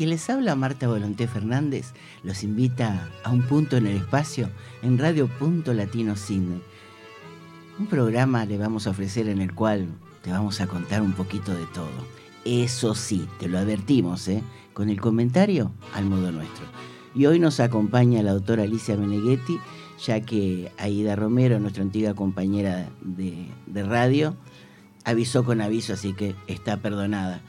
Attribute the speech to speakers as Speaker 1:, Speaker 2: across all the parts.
Speaker 1: Quien les habla, Marta Volonté Fernández, los invita a un punto en el espacio en Radio Punto Latino Cine. Un programa le vamos a ofrecer en el cual te vamos a contar un poquito de todo. Eso sí, te lo advertimos, ¿eh? con el comentario al modo nuestro. Y hoy nos acompaña la doctora Alicia Meneghetti, ya que Aida Romero, nuestra antigua compañera de radio, avisó con aviso, así que está perdonada.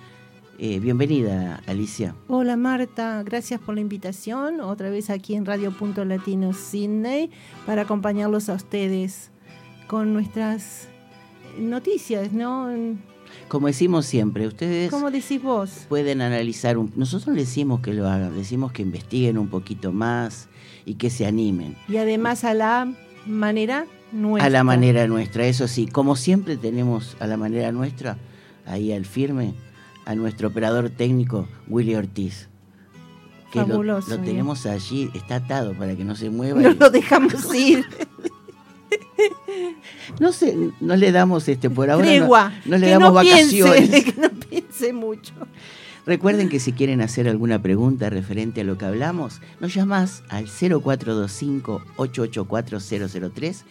Speaker 1: Eh, bienvenida, Alicia.
Speaker 2: Hola, Marta. Gracias por la invitación. Otra vez aquí en Radio Punto Latino Sydney para acompañarlos a ustedes con nuestras noticias, ¿no?
Speaker 1: Como decimos siempre, ustedes.
Speaker 2: ¿Cómo decís vos?
Speaker 1: Pueden analizar. Un, nosotros les decimos que lo hagan, decimos que investiguen un poquito más y que se animen.
Speaker 2: Y además a la manera nuestra.
Speaker 1: A la manera nuestra, eso sí. Como siempre tenemos a la manera nuestra, ahí al firme, a nuestro operador técnico, Willy Ortiz. Que
Speaker 2: Fabuloso,
Speaker 1: lo, lo tenemos allí, está atado para que no se mueva.
Speaker 2: No
Speaker 1: y-
Speaker 2: lo dejamos ir.
Speaker 1: No sé, no le damos este por ahora. no-
Speaker 2: Tregua.
Speaker 1: No, le
Speaker 2: que
Speaker 1: damos
Speaker 2: no
Speaker 1: vacaciones.
Speaker 2: Piense, que no piense mucho.
Speaker 1: Recuerden que si quieren hacer alguna pregunta referente a lo que hablamos, nos llamás al 0425-884-003,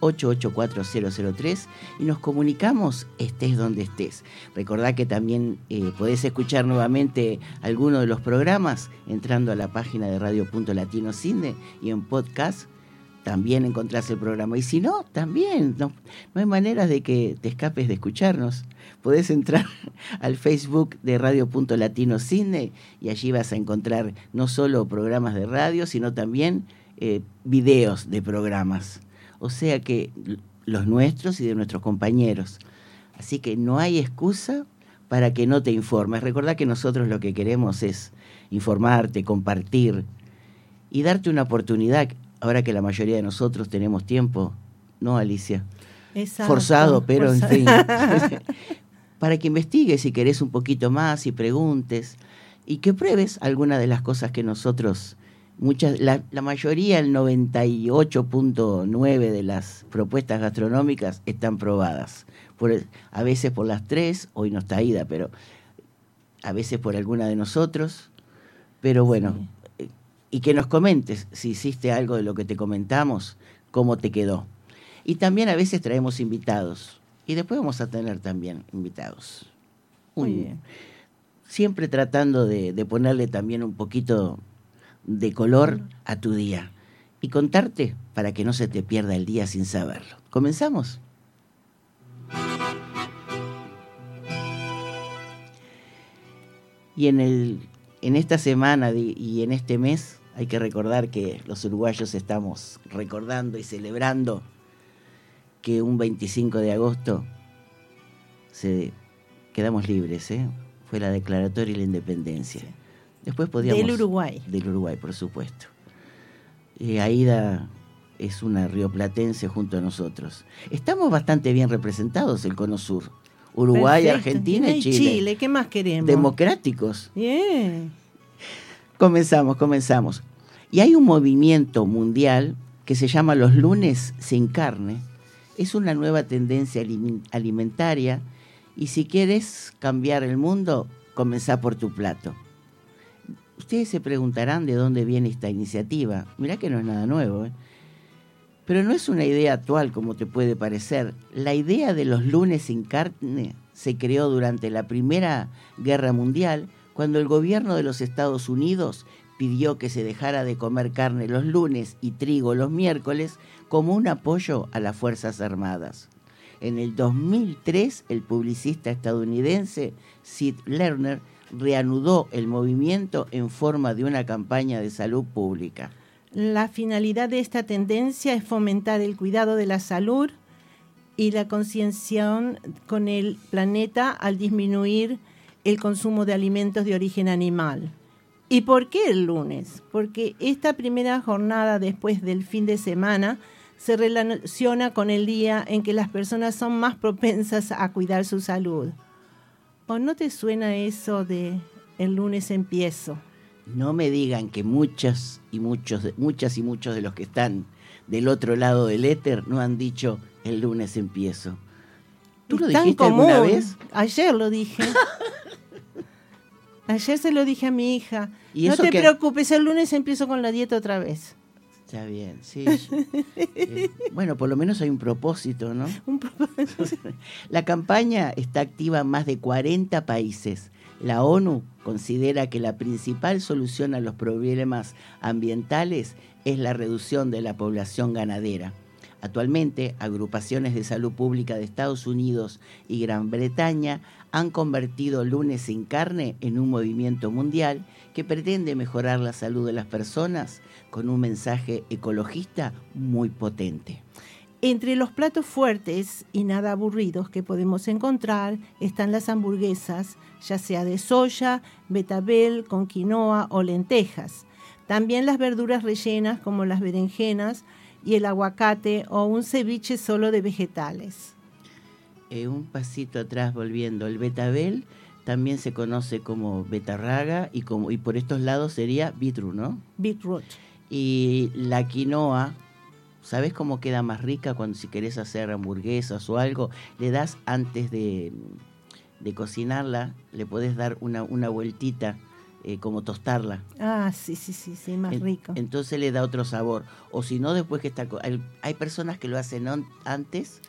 Speaker 1: 0425-884-003 y nos comunicamos estés donde estés. Recordá que también eh, podés escuchar nuevamente alguno de los programas entrando a la página de Radio Punto Latino Cine y en podcast también encontrás el programa. Y si no, también, no, hay maneras de que te escapes de escucharnos. Podés entrar al Facebook de Radio Punto Latino Cine y allí vas a encontrar no solo programas de radio, sino también eh, videos de programas. O sea que los nuestros y de nuestros compañeros. Así que no hay excusa para que no te informes. Recordá que nosotros lo que queremos es informarte, compartir y darte una oportunidad, ahora que la mayoría de nosotros tenemos tiempo, ¿no, Alicia?
Speaker 2: Exacto.
Speaker 1: Forzado, pero en fin. Para que investigues si querés un poquito más y preguntes y que pruebes alguna de las cosas que nosotros, muchas, la, la mayoría, el 98.9 de las propuestas gastronómicas están probadas. Por, a veces por las tres, hoy no está ida, pero a veces por alguna de nosotros. Pero bueno, eh, y que nos comentes si hiciste algo de lo que te comentamos, cómo te quedó. Y también a veces traemos invitados. Y después vamos a tener también invitados.
Speaker 2: Muy bien.
Speaker 1: Siempre tratando de, de ponerle también un poquito de color a tu día. Y contarte para que no se te pierda el día sin saberlo. ¿Comenzamos? Y en, el, en esta semana y en este mes hay que recordar que los uruguayos estamos recordando y celebrando que un 25 de agosto se, quedamos libres, ¿eh? fue la declaratoria y la independencia. Después podíamos...
Speaker 2: Del Uruguay.
Speaker 1: Del Uruguay, por supuesto. Eh, Aida es una rioplatense junto a nosotros. Estamos bastante bien representados el Cono Sur. Uruguay,
Speaker 2: Perfecto.
Speaker 1: Argentina y Chile.
Speaker 2: ¿Qué más queremos?
Speaker 1: Democráticos.
Speaker 2: Bien.
Speaker 1: Comenzamos, comenzamos. Y hay un movimiento mundial que se llama Los lunes sin carne. Es una nueva tendencia alimentaria y si quieres cambiar el mundo, comenzá por tu plato. Ustedes se preguntarán de dónde viene esta iniciativa. Mirá que no es nada nuevo, ¿eh? Pero no es una idea actual como te puede parecer. La idea de los lunes sin carne se creó durante la Primera Guerra Mundial, cuando el gobierno de los Estados Unidos pidió que se dejara de comer carne los lunes y trigo los miércoles como un apoyo a las Fuerzas Armadas. En el 2003, el publicista estadounidense Sid Lerner reanudó el movimiento en forma de una campaña de salud pública.
Speaker 2: La finalidad de esta tendencia es fomentar el cuidado de la salud y la concienciación con el planeta al disminuir el consumo de alimentos de origen animal. ¿Y por qué el lunes? Porque esta primera jornada después del fin de semana se relaciona con el día en que las personas son más propensas a cuidar su salud. ¿O no te suena eso de el lunes empiezo?
Speaker 1: No me digan que muchas y muchos, muchas y muchos de los que están del otro lado del éter no han dicho el lunes empiezo. ¿Tú lo dijiste
Speaker 2: común.
Speaker 1: alguna vez?
Speaker 2: Ayer lo dije. Ayer se lo dije a mi hija.
Speaker 1: ¿Y
Speaker 2: no te preocupes, el lunes empiezo con la dieta otra vez.
Speaker 1: Está bien, sí. Eh, bueno, por lo menos hay un propósito, ¿no?
Speaker 2: Un pro-
Speaker 1: La campaña está activa en más de 40 países. La ONU considera que la principal solución a los problemas ambientales es la reducción de la población ganadera. Actualmente, agrupaciones de salud pública de Estados Unidos y Gran Bretaña han convertido Lunes sin Carne en un movimiento mundial que pretende mejorar la salud de las personas con un mensaje ecologista muy potente.
Speaker 2: Entre los platos fuertes y nada aburridos que podemos encontrar están las hamburguesas, ya sea de soya, betabel, con quinoa o lentejas. También las verduras rellenas como las berenjenas y el aguacate o un ceviche solo de vegetales.
Speaker 1: Eh, un pasito atrás volviendo, el betabel también se conoce como betarraga y, como, y por estos lados sería beetroot, ¿no?
Speaker 2: Beetroot.
Speaker 1: Y la quinoa, ¿sabes cómo queda más rica cuando si querés hacer hamburguesas o algo? Le das antes de, de cocinarla, le podés dar una, una vueltita, eh, como tostarla.
Speaker 2: Ah, sí, sí, sí, sí, más
Speaker 1: En-
Speaker 2: rico.
Speaker 1: Entonces le da otro sabor. O si no, después que está... Hay, hay personas que lo hacen on- antes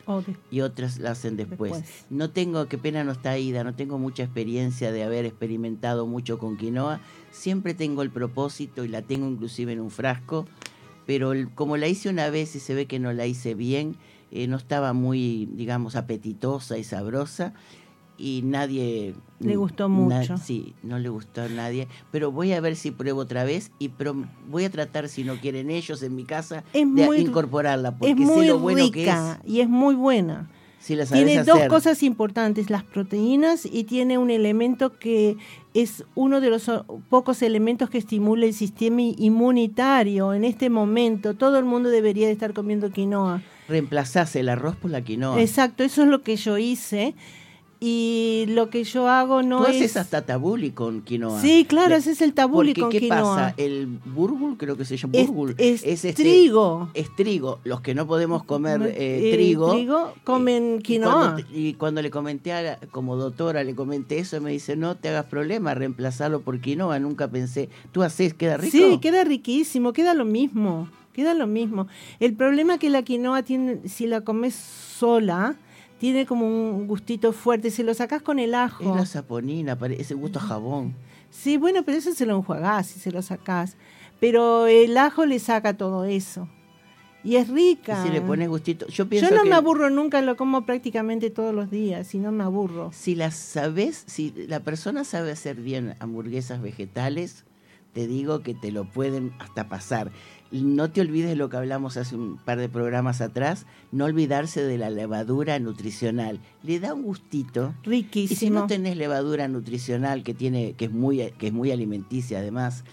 Speaker 1: y otras la hacen después.
Speaker 2: Después.
Speaker 1: No tengo, qué pena no está Ida, no tengo mucha experiencia de haber experimentado mucho con quinoa. Siempre tengo el propósito y la tengo inclusive en un frasco, pero el- como la hice una vez y se ve que no la hice bien, eh, no estaba muy, digamos, apetitosa y sabrosa y nadie...
Speaker 2: Le gustó mucho.
Speaker 1: sí, no le gustó a nadie, pero voy a ver si pruebo otra vez y voy a tratar, si no quieren ellos en mi casa,
Speaker 2: Es
Speaker 1: de
Speaker 2: muy-
Speaker 1: incorporarla, porque
Speaker 2: es
Speaker 1: sé
Speaker 2: muy
Speaker 1: lo bueno que es.
Speaker 2: rica y es muy buena.
Speaker 1: Si la sabes
Speaker 2: Tiene dos cosas importantes, las proteínas y tiene un elemento que es uno de los pocos elementos que estimula el sistema inmunitario en este momento. Todo el mundo debería de estar comiendo quinoa.
Speaker 1: Reemplazás el arroz por la quinoa.
Speaker 2: Exacto, eso es lo que yo hice y lo que yo hago no
Speaker 1: Tú
Speaker 2: es...
Speaker 1: haces hasta tabuli con quinoa.
Speaker 2: Sí, claro,
Speaker 1: Le-
Speaker 2: haces el tabuli
Speaker 1: porque,
Speaker 2: con
Speaker 1: ¿qué
Speaker 2: quinoa.
Speaker 1: pasa? El burgul, creo que se llama
Speaker 2: Es,
Speaker 1: burgul.
Speaker 2: es
Speaker 1: este-
Speaker 2: trigo.
Speaker 1: Es trigo. Los que no podemos comer eh,
Speaker 2: Eh,
Speaker 1: trigo.
Speaker 2: comen
Speaker 1: y
Speaker 2: quinoa.
Speaker 1: cuando te- Y cuando le comenté, a la- como doctora, le comenté eso, me dice, no te hagas problema, reemplazarlo por quinoa. Nunca pensé, ¿tú haces, queda rico?
Speaker 2: Sí, queda riquísimo, queda lo mismo, queda lo mismo. El problema que la quinoa tiene, si la comes sola, tiene como un gustito fuerte. Si lo sacas con el
Speaker 1: Es
Speaker 2: ajo.
Speaker 1: la saponina, ese gusto a jabón.
Speaker 2: Sí, bueno, pero eso se lo enjuagás si se lo sacás. Pero el ajo le saca todo eso. Y es
Speaker 1: Y
Speaker 2: rica.
Speaker 1: si le pones gustito. Yo pienso
Speaker 2: Yo no
Speaker 1: que
Speaker 2: me aburro nunca, lo como prácticamente todos los días y no me aburro.
Speaker 1: si las sabes, si la persona sabe hacer bien hamburguesas vegetales, te digo que te lo pueden hasta pasar. No te olvides lo que hablamos hace un par de programas atrás, no olvidarse de la levadura nutricional. Le da un gustito. Y si
Speaker 2: Riquísimo.
Speaker 1: no tenés levadura nutricional que tiene, que es muy, que es muy alimenticia además,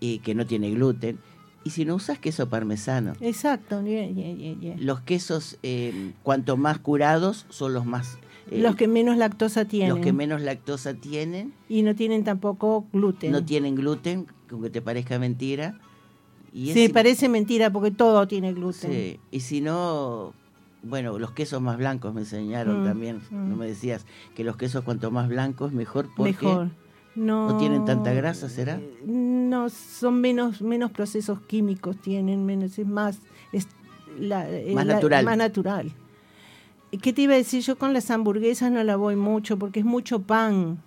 Speaker 1: y que no tiene gluten, y si no usas queso parmesano.
Speaker 2: Exacto. yeah, yeah, yeah, yeah.
Speaker 1: Los quesos, eh, cuanto más curados, son los más eh,
Speaker 2: los que menos lactosa tienen.
Speaker 1: los que menos lactosa tienen,
Speaker 2: y no tienen tampoco gluten.
Speaker 1: no tienen gluten, aunque te parezca mentira. Y
Speaker 2: Sí, parece mentira porque todo tiene gluten.
Speaker 1: sí, Y si no, bueno, los quesos más blancos me enseñaron
Speaker 2: Mm,
Speaker 1: también.
Speaker 2: mm.
Speaker 1: No me decías que los quesos cuanto más blancos mejor porque
Speaker 2: Mejor. No,
Speaker 1: ¿No tienen tanta grasa, será?
Speaker 2: No, son menos menos procesos químicos tienen, menos es más es la-
Speaker 1: Más
Speaker 2: la-
Speaker 1: natural.
Speaker 2: más natural. ¿Qué te iba a decir? Yo con las hamburguesas no la voy mucho porque es mucho pan.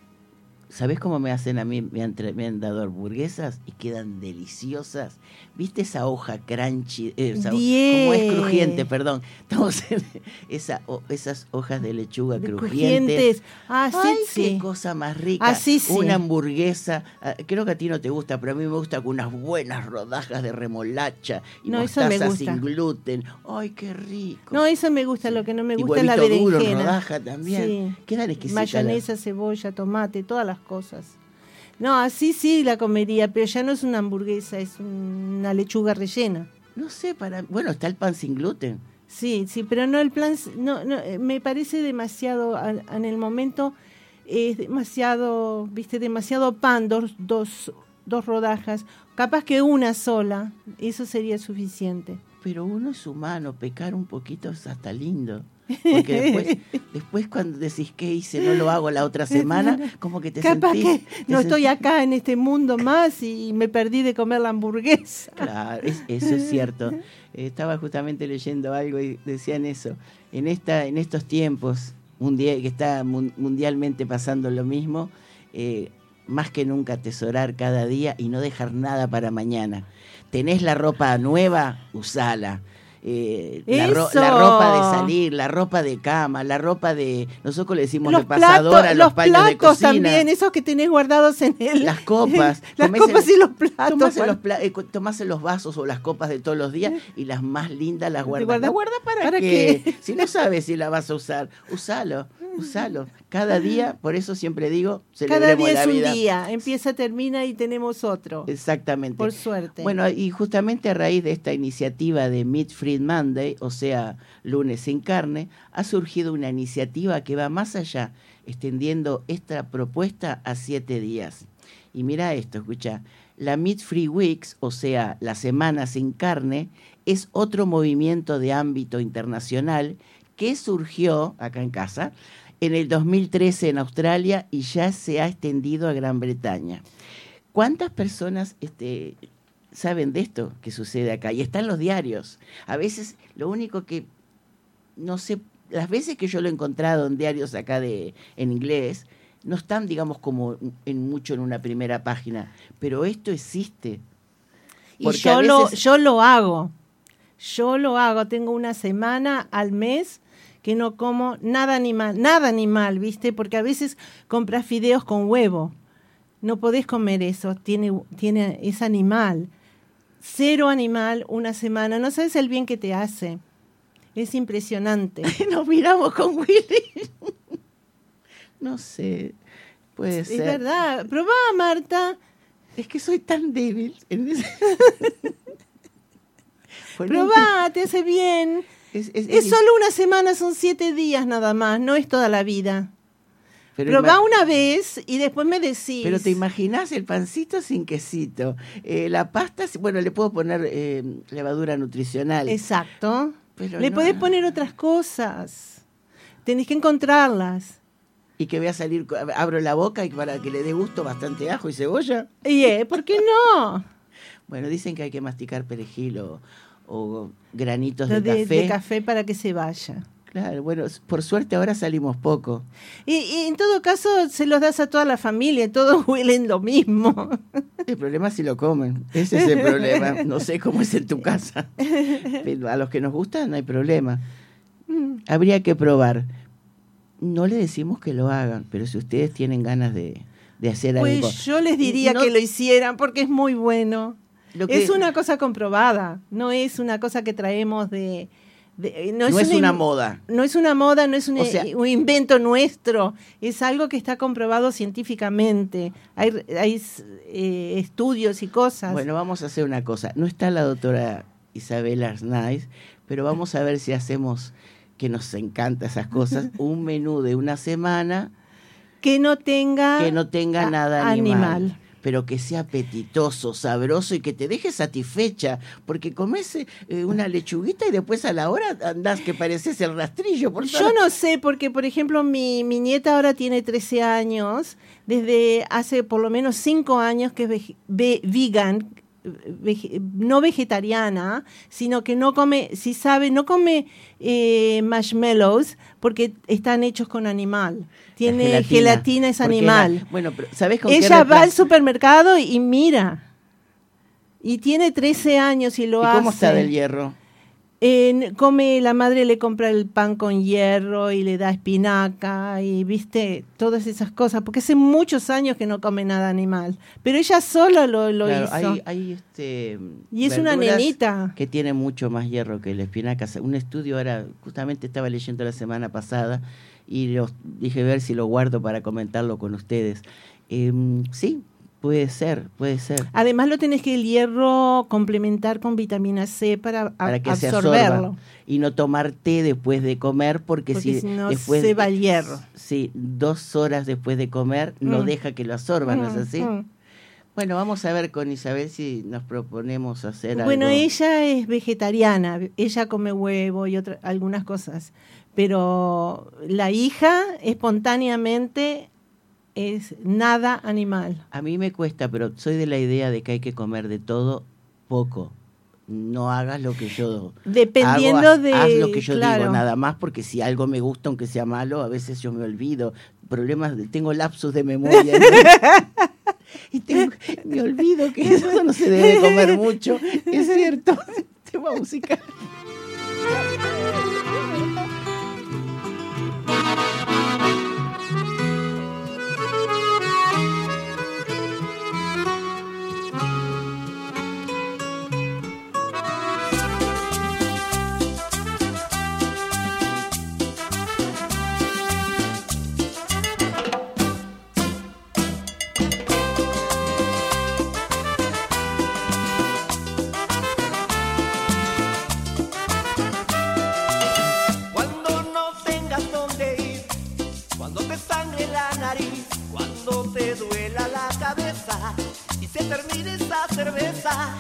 Speaker 1: ¿Sabes cómo me hacen a mí? Me han, me han dado hamburguesas y quedan deliciosas. ¿Viste esa hoja crunchy? Eh, esa ho- como es crujiente, perdón. Estamos en esa, o- esas hojas de lechuga
Speaker 2: De
Speaker 1: crujientes.
Speaker 2: crujientes. Ah, sí,
Speaker 1: Ay,
Speaker 2: sí.
Speaker 1: qué cosa más rica.
Speaker 2: Ah, sí.
Speaker 1: Una hamburguesa. ah, Creo que a ti no te gusta, pero a mí me gusta con unas buenas rodajas de remolacha y
Speaker 2: No, eso me
Speaker 1: mostaza
Speaker 2: gusta.
Speaker 1: sin gluten. Ay, qué rico.
Speaker 2: No, eso me gusta, lo que no me
Speaker 1: y
Speaker 2: gusta es la
Speaker 1: huevito duro
Speaker 2: berenjena.
Speaker 1: rodaja también.
Speaker 2: Sí.
Speaker 1: Quedan exquisitas.
Speaker 2: Mayonesa, cebolla, tomate, todas las cosas. No, así sí la comería, pero ya no es una hamburguesa, es una lechuga rellena.
Speaker 1: No sé, para. Bueno, está el pan sin gluten.
Speaker 2: Sí, sí, pero no el plan, no, no, eh, me parece demasiado, en el momento es demasiado, viste, demasiado pan, dos, dos, dos rodajas, capaz que una sola, eso sería suficiente.
Speaker 1: Pero uno es humano, pecar un poquito es hasta lindo. Porque después, después cuando decís que hice, no lo hago la otra semana, como que te
Speaker 2: Capaz
Speaker 1: sentís...
Speaker 2: que
Speaker 1: te
Speaker 2: no estoy acá en este mundo más y me perdí de comer la hamburguesa.
Speaker 1: Claro, es- eso es cierto. Estaba justamente leyendo algo y decían eso. En esta, en estos tiempos mundial, que está mun- mundialmente pasando lo mismo, eh, más que nunca atesorar cada día y no dejar nada para mañana. Tenés la ropa nueva, usala. Eh, la, ro- la ropa de salir, la ropa de cama, la ropa de. Nosotros le decimos
Speaker 2: Los
Speaker 1: de pasadora,
Speaker 2: platos,
Speaker 1: los,
Speaker 2: los
Speaker 1: paños de
Speaker 2: platos
Speaker 1: cocina.
Speaker 2: también, esos que tenés guardados en el...
Speaker 1: Las copas.
Speaker 2: Las copas
Speaker 1: el-
Speaker 2: y los platos.
Speaker 1: Tomás los, pla- eh, tomás los vasos o las copas de todos los días y las más lindas las guardas.
Speaker 2: guardas-
Speaker 1: ¿La guarda para,
Speaker 2: ¿para
Speaker 1: qué?
Speaker 2: qué?
Speaker 1: Si no sabes si la vas a usar, usalo, usalo. Cada día, por eso siempre digo,
Speaker 2: Cada
Speaker 1: celebremos
Speaker 2: día
Speaker 1: la
Speaker 2: es un
Speaker 1: vida.
Speaker 2: día, empieza, termina y tenemos otro.
Speaker 1: Exactamente.
Speaker 2: Por suerte.
Speaker 1: Bueno, y justamente a raíz de esta iniciativa de Meat Free Monday, o sea, lunes sin carne, ha surgido una iniciativa que va más allá, extendiendo esta propuesta a siete días. Y mira esto, escucha, la Meat Free Weeks, o sea, la semana sin carne, es otro movimiento de ámbito internacional que surgió acá en casa en el 2013 en Australia y ya se ha extendido a Gran Bretaña. ¿Cuántas personas este, saben de esto que sucede acá? Y están los diarios. A veces lo único que, no sé, las veces que yo lo he encontrado en diarios acá de, en inglés, no están, digamos, como en mucho en una primera página, pero esto existe.
Speaker 2: y
Speaker 1: porque
Speaker 2: yo lo, yo lo hago. Yo lo hago. Tengo una semana al mes que no como nada animal, nada animal, ¿viste? Porque a veces compras fideos con huevo. No podés comer eso, tiene, tiene, es animal. Cero animal, una semana. No sabes el bien que te hace. Es impresionante.
Speaker 1: Nos miramos con Willy. no sé, puede
Speaker 2: es
Speaker 1: ser.
Speaker 2: verdad. Probá, Marta.
Speaker 1: Es que soy tan débil. en ese- Bueno,
Speaker 2: Probá, te hace bien.
Speaker 1: Es, es-
Speaker 2: Es
Speaker 1: es-
Speaker 2: solo una semana, son siete días nada más, no es toda la vida.
Speaker 1: pero ima-
Speaker 2: una vez y después me decís.
Speaker 1: Pero te imaginas el pancito sin quesito, eh, la pasta, bueno, le puedo poner eh, levadura nutricional.
Speaker 2: Exacto.
Speaker 1: Pero
Speaker 2: Le
Speaker 1: no.
Speaker 2: podés poner otras cosas. Tenés que encontrarlas.
Speaker 1: Y que voy a salir, abro la boca y para que le dé gusto bastante ajo y cebolla.
Speaker 2: Y, eh, ¿Por qué no?
Speaker 1: Bueno, dicen que hay que masticar perejil o, o granitos
Speaker 2: De,
Speaker 1: café.
Speaker 2: de café para que se vaya.
Speaker 1: Claro, bueno, por suerte ahora salimos poco.
Speaker 2: Y, y en todo caso se los das a toda la familia, todos huelen lo mismo.
Speaker 1: El problema es si lo comen. Ese es el problema. No sé cómo es en tu casa. Pero a los que nos gusta no hay problema. Habría que probar. No le decimos que lo hagan, pero si ustedes tienen ganas de, de hacer algo.
Speaker 2: Pues yo les diría
Speaker 1: No-
Speaker 2: que lo hicieran porque es muy bueno.
Speaker 1: Lo que-
Speaker 2: Es una cosa comprobada, no es una cosa que traemos de... de-
Speaker 1: no es una moda.
Speaker 2: No es una moda, no es un,
Speaker 1: O sea-
Speaker 2: un invento nuestro, es algo que está comprobado científicamente. Hay, hay eh, estudios y cosas.
Speaker 1: Bueno, vamos a hacer una cosa. No está la doctora Isabel Arnaiz, pero vamos a ver si hacemos, que nos encanta esas cosas, un menú de una semana
Speaker 2: que no tenga,
Speaker 1: que no tenga nada animal.
Speaker 2: animal.
Speaker 1: Pero que sea apetitoso, sabroso y que te deje satisfecha. Porque comes eh, una lechuguita y después a la hora andás que pareces el rastrillo. Por
Speaker 2: Yo no sé, porque por ejemplo mi, mi nieta ahora tiene 13 años, desde hace por lo menos 5 años que es ve- vegan, vege- no vegetariana, sino que no come, si sabe, no come eh, marshmallows porque están hechos con animal.
Speaker 1: La
Speaker 2: Tiene gelatina, es animal.
Speaker 1: la- bueno, pero ¿sabés con qué
Speaker 2: Ella va al supermercado y mira. Y tiene 13 años y lo
Speaker 1: ¿Y
Speaker 2: hace.
Speaker 1: cómo está del hierro?
Speaker 2: En- come, la madre le compra el pan con hierro y le da espinaca y viste todas esas cosas, porque hace muchos años que no come nada animal, pero ella sola lo, lo
Speaker 1: Claro,
Speaker 2: hizo.
Speaker 1: hay, hay, este,
Speaker 2: y es una nenita.
Speaker 1: que tiene mucho más hierro que la espinaca. Un estudio ahora, justamente estaba leyendo la semana pasada y los, dije ver si lo guardo para comentarlo con ustedes. Em, sí, puede ser, puede ser.
Speaker 2: Además lo tenés que el hierro complementar con vitamina C para,
Speaker 1: que se
Speaker 2: absorberlo.
Speaker 1: absorba. Y no tomar té después de comer porque,
Speaker 2: Porque
Speaker 1: si,
Speaker 2: si no
Speaker 1: después
Speaker 2: se va el hierro.
Speaker 1: Sí, dos horas después de comer no
Speaker 2: Mm.
Speaker 1: deja que lo absorba, ¿no es
Speaker 2: Mm,
Speaker 1: así?
Speaker 2: mm.
Speaker 1: Bueno, vamos a ver con Isabel si nos proponemos hacer
Speaker 2: Bueno,
Speaker 1: algo.
Speaker 2: ella es vegetariana, ella come huevo y otra, algunas cosas, pero la hija espontáneamente es nada animal.
Speaker 1: A mí me cuesta, pero soy de la idea de que hay que comer de todo poco. No hagas lo que yo
Speaker 2: Dependiendo
Speaker 1: hago, haz,
Speaker 2: de
Speaker 1: haz lo que yo
Speaker 2: claro.
Speaker 1: digo nada más porque si algo me gusta aunque sea malo, a veces yo me olvido. Problemas, tengo lapsus de memoria. ¿no? y tengo- me olvido que eso no se debe comer mucho. Es cierto. Tema musical.
Speaker 3: cerveza,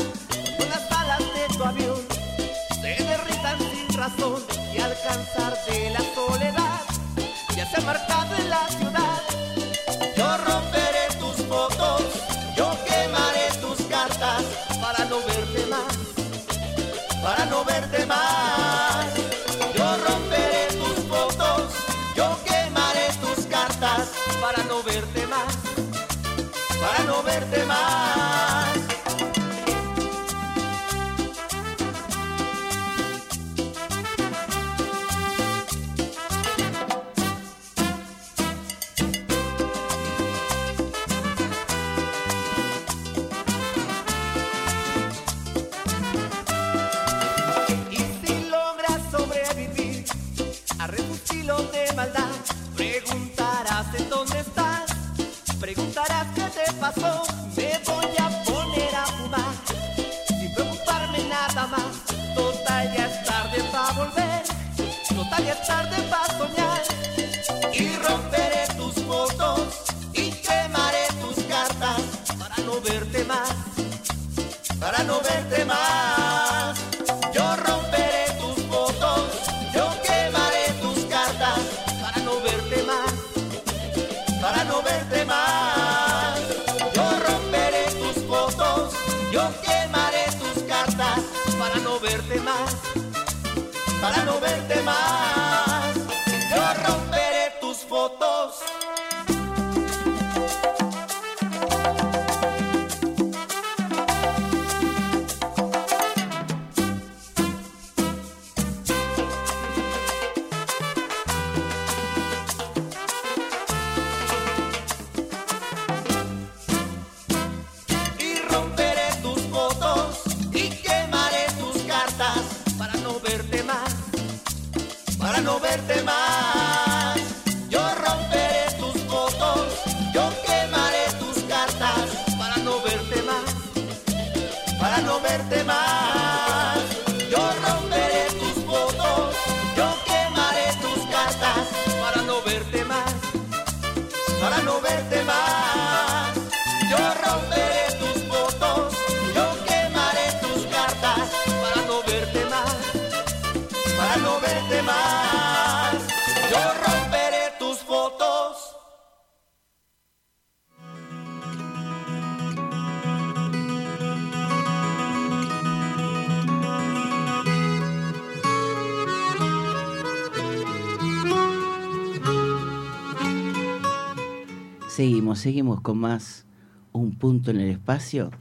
Speaker 1: Seguimos, con más un punto en el espacio.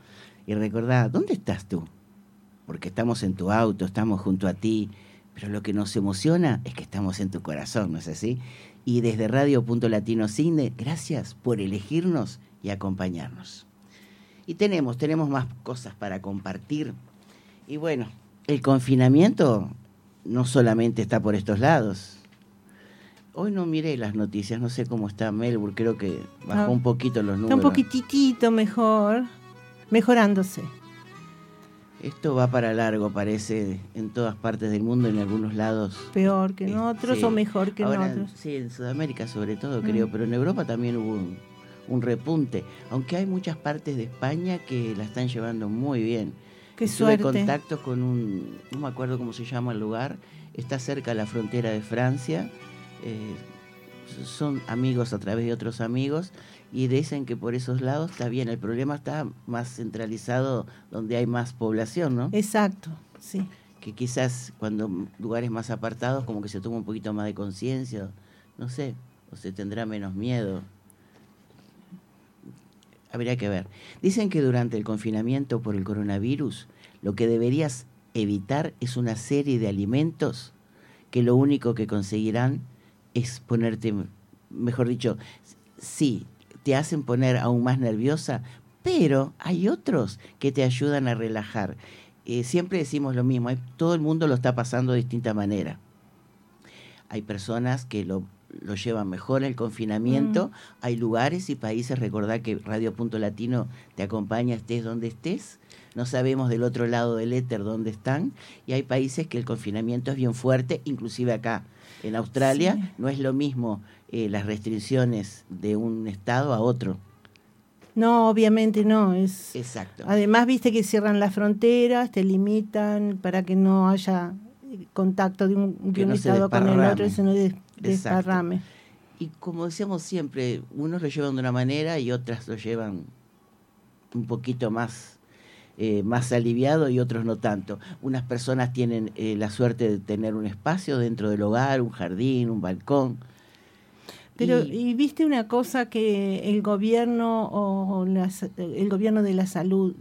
Speaker 1: Y recordá, ¿dónde estás tú? Porque estamos en tu auto, estamos junto a ti, pero lo que nos emociona es que estamos en tu corazón, ¿no es así? Y desde Radio Punto Latino Cine, gracias por elegirnos y acompañarnos. Y tenemos, tenemos más cosas para compartir. Y bueno, el confinamiento no solamente está por estos lados. Hoy no miré las noticias, no sé cómo está Melbourne, creo que bajó
Speaker 2: Ah,
Speaker 1: un poquito los números.
Speaker 2: Está un poquitito mejor, mejorándose.
Speaker 1: Esto va para largo, parece, en todas partes del mundo, en algunos lados.
Speaker 2: Peor que en otros
Speaker 1: sí.
Speaker 2: o mejor que
Speaker 1: Ahora,
Speaker 2: en otros.
Speaker 1: Sí, en Sudamérica sobre todo,
Speaker 2: Mm.
Speaker 1: creo, pero en Europa también hubo un, un repunte, aunque hay muchas partes de España que la están llevando muy bien.
Speaker 2: Qué
Speaker 1: Tuve
Speaker 2: suerte.
Speaker 1: contacto con un, no me acuerdo cómo se llama el lugar, está cerca de la frontera de Francia. Eh, son amigos a través de otros amigos y dicen que por esos lados está bien. El problema está más centralizado donde hay más población, ¿no?
Speaker 2: Exacto, sí.
Speaker 1: Que quizás cuando lugares más apartados como que se toma un poquito más de conciencia, no sé, o se tendrá menos miedo. Habría que ver. Dicen que durante el confinamiento por el coronavirus, lo que deberías evitar es una serie de alimentos que lo único que conseguirán es ponerte, mejor dicho, sí, te hacen poner aún más nerviosa, pero hay otros que te ayudan a relajar. Eh, siempre decimos lo mismo, hay- todo el mundo lo está pasando de distinta manera. Hay personas que lo, lo llevan mejor el confinamiento, hay lugares y países, recordad que Radio Punto Latino te acompaña estés donde estés, no sabemos del otro lado del éter dónde están, y hay países que el confinamiento es bien fuerte, inclusive acá en Australia
Speaker 2: Sí.
Speaker 1: no es lo mismo eh, las restricciones de un estado a otro.
Speaker 2: No, obviamente no. Es,
Speaker 1: Exacto.
Speaker 2: Además, viste que cierran las fronteras, te limitan para que no haya eh, contacto de un, de
Speaker 1: Que
Speaker 2: un
Speaker 1: no se
Speaker 2: estado con el otro, sino de, desparrame.
Speaker 1: Y como decíamos siempre, unos lo llevan de una manera y otras lo llevan un poquito más, eh, más aliviado y otros no tanto. Unas personas tienen eh, la suerte de tener un espacio dentro del hogar, un jardín, un balcón.
Speaker 2: Pero,
Speaker 1: Y-
Speaker 2: y viste una cosa que el gobierno o las- el gobierno de la salud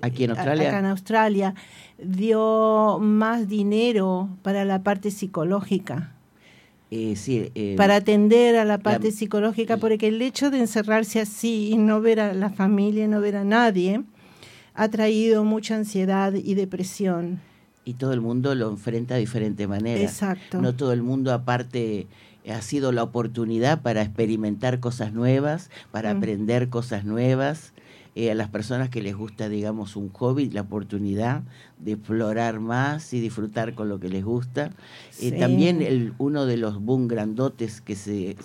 Speaker 1: Aquí en Australia.
Speaker 2: acá en Australia dio más dinero para la parte psicológica.
Speaker 1: eh, sí, eh,
Speaker 2: para atender a la parte
Speaker 1: la-
Speaker 2: psicológica, porque el hecho de encerrarse así y no ver a la familia, no ver a nadie, ha traído mucha ansiedad y depresión.
Speaker 1: y todo el mundo lo enfrenta de diferente manera.
Speaker 2: Exacto.
Speaker 1: No todo el mundo aparte ha sido la oportunidad para experimentar cosas nuevas, para
Speaker 2: Mm.
Speaker 1: aprender cosas nuevas. Eh, a las personas que les gusta, digamos, un hobby, la oportunidad de explorar más y disfrutar con lo que les gusta. Eh,
Speaker 2: Sí.
Speaker 1: También el, uno de los boom grandotes que se,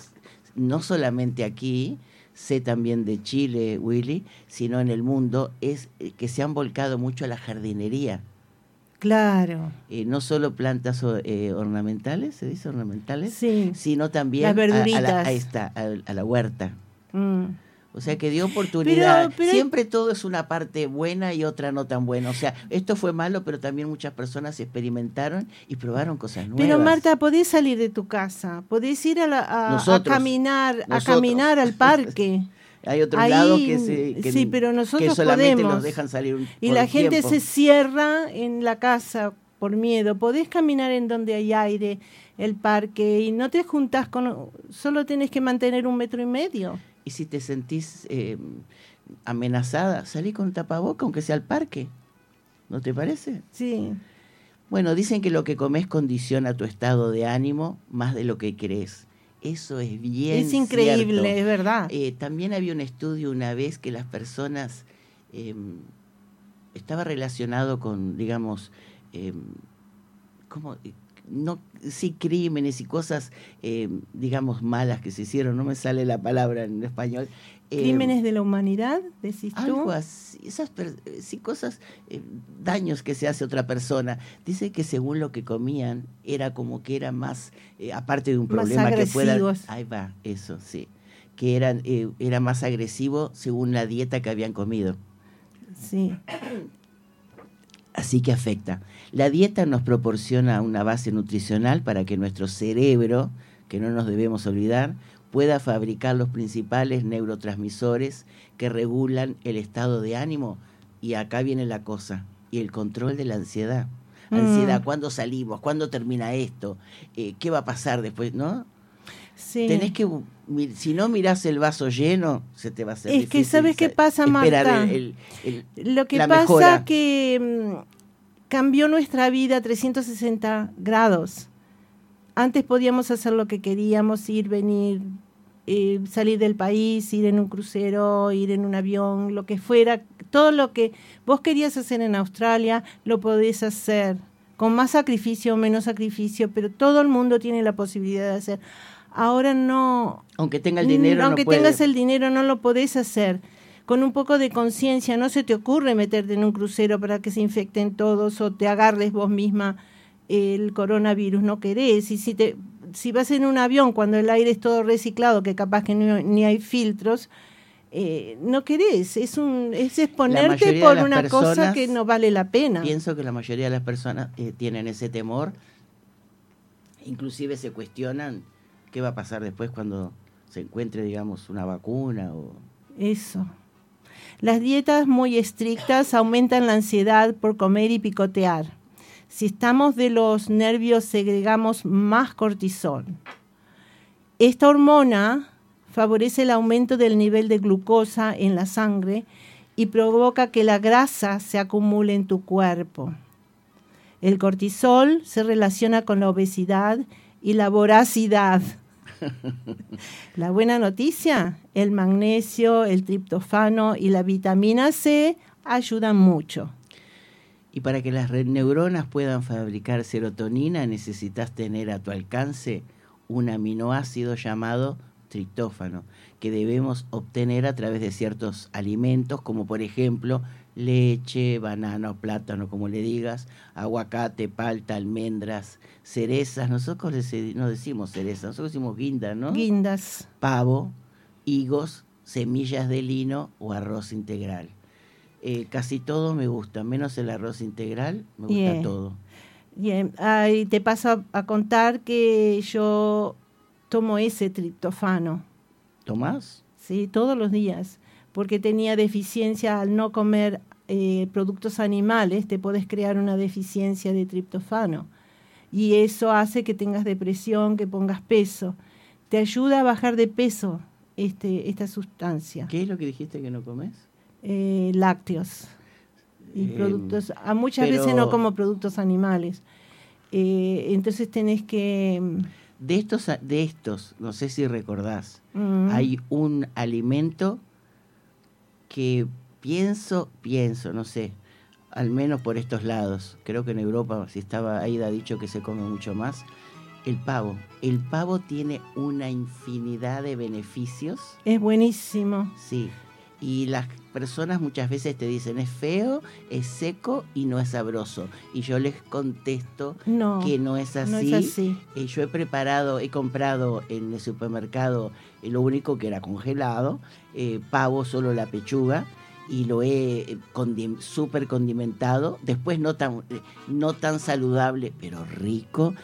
Speaker 1: no solamente aquí, sé también de Chile, Willy, sino en el mundo, es eh, que se han volcado mucho a la jardinería.
Speaker 2: Claro.
Speaker 1: Eh, no solo plantas eh, ornamentales, se dice ornamentales,
Speaker 2: Sí.
Speaker 1: sino también
Speaker 2: Las
Speaker 1: a- a, la,
Speaker 2: verduritas.
Speaker 1: a esta, a, a la huerta.
Speaker 2: Mm.
Speaker 1: O sea que dio oportunidad.
Speaker 2: Pero- pero-
Speaker 1: Siempre todo es una parte buena y otra no tan buena. O sea, esto fue malo, pero también muchas personas experimentaron y probaron cosas nuevas.
Speaker 2: Pero Marta, podés salir de tu casa, podés ir a, la- a- a
Speaker 1: Nosotros.
Speaker 2: caminar, a caminar al parque.
Speaker 1: hay otros lados que, se, que,
Speaker 2: sí, pero nosotros
Speaker 1: que solamente
Speaker 2: podemos.
Speaker 1: los dejan salir un,
Speaker 2: Y la gente
Speaker 1: tiempo.
Speaker 2: se cierra en la casa por miedo. Podés caminar en donde hay aire, el parque, y no te juntás con... Solo tenés que mantener un metro y medio.
Speaker 1: Y si te sentís eh, amenazada, salí con tapaboca, aunque sea al parque. ¿No te parece?
Speaker 2: Sí.
Speaker 1: Bueno, dicen que lo que comes condiciona tu estado de ánimo más de lo que crees. Eso es bien.
Speaker 2: es increíble,
Speaker 1: cierto.
Speaker 2: es verdad.
Speaker 1: Eh, también había un estudio una vez que las personas eh, estaba relacionado con, digamos, eh, ¿cómo? No, sí, crímenes y cosas, eh, digamos, malas que se hicieron, no me sale la palabra en español. Eh,
Speaker 2: Crímenes de la humanidad, decís tú.
Speaker 1: algo así, esas eh, sí, cosas, eh, daños que se hace a otra persona. Dice que según lo que comían, era como que era más, aparte de un
Speaker 2: Más
Speaker 1: problema que pueda. Ahí va, eso, sí. Que eran, eh, era más agresivo según la dieta que habían comido.
Speaker 2: Sí.
Speaker 1: Así que afecta. La dieta nos proporciona una base nutricional para que nuestro cerebro, que no nos debemos olvidar, pueda fabricar los principales neurotransmisores que regulan el estado de ánimo. Y acá viene la cosa, y el control de la ansiedad.
Speaker 2: Mm.
Speaker 1: Ansiedad, ¿cuándo salimos? ¿Cuándo termina esto? Eh, ¿Qué va a pasar después? ¿No?
Speaker 2: Sí.
Speaker 1: Tenés que, si no mirás el vaso lleno, se te va a hacer
Speaker 2: Es que, ¿sabes qué
Speaker 1: sa-
Speaker 2: pasa, Marta?
Speaker 1: el- el- el-
Speaker 2: Lo que pasa
Speaker 1: mejora.
Speaker 2: que mm, cambió nuestra vida a 360 grados. Antes podíamos hacer lo que queríamos, ir, venir, eh, salir del país, ir en un crucero, ir en un avión, lo que fuera. Todo lo que vos querías hacer en Australia, lo podés hacer. Con más sacrificio o menos sacrificio, pero todo el mundo tiene la posibilidad de hacer. Ahora no,
Speaker 1: Aunque tenga el dinero, no
Speaker 2: Aunque
Speaker 1: puede.
Speaker 2: tengas el dinero, no lo podés hacer. Con un poco de conciencia, no se te ocurre meterte en un crucero para que se infecten todos o te agarres vos misma el coronavirus, no querés. Y si, te, si vas en un avión cuando el aire es todo reciclado, que capaz que ni hay filtros, eh, no querés, es, un, es exponerte por una cosa que no vale la pena.
Speaker 1: Pienso que la mayoría de las personas eh, tienen ese temor, inclusive se cuestionan qué va a pasar después cuando se encuentre, digamos, una vacuna o...
Speaker 2: Eso. Las dietas muy estrictas aumentan la ansiedad por comer y picotear. Si estamos de los nervios, segregamos más cortisol. Esta hormona favorece el aumento del nivel de glucosa en la sangre y provoca que la grasa se acumule en tu cuerpo. El cortisol se relaciona con la obesidad y la voracidad. la buena noticia, el magnesio, el triptofano y la vitamina C ayudan mucho.
Speaker 1: Y para que las neuronas puedan fabricar serotonina necesitas tener a tu alcance un aminoácido llamado triptófano que debemos obtener a través de ciertos alimentos, como por ejemplo leche, banano, plátano, como le digas, aguacate, palta, almendras, cerezas. Nosotros no decimos cerezas, nosotros decimos guindas, ¿no?
Speaker 2: Guindas.
Speaker 1: Pavo, higos, semillas de lino o arroz integral. Eh, casi todo me gusta, menos el arroz integral, me gusta todo.
Speaker 2: Bien, ahí te paso a contar que yo tomo ese triptofano.
Speaker 1: ¿Tomás?
Speaker 2: Sí, todos los días, porque tenía deficiencia al no comer eh, productos animales, te puedes crear una deficiencia de triptofano. Y eso hace que tengas depresión, que pongas peso. Te ayuda a bajar de peso este, esta sustancia.
Speaker 1: ¿Qué es lo que dijiste que no comes?
Speaker 2: Eh, lácteos. Y eh, productos, a muchas veces no como productos animales. entonces tenés que
Speaker 1: de estos, de estos, no sé si recordás, mm. hay un alimento que pienso, pienso, no sé, al menos por estos lados, creo que en Europa, si estaba Aida ha dicho que se come mucho más, el pavo. El pavo tiene una infinidad de beneficios.
Speaker 2: Es buenísimo.
Speaker 1: Sí. Y las personas muchas veces te dicen es feo, es seco y no es sabroso. Y yo les contesto que no es así. No es así. Eh, yo he preparado, he comprado en el supermercado eh, lo único que era congelado, eh, pavo, solo la pechuga y lo he súper condimentado, después no tan, no tan saludable, pero rico,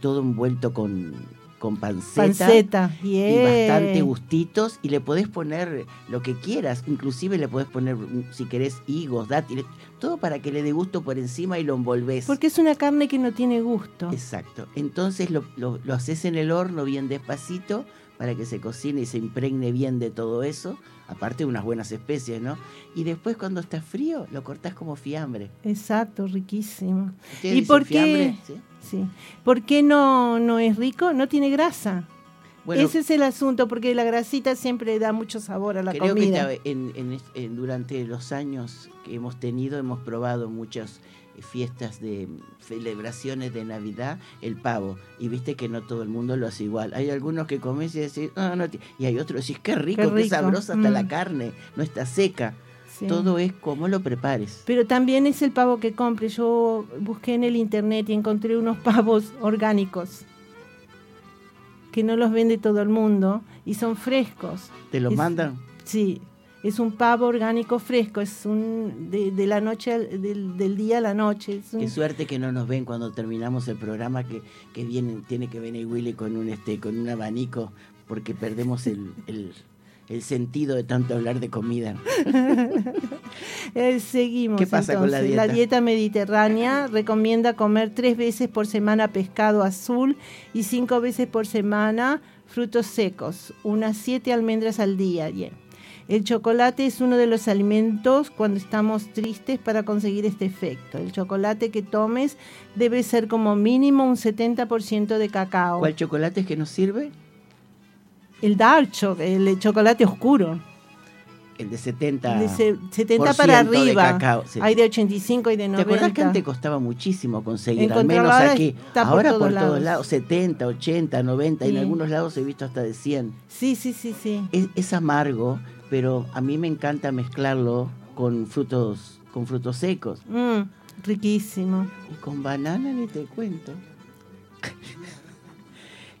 Speaker 1: todo envuelto con con panceta, y bastante gustitos y le podés poner lo que quieras, inclusive le podés poner mm, si querés higos, dátiles, todo para que le dé gusto por encima y lo envolvés.
Speaker 2: Porque es una carne que no tiene gusto.
Speaker 1: Exacto. Entonces lo, lo, lo haces en el horno bien despacito para que se cocine y se impregne bien de todo eso, aparte de unas buenas especies, ¿no? Y después cuando está frío lo cortás como fiambre.
Speaker 2: Exacto, riquísimo. ¿Y por qué? ¿Sí? Sí. ¿Por qué no, no es rico? No tiene grasa. Ese es el asunto, porque la grasita siempre da mucho sabor a la comida.
Speaker 1: Creo que durante los años que hemos tenido, hemos probado muchas eh, fiestas de celebraciones de Navidad, el pavo. Y viste que no todo el mundo lo hace igual. Hay algunos que comes y decís, ah, no, y hay otros que decís, qué rico, qué, sabrosa está la mm. carne, no está seca. Todo es como lo prepares.
Speaker 2: Pero también es el pavo que compre. Yo busqué en el internet y encontré unos pavos orgánicos que no los vende todo el mundo y son frescos.
Speaker 1: ¿Te los mandan?
Speaker 2: Sí, es un pavo orgánico fresco, es un de, la noche del, día a la noche.
Speaker 1: Qué suerte que no nos ven cuando terminamos el programa que, que viene, tiene que venir Willy con un este con un abanico porque perdemos el, el sentido de tanto hablar de comida.
Speaker 2: Eh, seguimos. ¿Qué pasa con la dieta? La dieta mediterránea recomienda comer tres veces por semana pescado azul y cinco veces por semana frutos secos, unas siete almendras al día. El chocolate es uno de los alimentos cuando estamos tristes para conseguir este efecto. El chocolate que tomes debe ser como mínimo un 70% de cacao.
Speaker 1: ¿Cuál chocolate es que nos sirve?
Speaker 2: El dark el chocolate oscuro.
Speaker 1: El de 70.
Speaker 2: De 70 para arriba. Hay de 85 y de 90.
Speaker 1: ¿Te acuerdas que antes costaba muchísimo conseguir? al menos aquí. Ahora por, todos, lados. 70, 80, 90. Y en algunos lados he visto hasta de 100.
Speaker 2: Sí, sí, sí, sí.
Speaker 1: Es, amargo, pero a mí me encanta mezclarlo con frutos, con frutos secos.
Speaker 2: Mm, Riquísimo.
Speaker 1: Y con banana ni te cuento.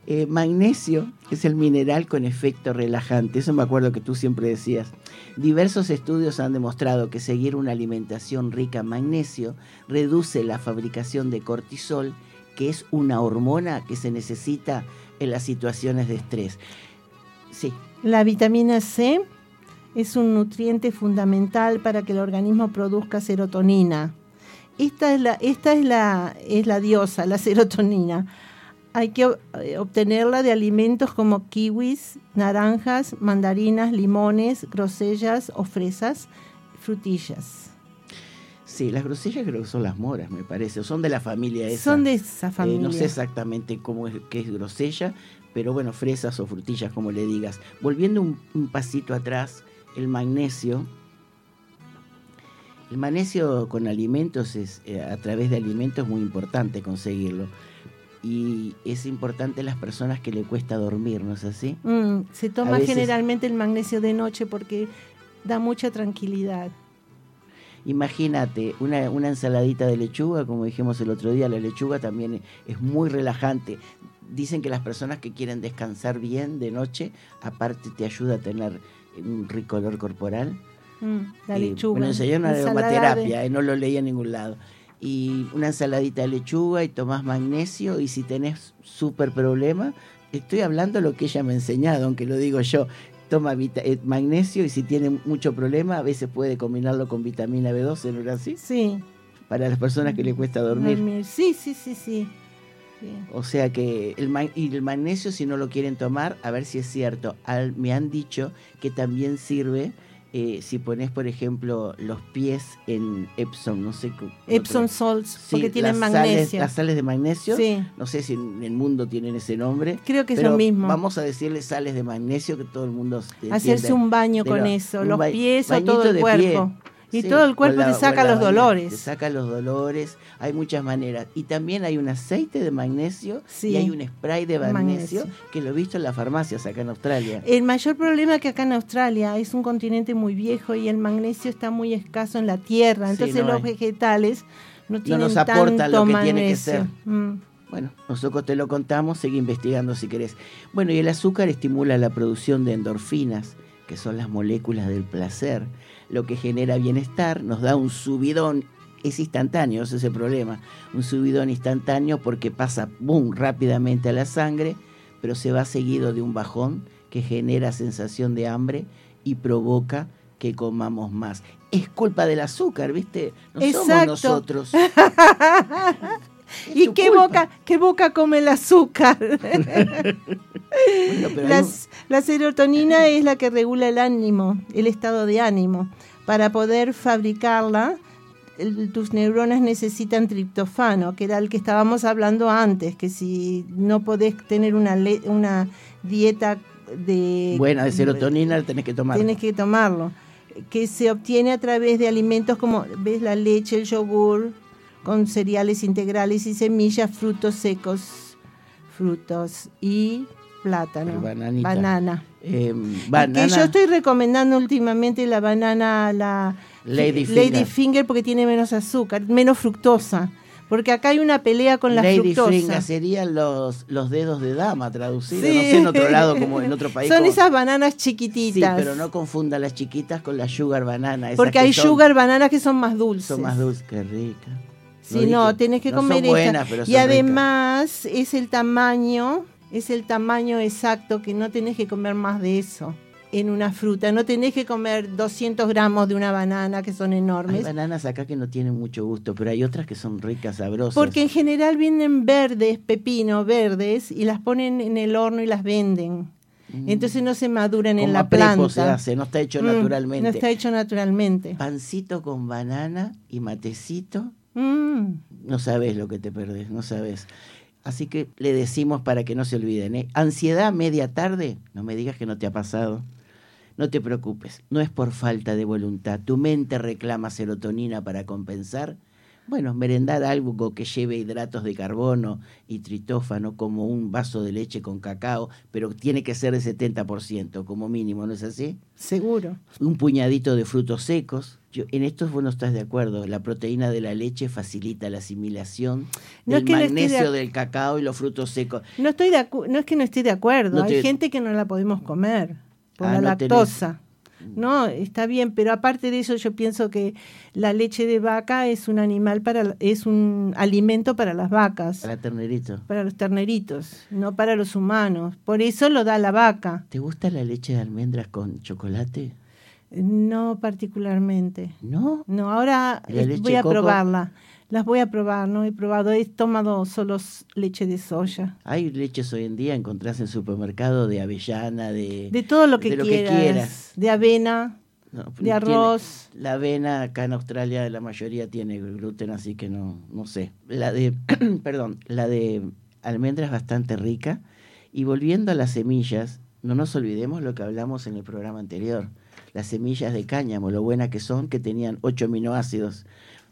Speaker 1: Eh, magnesio es el mineral con efecto relajante. Eso me acuerdo que tú siempre decías. Diversos estudios han demostrado que seguir una alimentación rica en magnesio reduce la fabricación de cortisol, que es una hormona que se necesita en las situaciones de estrés. Sí.
Speaker 2: La vitamina C es un nutriente fundamental para que el organismo produzca serotonina. Esta es la, esta es la, es la diosa, la serotonina hay que eh, obtenerla de alimentos como kiwis, naranjas, mandarinas, limones, grosellas o fresas, frutillas.
Speaker 1: Sí, las grosellas creo que son las moras, me parece, o son de la familia esa.
Speaker 2: Son de esa familia.
Speaker 1: Eh, no sé exactamente cómo es, qué es grosella, pero bueno, fresas o frutillas, como le digas. Volviendo un, pasito atrás, el magnesio. El magnesio con alimentos es, eh, a través de alimentos es muy importante conseguirlo y es importante las personas que le cuesta dormir, ¿no es así?
Speaker 2: Mm, se toma generalmente el magnesio de noche porque da mucha tranquilidad.
Speaker 1: Imagínate, una, una, ensaladita de lechuga, como dijimos el otro día, la lechuga también es muy relajante. Dicen que las personas que quieren descansar bien de noche, aparte te ayuda a tener un rico olor corporal.
Speaker 2: Mm, la eh, lechuga.
Speaker 1: Me enseñaron una aromaterapia, eh, no lo leí en ningún lado y una ensaladita de lechuga y tomás magnesio y si tenés súper problema, estoy hablando lo que ella me ha enseñado, aunque lo digo yo, toma eh, magnesio y si tiene mucho problema a veces puede combinarlo con vitamina B12, ¿no es así?
Speaker 2: Sí.
Speaker 1: Para las personas que le cuesta dormir.
Speaker 2: Sí, sí, sí, sí.
Speaker 1: O sea que el, y el magnesio si no lo quieren tomar, a ver si es cierto. me han dicho que también sirve eh, si pones, por ejemplo, los pies en Epsom, no sé.
Speaker 2: Epsom salts, porque tienen magnesio.
Speaker 1: las sales de magnesio, no sé si en el mundo tienen ese nombre.
Speaker 2: Creo que es lo mismo.
Speaker 1: Vamos a decirle sales de magnesio que todo el mundo.
Speaker 2: Hacerse un baño con eso, los pies o todo el cuerpo. Y todo el cuerpo te saca los dolores.
Speaker 1: Te saca los dolores, hay muchas maneras. Y también hay un aceite de magnesio y hay un spray de magnesio, que lo he visto en las farmacias acá en Australia.
Speaker 2: El mayor problema que acá en Australia es un continente muy viejo y el magnesio está muy escaso en la tierra. Entonces los vegetales no tienen
Speaker 1: nos aportan lo
Speaker 2: que
Speaker 1: tiene que ser. Mm. Bueno, nosotros te lo contamos, sigue investigando si querés. Bueno, y el azúcar estimula la producción de endorfinas, que son las moléculas del placer lo que genera bienestar, nos da un subidón, es instantáneo, ese es el problema, un subidón instantáneo porque pasa, boom, rápidamente a la sangre, pero se va seguido de un bajón que genera sensación de hambre y provoca que comamos más. Es culpa del azúcar, ¿viste? No somos nosotros.
Speaker 2: ¿Y qué boca, qué boca come el azúcar? la serotonina es la que regula el ánimo, el estado de ánimo. Para poder fabricarla, tus neuronas necesitan triptofano, que era el que estábamos hablando antes, que si no podés tener una, una dieta de...
Speaker 1: Buena, de serotonina tenés que tomarlo.
Speaker 2: Tenés que tomarlo. Que se obtiene a través de alimentos como, ves, la leche, el yogur, con cereales integrales y semillas, frutos secos, frutos y plátano, banana.
Speaker 1: Eh,
Speaker 2: que yo estoy recomendando últimamente la banana, la
Speaker 1: Lady,
Speaker 2: Finger. porque tiene menos azúcar, menos fructosa. Porque acá hay una pelea con la
Speaker 1: Lady
Speaker 2: fructosa.
Speaker 1: Finger serían los, los dedos de dama traducidos, no sé en otro lado como en otro país.
Speaker 2: Son esas bananas chiquititas.
Speaker 1: Sí, pero no confunda las chiquitas con las sugar banana.
Speaker 2: Porque hay sugar bananas que son más dulces.
Speaker 1: Son más dulces, qué rica.
Speaker 2: Sí, no, tienes que comer
Speaker 1: son
Speaker 2: y además es el tamaño, es el tamaño exacto que no tenés que comer más de eso en una fruta. No tenés que comer 200 gramos de una banana que son enormes.
Speaker 1: Hay bananas acá que no tienen mucho gusto, pero hay otras que son ricas, sabrosas.
Speaker 2: Porque en general vienen verdes, pepino, verdes, y las ponen en el horno y las venden. Mm. Entonces no se maduran en la planta.
Speaker 1: se hace, no está hecho mm, naturalmente.
Speaker 2: No está hecho naturalmente.
Speaker 1: Pancito con banana y matecito
Speaker 2: Mm.
Speaker 1: No sabes lo que te perdés, no sabes. Así que le decimos para que no se olviden. ¿eh? Ansiedad media tarde, no me digas que no te ha pasado. No te preocupes, no es por falta de voluntad. Tu mente reclama serotonina para compensar. bueno, merendar algo que lleve hidratos de carbono y tritófano, como un vaso de leche con cacao, pero tiene que ser de 70% como mínimo, ¿no es así?
Speaker 2: Seguro.
Speaker 1: Un puñadito de frutos secos. Yo, en esto vos no estás de acuerdo. La proteína de la leche facilita la asimilación
Speaker 2: No
Speaker 1: del
Speaker 2: es que no esté de
Speaker 1: magnesio del cacao y los frutos secos.
Speaker 2: No estoy de acu- no es que no esté de acuerdo,
Speaker 1: No
Speaker 2: hay
Speaker 1: te-
Speaker 2: gente que no la podemos comer por
Speaker 1: Ah,
Speaker 2: la
Speaker 1: tenés-
Speaker 2: lactosa. No, está bien, pero aparte de eso yo pienso que la leche de vaca es un animal para es un alimento para las vacas,
Speaker 1: Para ternerito.
Speaker 2: para los terneritos, no para los humanos. Por eso lo da la vaca,
Speaker 1: ¿Te gusta la leche de almendras con chocolate?
Speaker 2: No particularmente.
Speaker 1: ¿No?
Speaker 2: No, ahora
Speaker 1: ¿Y la
Speaker 2: eh,
Speaker 1: leche
Speaker 2: voy a
Speaker 1: coco?
Speaker 2: probarla. Las voy a probar, no he probado, he tomado solo leche de soya.
Speaker 1: Hay leches hoy en día, encontrás en supermercado de avellana, de...
Speaker 2: De todo lo que,
Speaker 1: de lo que
Speaker 2: quieras,
Speaker 1: quieras.
Speaker 2: de avena,
Speaker 1: no,
Speaker 2: de
Speaker 1: tiene-
Speaker 2: arroz.
Speaker 1: la avena acá en Australia la mayoría tiene gluten, así que no, no sé. La de, perdón, la de almendra es bastante rica. Y volviendo a las semillas, no nos olvidemos lo que hablamos en el programa anterior. Las semillas de cáñamo, lo buenas que son, que tenían ocho aminoácidos.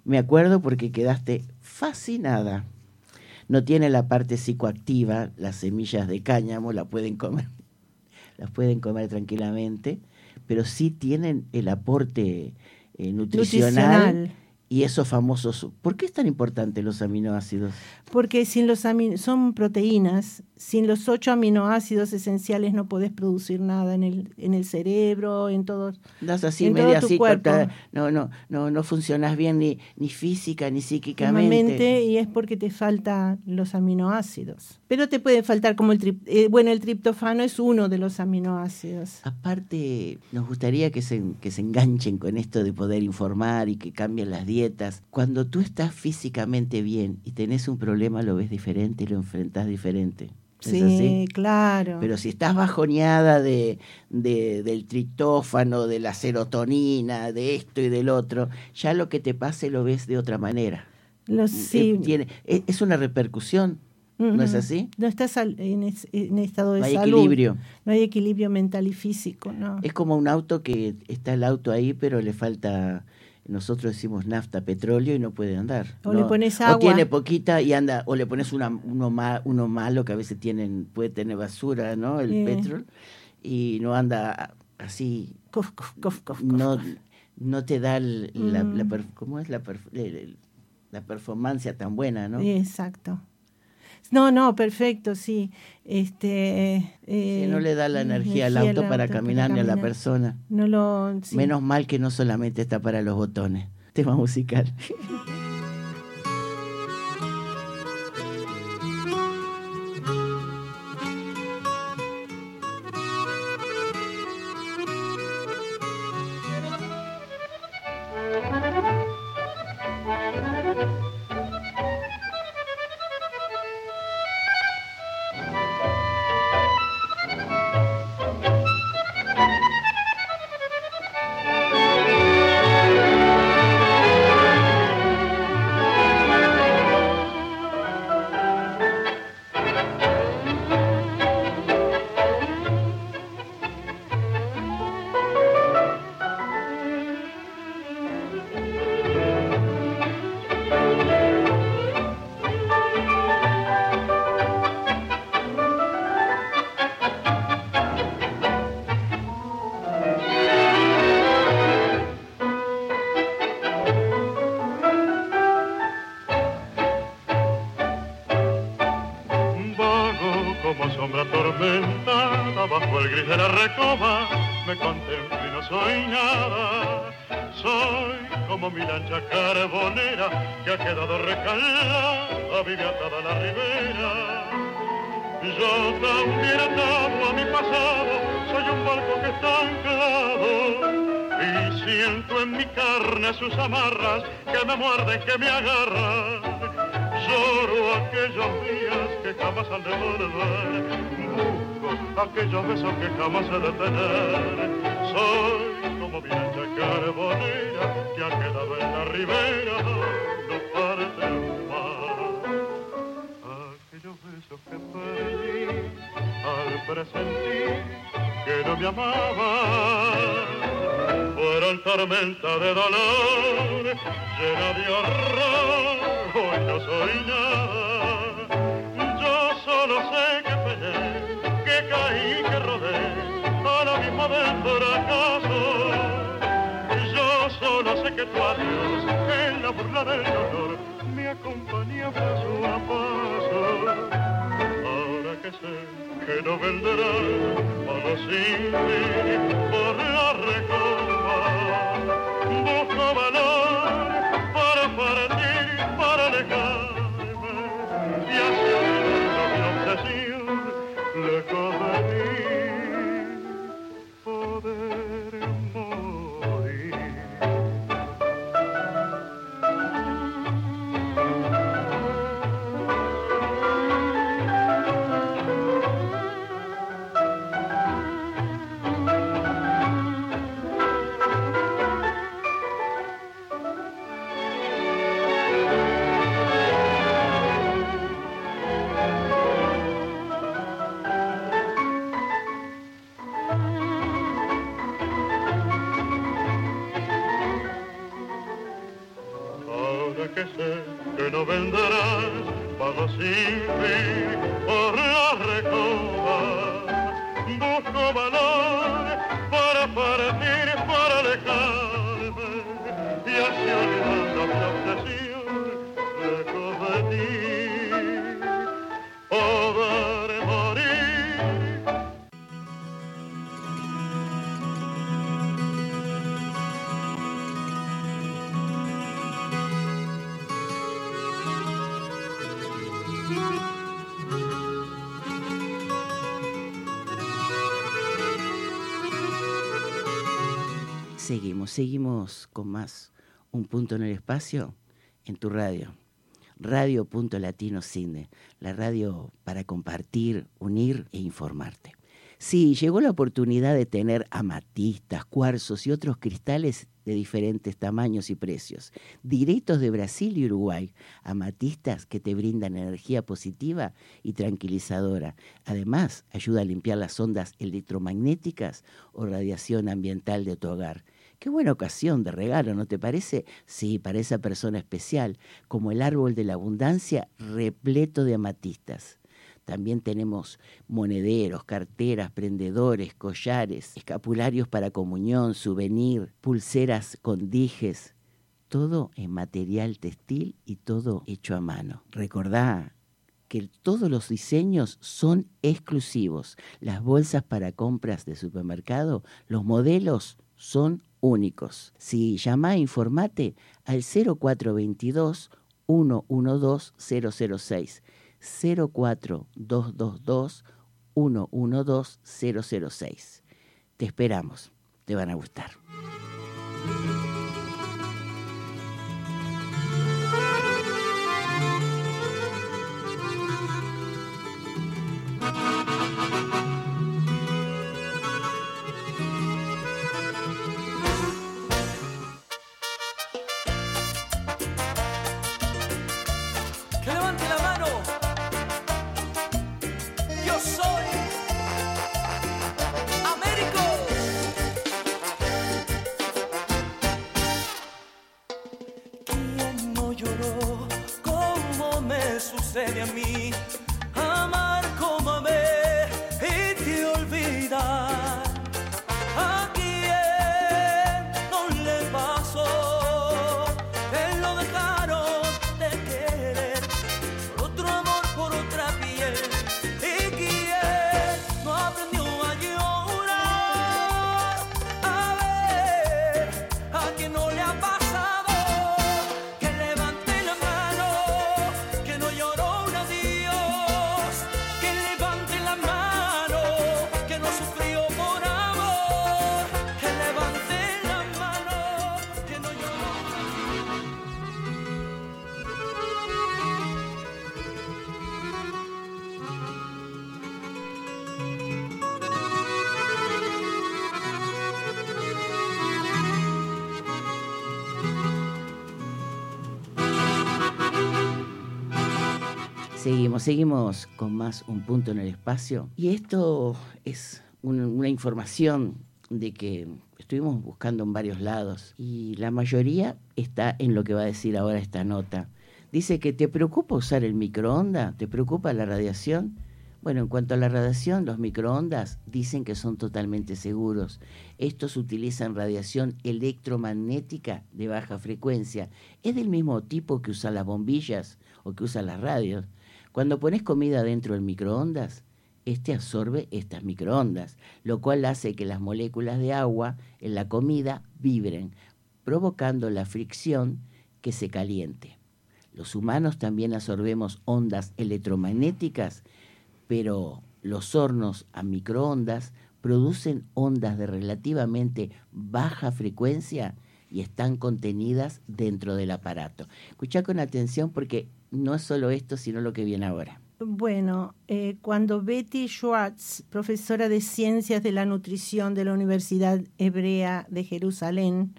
Speaker 1: Me acuerdo porque quedaste fascinada. No tiene la parte psicoactiva, las semillas de cáñamo la pueden comer, las pueden comer tranquilamente, pero sí tienen el aporte eh, nutricional,
Speaker 2: Nutricional.
Speaker 1: Y esos famosos. ¿Por qué es tan importante los aminoácidos?
Speaker 2: Porque sin los ami- son proteínas, sin los ocho aminoácidos esenciales no podés producir nada en el, en el cerebro, en todos.
Speaker 1: Das así
Speaker 2: En todo
Speaker 1: media
Speaker 2: tu
Speaker 1: así,
Speaker 2: cuerpo.
Speaker 1: no, no, no, no funcionas bien ni, ni física ni psíquicamente.
Speaker 2: Y es porque te faltan los aminoácidos. Pero te puede faltar como el trip, eh, bueno, el triptofano es uno de los aminoácidos.
Speaker 1: Aparte, nos gustaría que se, que se enganchen con esto de poder informar y que cambien las dietas. Cuando tú estás físicamente bien y tenés un problema, lo ves diferente y lo enfrentás diferente. ¿Es
Speaker 2: Sí,
Speaker 1: así?
Speaker 2: claro.
Speaker 1: Pero si estás bajoneada de, de- del tritófano, de la serotonina, de esto y del otro, ya lo que te pase lo ves de otra manera.
Speaker 2: Los, sí.
Speaker 1: Eh, tiene- es, es una repercusión, ¿no es así?
Speaker 2: No estás en, es- en estado de
Speaker 1: No hay
Speaker 2: salud.
Speaker 1: equilibrio.
Speaker 2: No hay equilibrio mental y físico, ¿no?
Speaker 1: Es como un auto que está el auto ahí, pero le falta, nosotros decimos nafta, petróleo y no puede andar.
Speaker 2: O
Speaker 1: ¿no?
Speaker 2: le pones
Speaker 1: O
Speaker 2: agua.
Speaker 1: tiene poquita y anda, o le pones una, uno, ma- uno malo que a veces tienen, puede tener basura, ¿no? El
Speaker 2: Sí.
Speaker 1: petróleo, y no anda así,
Speaker 2: Cof, cof, cof,
Speaker 1: no, no te da el- la, la
Speaker 2: Mm.
Speaker 1: per- ¿cómo es la, el- la performance tan buena, ¿no?
Speaker 2: Exacto. No, no, perfecto, sí. Este, eh,
Speaker 1: no le da la energía al auto para caminar ni a la persona.
Speaker 2: No lo. sí.
Speaker 1: Menos mal que no solamente está para los botones. Tema musical.
Speaker 4: sus amarras que me muerden, que me agarran. Lloro aquellos días que jamás han de volver, busco aquellos besos que jamás he de tener. Soy como ancha carbonera que ha quedado en la ribera, no parte mar aquellos besos que perdí al presentir que no me amaba cruel tormenta de dolor, llena de horror, hoy no soy nada. Yo solo sé que peleé, que caí, que rodé, a la misma del fracaso. Yo solo sé que tu adiós, en la burla del dolor, me acompaña paso a que no vendrá para sin por la recoba. Busco valor para partir, para alejarme
Speaker 1: Seguimos, con más Un Punto en el Espacio en tu radio. Radio Punto Latino Cine, la radio para compartir, unir e informarte. Sí, llegó la oportunidad de tener amatistas, cuarzos y otros cristales de diferentes tamaños y precios, directos de Brasil y Uruguay, amatistas que te brindan energía positiva y tranquilizadora. Además, ayuda a limpiar las ondas electromagnéticas o radiación ambiental de tu hogar. Qué buena ocasión de regalo, ¿no te parece? Sí, para esa persona especial, como el árbol de la abundancia repleto de amatistas. También tenemos monederos, carteras, prendedores, collares, escapularios para comunión, souvenir, pulseras con dijes, todo en material textil y todo hecho a mano. Recordá que todos los diseños son exclusivos. Las bolsas para compras de supermercado, los modelos son únicos. Si llama, informate al 0422 112 006. 04222 112 006. Te esperamos, te van a gustar. Seguimos, con más Un Punto en el Espacio. Y esto es un- una información de que estuvimos buscando en varios lados y la mayoría está en lo que va a decir ahora esta nota. Dice que te preocupa usar el microondas, te preocupa la radiación. Bueno, en cuanto a la radiación, los microondas dicen que son totalmente seguros. Estos utilizan radiación electromagnética de baja frecuencia. Es del mismo tipo que usan las bombillas o que usan las radios. Cuando pones comida dentro del microondas, este absorbe estas microondas, lo cual hace que las moléculas de agua en la comida vibren, provocando la fricción que se caliente. Los humanos también absorbemos ondas electromagnéticas, pero los hornos a microondas producen ondas de relativamente baja frecuencia y están contenidas dentro del aparato. Escucha con atención porque no es solo esto, sino lo que viene ahora.
Speaker 2: Bueno, eh, cuando Betty Schwartz, profesora de Ciencias de la Nutrición de la Universidad Hebrea de Jerusalén,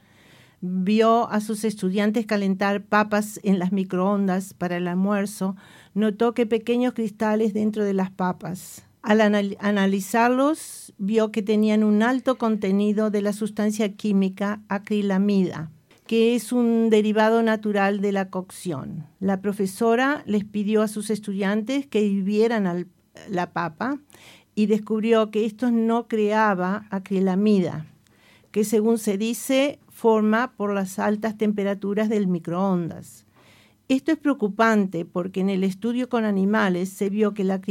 Speaker 2: vio a sus estudiantes calentar papas en las microondas para el almuerzo, notó que pequeños cristales dentro de las papas. Al analizarlos, vio que tenían un alto contenido de la sustancia química acrilamida que es un derivado natural de la cocción. La profesora les pidió a sus estudiantes que vivieran la papa y descubrió que esto no creaba acrilamida, que según se dice forma por las altas temperaturas del microondas. Esto es preocupante porque en el estudio con animales se vio que la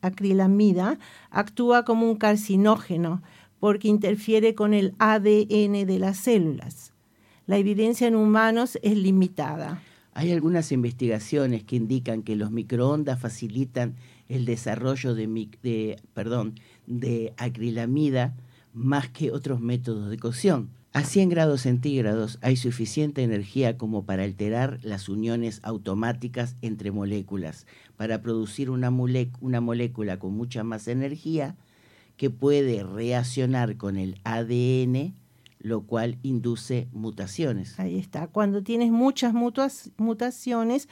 Speaker 2: acrilamida actúa como un carcinógeno porque interfiere con el ADN de las células la evidencia en humanos es limitada.
Speaker 1: Hay algunas investigaciones que indican que los microondas facilitan el desarrollo de, acrilamida más que otros métodos de cocción. A 100 grados centígrados hay suficiente energía como para alterar las uniones automáticas entre moléculas, para producir una molécula con mucha más energía que puede reaccionar con el ADN lo cual induce mutaciones.
Speaker 2: Ahí está. Cuando tienes muchas mutaciones,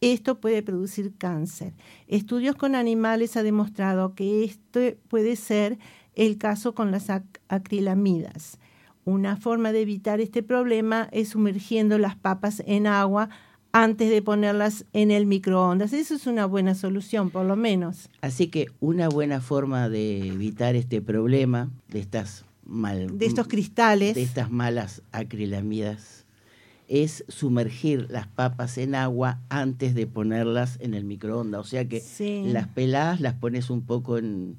Speaker 2: esto puede producir cáncer. Estudios con animales han demostrado que esto puede ser el caso con las acrilamidas. Una forma de evitar este problema es sumergiendo las papas en agua antes de ponerlas en el microondas. Eso es una buena solución, por lo menos.
Speaker 1: Así que una buena forma de evitar este problema de estas
Speaker 2: de estos cristales,
Speaker 1: de estas malas acrilamidas, es sumergir las papas en agua antes de ponerlas en el microondas. O sea que las peladas las pones un poco en,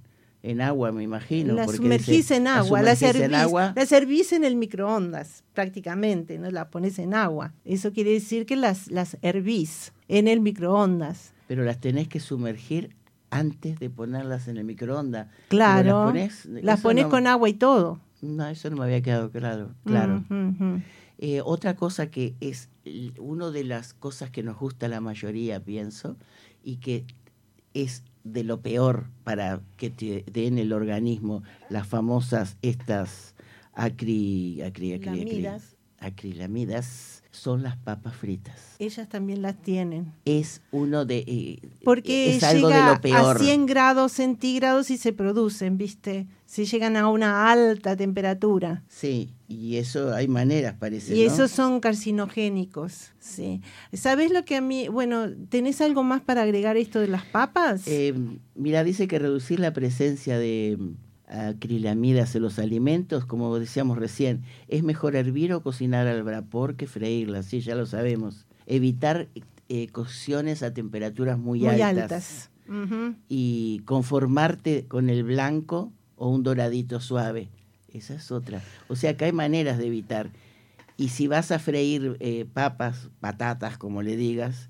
Speaker 1: agua, me imagino.
Speaker 2: Las sumergís en agua, las, servís, en agua. las servís en el microondas prácticamente, no las pones en agua. Eso quiere decir que las, las hervís en el microondas.
Speaker 1: Pero las tenés que sumergir antes de ponerlas en el microondas.
Speaker 2: Claro. Las pones, con agua y todo.
Speaker 1: No, eso no me había quedado claro. Claro. Eh, otra cosa que es una de las cosas que nos gusta a la mayoría, pienso, y que es de lo peor para que te den el organismo, las famosas estas acri, acri, acri, acrilamidas son las papas fritas.
Speaker 2: Ellas también las tienen.
Speaker 1: Es uno de
Speaker 2: eh, porque es algo de lo peor. a 100 grados centígrados y se producen, ¿viste? Si llegan a una alta temperatura.
Speaker 1: Sí, y eso hay maneras, parece.
Speaker 2: Y esos son carcinogénicos, sí. ¿Sabes lo que a mí, bueno, tenés algo más para agregar esto de las papas?
Speaker 1: Eh, mira, dice que reducir la presencia de acrilamidas en los alimentos, como decíamos recién, es mejor hervir o cocinar al vapor que freírlas, sí, ya lo sabemos. Evitar eh, cocciones a temperaturas muy, altas. Y conformarte con el blanco o un doradito suave. Esa es otra. O sea que hay maneras de evitar. Y si vas a freír eh, papas, patatas, como le digas,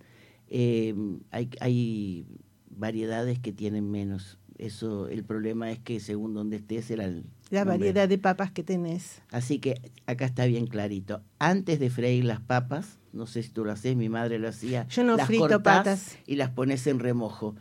Speaker 1: eh, hay, hay variedades que tienen menos eso, el problema es que según donde estés era
Speaker 2: la variedad de papas que tenés.
Speaker 1: Así que acá está bien clarito. Antes de freír las papas, no sé si tú lo haces, mi madre lo hacía.
Speaker 2: Yo no las frito patas.
Speaker 1: Y las pones en remojo.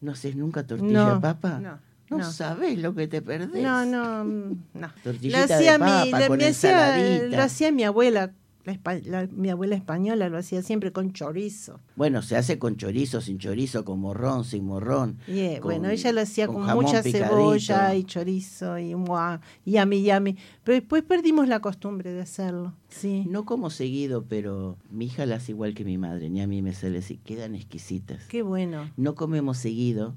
Speaker 1: ¿No haces nunca tortilla de papa?
Speaker 2: No.
Speaker 1: No, sabes lo que te perdés.
Speaker 2: No, no, mm, no.
Speaker 1: Tortillita de papa con
Speaker 2: hacía, lo hacía mi abuela La mi abuela española lo hacía siempre con chorizo.
Speaker 1: Bueno, se hace con chorizo, sin chorizo, con morrón, sin morrón.
Speaker 2: Y, eh,
Speaker 1: con-
Speaker 2: bueno, ella lo hacía con, mucha
Speaker 1: picadito.
Speaker 2: cebolla y chorizo y muah, yami yami. Pero después perdimos la costumbre de hacerlo. Sí.
Speaker 1: No como seguido, pero mi hija las hace igual que mi madre, ni a mí me sale así, quedan exquisitas.
Speaker 2: Qué bueno.
Speaker 1: No comemos seguido,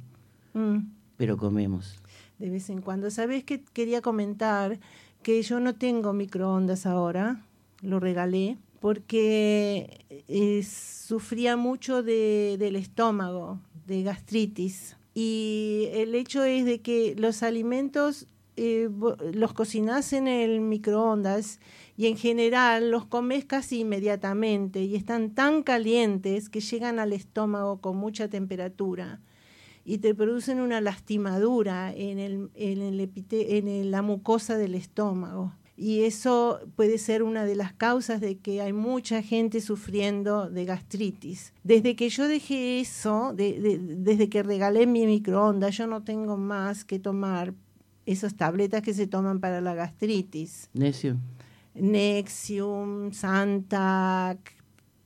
Speaker 2: Mm.
Speaker 1: pero comemos.
Speaker 2: de vez en cuando. ¿Sabés que quería comentar? Que yo no tengo microondas ahora, lo regalé, porque eh, sufría mucho de, del estómago, de gastritis. Y el hecho es de que los alimentos eh, los cocinás en el microondas y en general los comes casi inmediatamente y están tan calientes que llegan al estómago con mucha temperatura y te producen una lastimadura en, el, en, el epite- en el- la mucosa del estómago. Y eso puede ser una de las causas de que hay mucha gente sufriendo de gastritis. Desde que yo dejé eso, de- de- desde que regalé mi microondas, yo no tengo más que tomar esas tabletas que se toman para la gastritis.
Speaker 1: Necio.
Speaker 2: Nexium, Santac,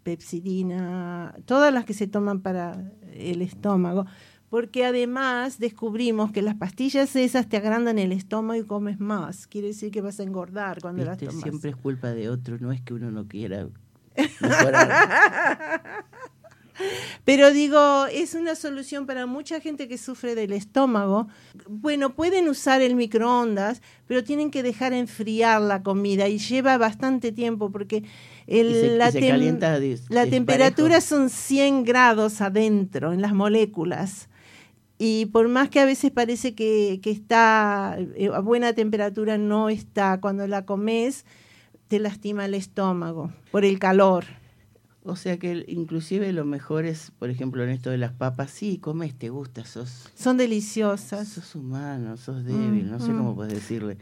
Speaker 2: Pepsidina, todas las que se toman para el estómago, porque además descubrimos que las pastillas esas te agrandan el estómago y comes más. Quiere decir que vas a engordar cuando las
Speaker 1: Viste,
Speaker 2: tomas.
Speaker 1: siempre es culpa de otro, no es que uno no quiera mejorar.
Speaker 2: Pero digo, es una solución para mucha gente que sufre del estómago. Bueno, pueden usar el microondas, pero tienen que dejar enfriar la comida y lleva bastante tiempo porque el,
Speaker 1: se-
Speaker 2: la, tem- la temperatura son 100 grados adentro, en las moléculas. Y por más que a veces parece que, que está eh, a buena temperatura, no está. Cuando la comes, te lastima el estómago por el calor.
Speaker 1: O sea que inclusive lo mejor es, por ejemplo, en esto de las papas, sí, comes, te gusta, sos,
Speaker 2: Son deliciosas.
Speaker 1: sos humano, sos débil, no sé
Speaker 2: mm.
Speaker 1: cómo puedes decirle.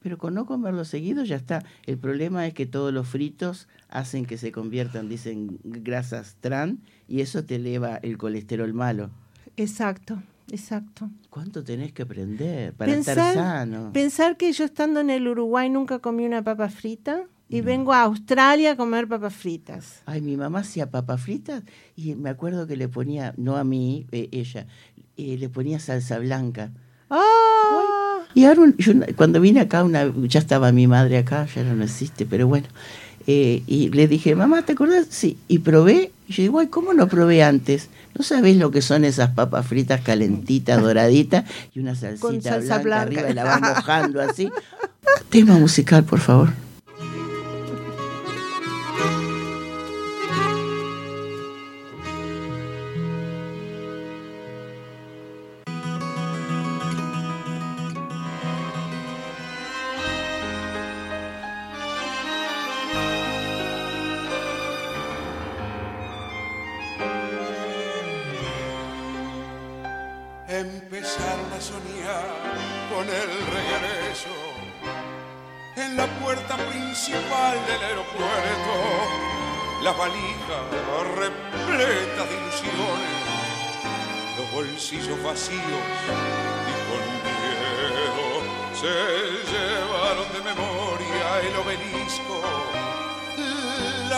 Speaker 1: Pero con no comerlo seguido ya está. El problema es que todos los fritos hacen que se conviertan, dicen, grasas trans y eso te eleva el colesterol malo.
Speaker 2: Exacto, exacto.
Speaker 1: ¿Cuánto tenés que aprender para
Speaker 2: Pensar-
Speaker 1: estar sano?
Speaker 2: Pensar que yo estando en el Uruguay nunca comí una papa frita y
Speaker 1: No.
Speaker 2: vengo a Australia a comer papas fritas.
Speaker 1: Ay, mi mamá hacía papas fritas y me acuerdo que le ponía, no a mí, eh, ella, eh, le ponía salsa blanca.
Speaker 2: ¡Ah!
Speaker 1: Y ahora, un- yo, cuando vine acá, una, ya estaba mi madre acá, ya no existe, pero bueno. Eh, y le dije, mamá, ¿te acordás? Sí. Y probé. Y yo digo, ay, ¿cómo no probé antes? ¿No sabés lo que son esas papas fritas calentitas, doraditas y una salsita
Speaker 2: salsa
Speaker 1: blanca,
Speaker 2: blanca.
Speaker 1: arriba y la vas mojando así? Tema musical, por favor.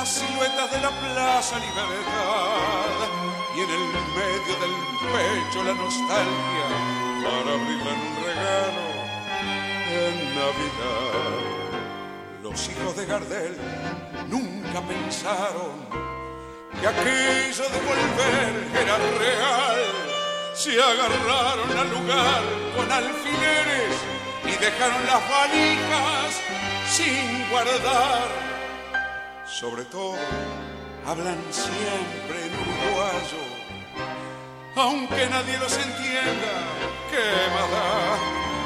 Speaker 5: Siluetas de la Plaza Libertad y en el medio del pecho la nostalgia para abrirla en un regalo en Navidad. Los hijos de Gardel nunca pensaron que aquello de volver era real. Se agarraron al lugar con alfileres y dejaron las valijas sin guardar. Sobre todo, hablan siempre en uruguayo, aunque nadie los entienda, ¿qué?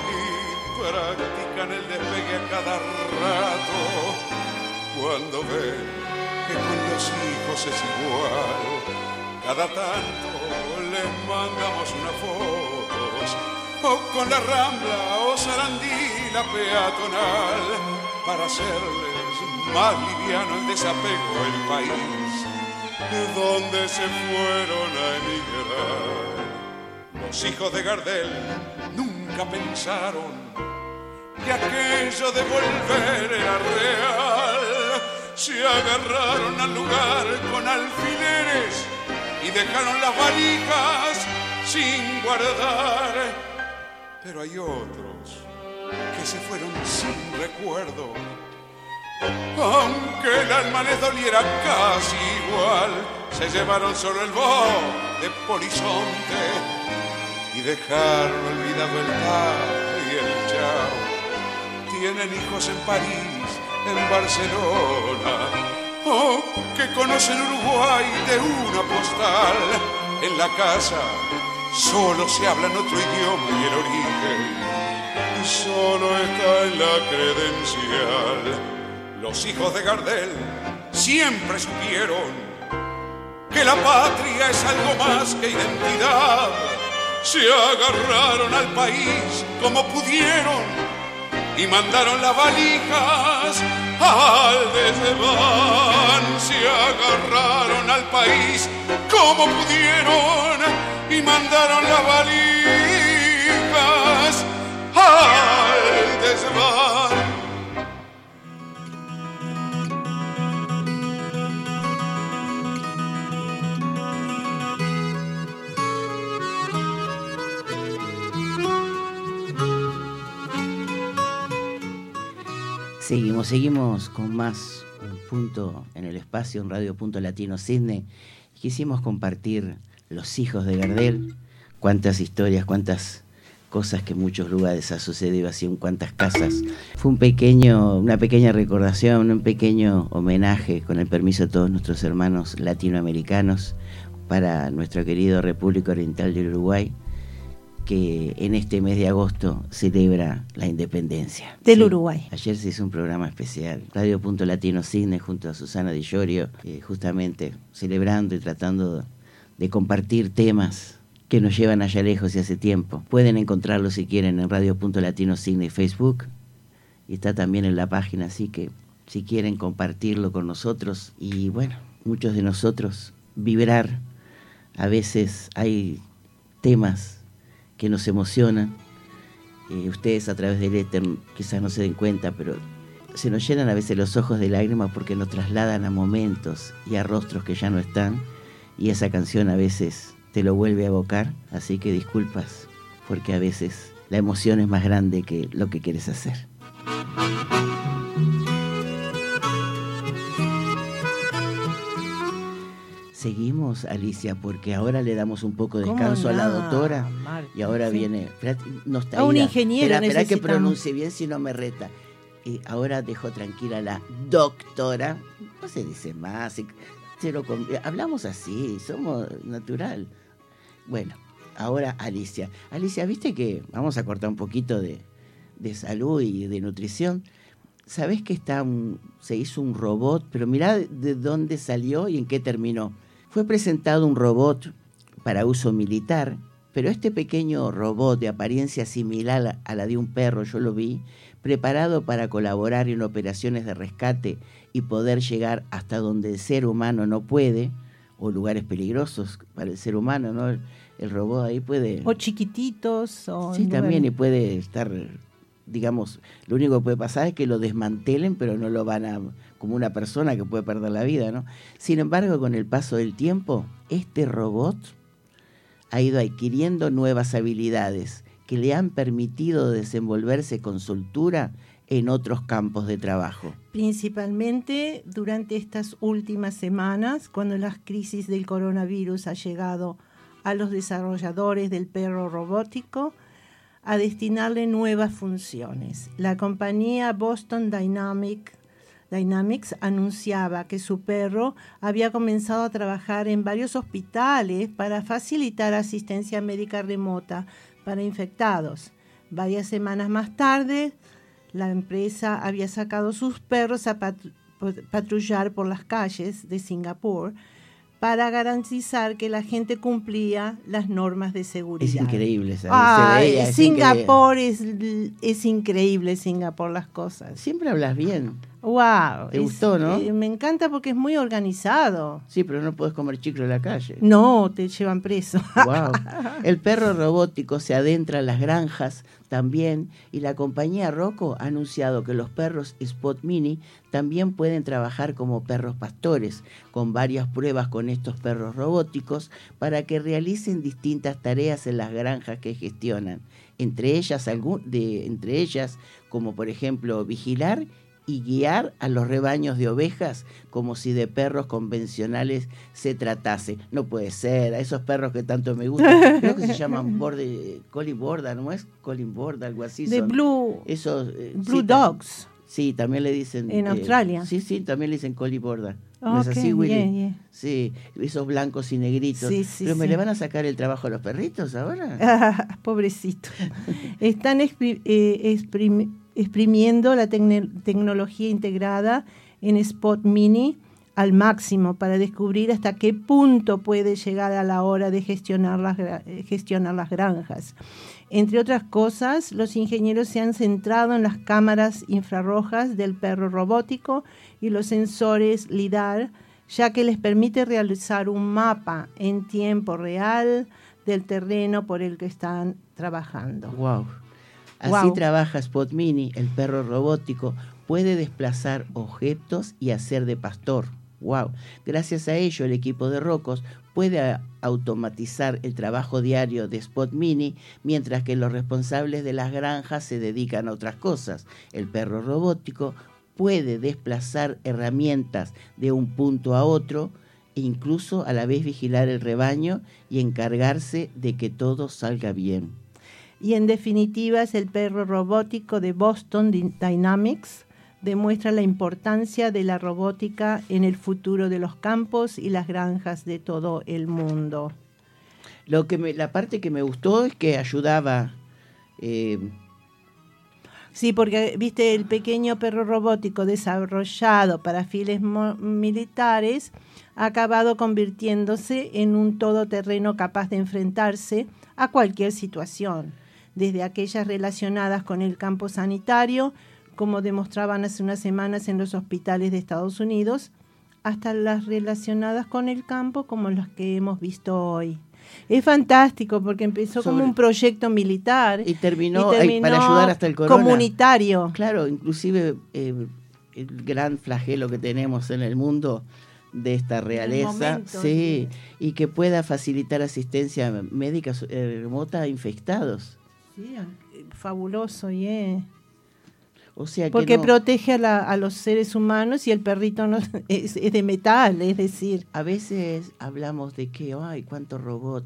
Speaker 5: Y practican el despegue a cada rato, cuando ven que con los hijos es igual. Cada tanto les mandamos una fotos, o con la rambla o Sarandí la peatonal, para hacerles más liviano el desapego el país, de donde se fueron a emigrar. Los hijos de Gardel nunca pensaron que aquello de volver era real. se agarraron al lugar con alfileres y dejaron las valijas sin guardar. Pero hay otros que se fueron sin recuerdo. Aunque el alma les doliera casi igual, se llevaron solo el bo de polizonte y dejaron olvidado el ta y el chao. Tienen hijos en París, en Barcelona, o que conocen Uruguay de una postal. En la casa solo se habla en otro idioma y el origen solo está en la credencial. Los hijos de Gardel siempre supieron que la patria es algo más que identidad. Se agarraron al país como pudieron y mandaron las valijas al desván. Se agarraron al país como pudieron y mandaron las valijas
Speaker 1: Seguimos, seguimos con más un punto en el espacio en Radio Punto Latino Sydney. Quisimos compartir los hijos de Gardel, cuántas historias, cuántas cosas que en muchos lugares ha sucedido así en cuantas casas. Fue un pequeño, una pequeña recordación, un pequeño homenaje, con el permiso de todos nuestros hermanos latinoamericanos, para nuestro querido República Oriental del Uruguay, que en este mes de agosto celebra la independencia.
Speaker 2: Del Uruguay.
Speaker 1: Ayer se hizo un programa especial, Radio Punto Latino Cine, junto a Susana Di Llorio, eh, justamente celebrando y tratando de compartir temas que nos llevan allá lejos y hace tiempo. Pueden encontrarlo si quieren en Radio Punto Latino Cine Facebook. Y está también en la página, así que si quieren compartirlo con nosotros. Y bueno, muchos de nosotros vibrar. A veces hay temas que nos emocionan. Eh, ustedes a través del éter quizás no se den cuenta, pero se nos llenan a veces los ojos de lágrimas porque nos trasladan a momentos y a rostros que ya no están. Y esa canción a veces te lo vuelve a evocar, así que disculpas, porque a veces la emoción es más grande que lo que quieres hacer. Seguimos, Alicia, porque ahora le damos un poco de descanso a la doctora y ahora viene
Speaker 2: no está a un ingeniero.
Speaker 1: Espera, que pronuncie bien si no me reta. Y ahora dejo tranquila a la doctora. No se dice más. hablamos así, somos natural. Bueno, ahora Alicia. Alicia, viste que vamos a cortar un poquito de, salud y de nutrición. ¿Sabés que está se hizo un robot? Pero mirá de dónde salió y en qué terminó. Fue presentado un robot para uso militar, pero este pequeño robot de apariencia similar a la de un perro, yo lo vi, preparado para colaborar en operaciones de rescate y poder llegar hasta donde el ser humano no puede, o lugares peligrosos para el ser humano, ¿no? El, robot ahí puede...
Speaker 2: O chiquititos. O
Speaker 1: sí, también, y puede estar, digamos, lo único que puede pasar es que lo desmantelen, pero no lo van a, como una persona que puede perder la vida, ¿no? Sin embargo, con el paso del tiempo, este robot ha ido adquiriendo nuevas habilidades que le han permitido desenvolverse con soltura en otros campos de trabajo.
Speaker 2: Principalmente durante estas últimas semanas, cuando la crisis del coronavirus ha llegado a los desarrolladores del perro robótico a destinarle nuevas funciones. La compañía Boston Dynamic, Dynamics anunciaba que su perro había comenzado a trabajar en varios hospitales para facilitar asistencia médica remota para infectados. Varias semanas más tarde, la empresa había sacado sus perros a patrullar por las calles de Singapur para garantizar que la gente cumplía las normas de seguridad.
Speaker 1: Es increíble,
Speaker 2: ¿sabes? Singapur Es, es, increíble, Singapur, las cosas.
Speaker 1: Siempre hablas bien.
Speaker 2: Wow.
Speaker 1: ¿Te gustó, no?
Speaker 2: me encanta porque es muy organizado.
Speaker 1: Sí, pero no puedes comer chicle en la calle.
Speaker 2: No, te llevan preso.
Speaker 1: Wow. El perro robótico se adentra en las granjas también y la compañía Rocco ha anunciado que los perros Spot Mini también pueden trabajar como perros pastores, con varias pruebas con estos perros robóticos para que realicen distintas tareas en las granjas que gestionan, entre ellas, algún, de, entre ellas como por ejemplo vigilar y guiar a los rebaños de ovejas como si de perros convencionales se tratase. No puede ser, a esos perros que tanto me gustan, creo que se llaman borde, Colin Borda, ¿no es? Colin Borda, algo así.
Speaker 2: De. Blue,
Speaker 1: Esos, eh,
Speaker 2: Blue
Speaker 1: sí,
Speaker 2: Dogs.
Speaker 1: Sí, también le dicen.
Speaker 2: En
Speaker 1: eh,
Speaker 2: Australia.
Speaker 1: Sí, sí, también le dicen Collie Borda. ¿No es así, Willy?
Speaker 2: yeah, yeah.
Speaker 1: Sí, esos blancos y negritos.
Speaker 2: Sí, sí,
Speaker 1: Pero me le van a sacar el trabajo a los perritos ahora.
Speaker 2: Ah, pobrecito. Están eh, exprim- exprimiendo la tecnología integrada en Spot Mini al máximo para descubrir hasta qué punto puede llegar a la hora de gestionar las, eh, gestionar las granjas. Entre otras cosas, los ingenieros se han centrado en las cámaras infrarrojas del perro robótico y los sensores LIDAR, ya que les permite realizar un mapa en tiempo real del terreno por el que están trabajando.
Speaker 1: Wow. Así trabaja Spot Mini, el perro robótico. Puede desplazar objetos y hacer de pastor. Wow. Gracias a ello, el equipo de Rocos puede automatizar el trabajo diario de Spot Mini, mientras que los responsables de las granjas se dedican a otras cosas. El perro robótico puede desplazar herramientas de un punto a otro e incluso a la vez vigilar el rebaño y encargarse de que todo salga bien.
Speaker 2: Y en definitiva es el perro robótico de Boston Dy- Dynamics. Demuestra la importancia de la robótica en el futuro de los campos y las granjas de todo el mundo.
Speaker 1: Lo que me- la parte que me gustó es que ayudaba. eh,
Speaker 2: Sí, porque viste el pequeño perro robótico desarrollado para fines militares ha acabado convirtiéndose en un todoterreno capaz de enfrentarse a cualquier situación, desde aquellas relacionadas con el campo sanitario, como demostraban hace unas semanas en los hospitales de Estados Unidos, hasta las relacionadas con el campo como las que hemos visto hoy. Es fantástico porque empezó como un proyecto militar
Speaker 1: y terminó,
Speaker 2: y terminó
Speaker 1: para ayudar hasta el corona.
Speaker 2: comunitario.
Speaker 1: Claro, inclusive eh, el gran flagelo que tenemos en el mundo de esta realeza,
Speaker 2: momento,
Speaker 1: sí, y que pueda facilitar asistencia médica eh, remota a infectados.
Speaker 2: Sí, fabuloso, yeah.
Speaker 1: O sea que
Speaker 2: Porque
Speaker 1: no-
Speaker 2: protege a, la- a los seres humanos y el perrito no es, es de metal, es decir,
Speaker 1: a veces hablamos de que, ay, cuánto robot.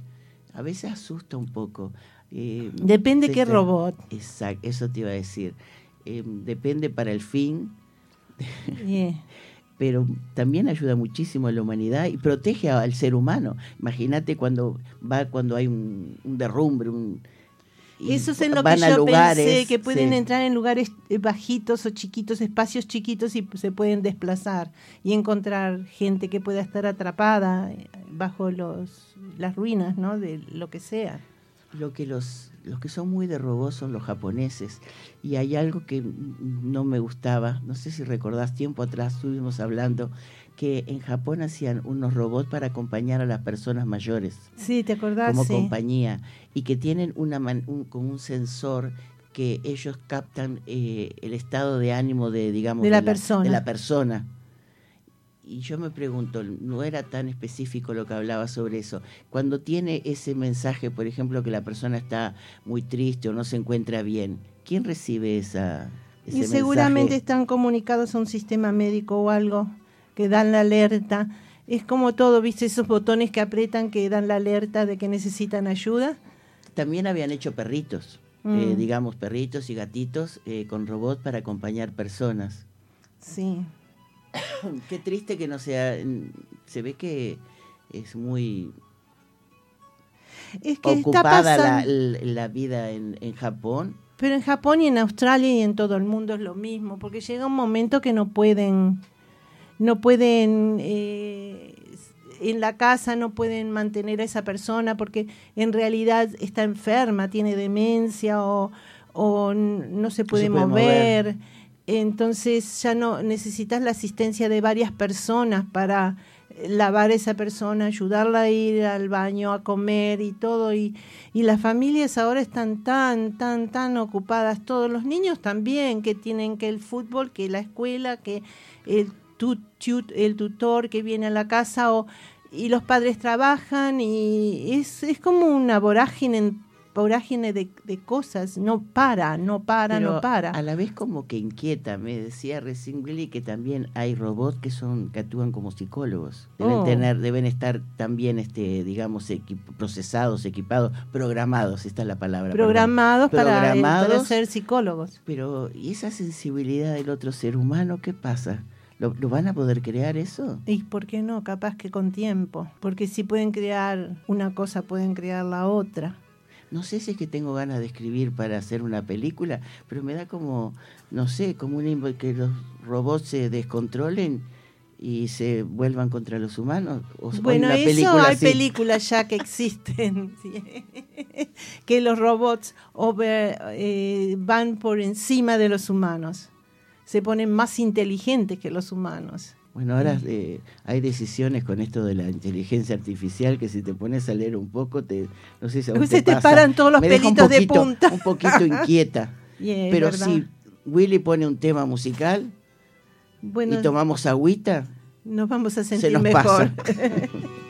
Speaker 1: A veces asusta un poco. Eh,
Speaker 2: depende
Speaker 1: se
Speaker 2: qué robot.
Speaker 1: Exacto, eso te iba a decir. Eh, depende para el fin,
Speaker 2: yeah.
Speaker 1: pero también ayuda muchísimo a la humanidad y protege al ser humano. Imagínate cuando va cuando hay un, un derrumbe, un
Speaker 2: Eso es en lo que yo
Speaker 1: lugares,
Speaker 2: pensé, que pueden
Speaker 1: sí.
Speaker 2: entrar en lugares eh, bajitos o chiquitos, espacios chiquitos y se pueden desplazar y encontrar gente que pueda estar atrapada eh, bajo los las ruinas, ¿no? De lo que sea.
Speaker 1: Lo que los, los que son muy de robots son los japoneses. Y hay algo que no me gustaba, no sé si recordás, tiempo atrás estuvimos hablando que en Japón hacían unos robots para acompañar a las personas mayores
Speaker 2: Sí, ¿te acordás?
Speaker 1: como
Speaker 2: Sí.
Speaker 1: compañía y que tienen una man- un, con un sensor que ellos captan eh, el estado de ánimo de digamos
Speaker 2: De la persona.
Speaker 1: de la persona y yo me pregunto no era tan específico lo que hablaba sobre eso cuando tiene ese mensaje por ejemplo que la persona está muy triste o no se encuentra bien quién recibe esa ese
Speaker 2: Y seguramente
Speaker 1: mensaje?
Speaker 2: están comunicados a un sistema médico o algo que dan la alerta. Es como todo, ¿viste? Esos botones que apretan que dan la alerta de que necesitan ayuda.
Speaker 1: también habían hecho perritos eh,
Speaker 2: Mm.
Speaker 1: digamos perritos y gatitos eh, con robots para acompañar personas
Speaker 2: Sí.
Speaker 1: Qué triste que no sea. Se ve que es muy
Speaker 2: Es que
Speaker 1: ocupada la- la vida en, en Japón.
Speaker 2: Pero en Japón y en Australia y en todo el mundo es lo mismo, porque llega un momento que no pueden, no pueden, eh, en la casa no pueden mantener a esa persona porque en realidad está enferma, tiene demencia o, o no se puede,
Speaker 1: puede
Speaker 2: mover.
Speaker 1: mover.
Speaker 2: entonces ya no necesitas la asistencia de varias personas para lavar a esa persona, ayudarla a ir al baño, a comer y todo. Y, y las familias ahora están tan, tan, tan ocupadas, todos los niños también, que tienen que el fútbol, que la escuela, que el, el tutor que viene a la casa, o, y los padres trabajan y es, es como una vorágine vorágine de, de, cosas, no para, no para, no para.
Speaker 6: A la vez como que inquieta, me decía recién Willy que también hay robots que son, que actúan como psicólogos. Deben
Speaker 2: Oh.
Speaker 6: tener, deben estar también este, digamos, procesados, equipados, programados, esta es la palabra.
Speaker 2: programados, Para, para
Speaker 6: Programados.
Speaker 2: ser psicólogos.
Speaker 6: Pero, ¿y esa sensibilidad del otro ser humano qué pasa? ¿Lo, lo van a poder crear eso?
Speaker 2: ¿Y por qué no? Capaz que con tiempo. Porque si pueden crear una cosa, pueden crear la otra.
Speaker 6: No sé si es que tengo ganas de escribir para hacer una película, pero me da como, no sé, como invo- que los robots se descontrolen y se vuelvan contra los humanos. O,
Speaker 2: Bueno,
Speaker 6: una
Speaker 2: eso
Speaker 6: película
Speaker 2: hay
Speaker 6: así.
Speaker 2: películas ya que existen, que los robots over- eh, van por encima de los humanos, se ponen más inteligentes que los humanos.
Speaker 6: Bueno, ahora eh, hay decisiones con esto de la inteligencia artificial que si te pones a leer un poco, te, no sé si a vos
Speaker 2: Se te
Speaker 6: pasa,
Speaker 2: paran todos los pelitos de punta.
Speaker 6: Un poquito inquieta. Pero si Willy pone un tema musical
Speaker 2: bueno,
Speaker 6: y tomamos agüita,
Speaker 2: nos vamos a
Speaker 6: se
Speaker 2: sentir
Speaker 6: nos
Speaker 2: mejor.
Speaker 6: pasa.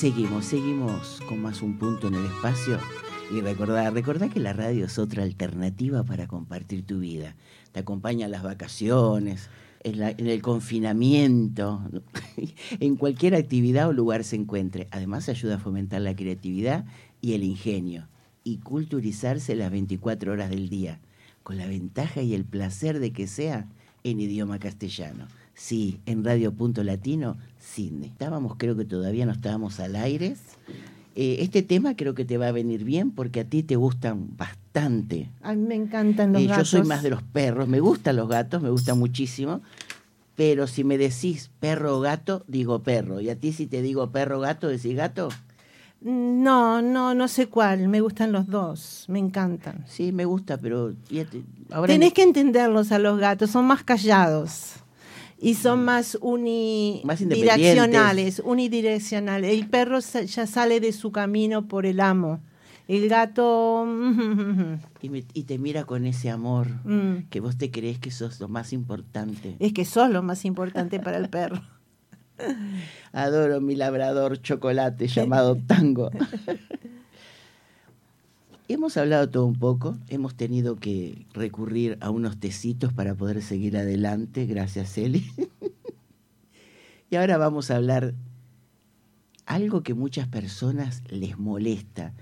Speaker 1: Seguimos, seguimos con más un punto en el espacio. Y recordá, recordá que la radio es otra alternativa para compartir tu vida. Te acompaña en las vacaciones, en, en el confinamiento, en cualquier actividad o lugar se encuentre. Además ayuda a fomentar la creatividad y el ingenio y culturizarse las 24 horas del día, con la ventaja y el placer de que sea en idioma castellano. Sí, en Radio Punto Latino, Sydney. Estábamos, creo que todavía no estábamos al aire. Eh, este tema creo que te va a venir bien porque a ti te gustan bastante.
Speaker 2: A mí me encantan los
Speaker 1: Eh, yo
Speaker 2: gatos.
Speaker 1: soy más de los perros, me gustan los gatos, me gustan muchísimo. Pero si me decís perro o gato, digo perro. Y a ti si te digo perro o gato, decís gato.
Speaker 2: No, no, no sé cuál. Me gustan los dos. Me encantan.
Speaker 1: Sí, me gusta, pero ahora
Speaker 2: Tenés que entenderlos a los gatos. Son más callados. Y son más
Speaker 1: Más
Speaker 2: unidireccionales, unidireccionales. El perro ya sale de su camino por el amo. El gato...
Speaker 1: y, me- y te mira con ese amor
Speaker 2: mm,
Speaker 1: que vos te crees que sos lo más importante.
Speaker 2: es que sos lo más importante para el perro.
Speaker 1: Adoro mi labrador chocolate llamado tango. hemos hablado todo un poco, hemos tenido que recurrir a unos tecitos para poder seguir adelante, gracias Eli. y ahora vamos a hablar algo que muchas personas les molesta.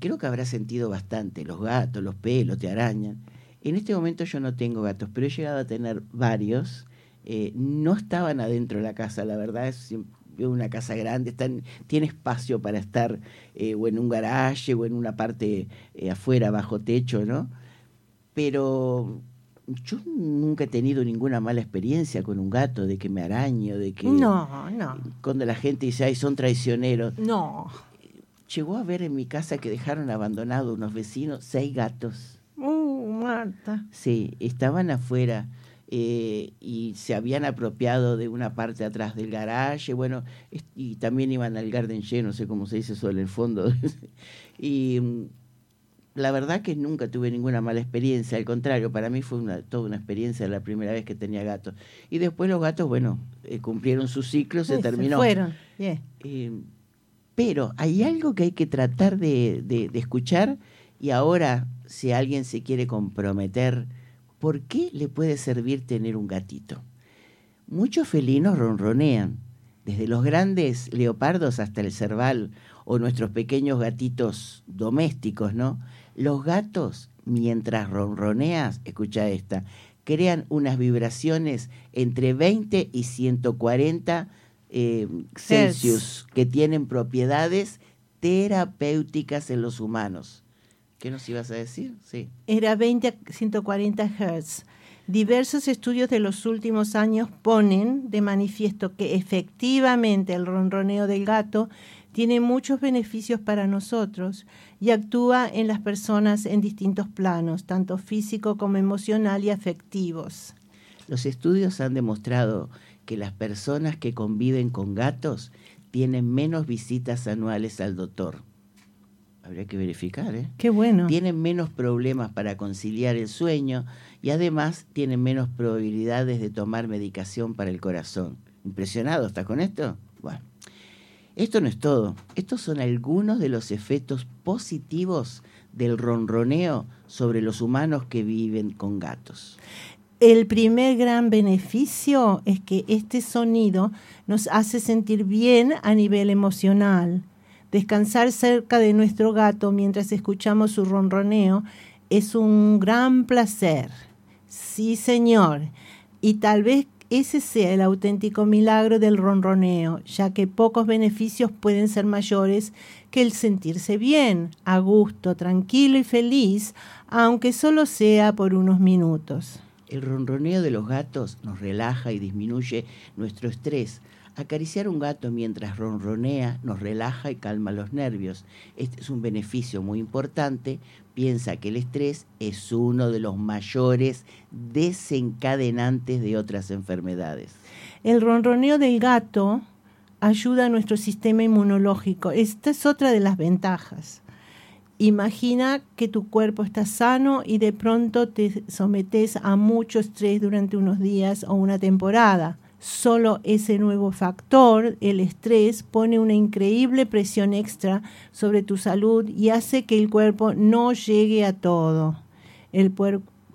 Speaker 1: Creo que habrá sentido bastante, los gatos, los pelos, te arañan. En este momento yo no tengo gatos, pero he llegado a tener varios. Eh, no estaban adentro de la casa, la verdad es una casa grande, están, tiene espacio para estar eh, o en un garaje o en una parte eh, afuera, bajo techo, ¿no? Pero yo nunca he tenido ninguna mala experiencia con un gato, de que me arañe o de que...
Speaker 2: No, no,
Speaker 1: Cuando la gente dice, ay, son traicioneros.
Speaker 2: no.
Speaker 1: Llegó a ver en mi casa que dejaron abandonados unos vecinos seis gatos.
Speaker 2: Uh, Marta.
Speaker 1: Sí, estaban afuera eh, y se habían apropiado de una parte atrás del garaje, bueno, y también iban al garden lleno, no sé cómo se dice sobre el fondo. y mm, la verdad que nunca tuve ninguna mala experiencia, al contrario, para mí fue una, toda una experiencia la primera vez que tenía gatos. Y después los gatos, bueno, eh, cumplieron su ciclo, se
Speaker 2: Sí,
Speaker 1: terminó.
Speaker 2: fueron. bien.
Speaker 1: Eh, pero hay algo que hay que tratar de, de- de escuchar y ahora, si alguien se quiere comprometer, ¿por qué le puede servir tener un gatito? Muchos felinos ronronean, desde los grandes leopardos hasta el cerval o nuestros pequeños gatitos domésticos, ¿no? Los gatos, mientras ronroneas, escucha esta, crean unas vibraciones entre 20 y 140 eh, Celsius que tienen propiedades terapéuticas en los humanos. ¿Qué nos ibas a decir? Sí.
Speaker 2: Era 20 a 140 Hz. Diversos estudios de los últimos años ponen de manifiesto que efectivamente el ronroneo del gato tiene muchos beneficios para nosotros y actúa en las personas en distintos planos, tanto físico como emocional y afectivos.
Speaker 1: Los estudios han demostrado que las personas que conviven con gatos tienen menos visitas anuales al doctor. Habría que verificar, ¿eh?
Speaker 2: Qué bueno.
Speaker 1: Tienen menos problemas para conciliar el sueño y además tienen menos probabilidades de tomar medicación para el corazón. ¿Impresionado estás con esto? Bueno, esto no es todo. Estos son algunos de los efectos positivos del ronroneo sobre los humanos que viven con gatos.
Speaker 2: El primer gran beneficio es que este sonido nos hace sentir bien a nivel emocional. Descansar cerca de nuestro gato mientras escuchamos su ronroneo Es un gran placer. Sí, señor. Y tal vez ese sea el auténtico milagro del ronroneo, ya que pocos beneficios pueden ser mayores que el sentirse bien, a gusto, tranquilo y feliz, aunque solo sea por unos minutos.
Speaker 1: El ronroneo de los gatos nos relaja y disminuye nuestro estrés. Acariciar un gato mientras ronronea nos relaja y calma los nervios. Este es un beneficio muy importante. Piensa que el estrés es uno de los mayores desencadenantes de otras enfermedades.
Speaker 2: El ronroneo del gato ayuda a nuestro sistema inmunológico. Esta es otra de las ventajas. Imagina que tu cuerpo está sano y de pronto te sometes a mucho estrés durante unos días o una temporada. Solo ese nuevo factor, el estrés, pone una increíble presión extra sobre tu salud y hace que el cuerpo no llegue a todo. El,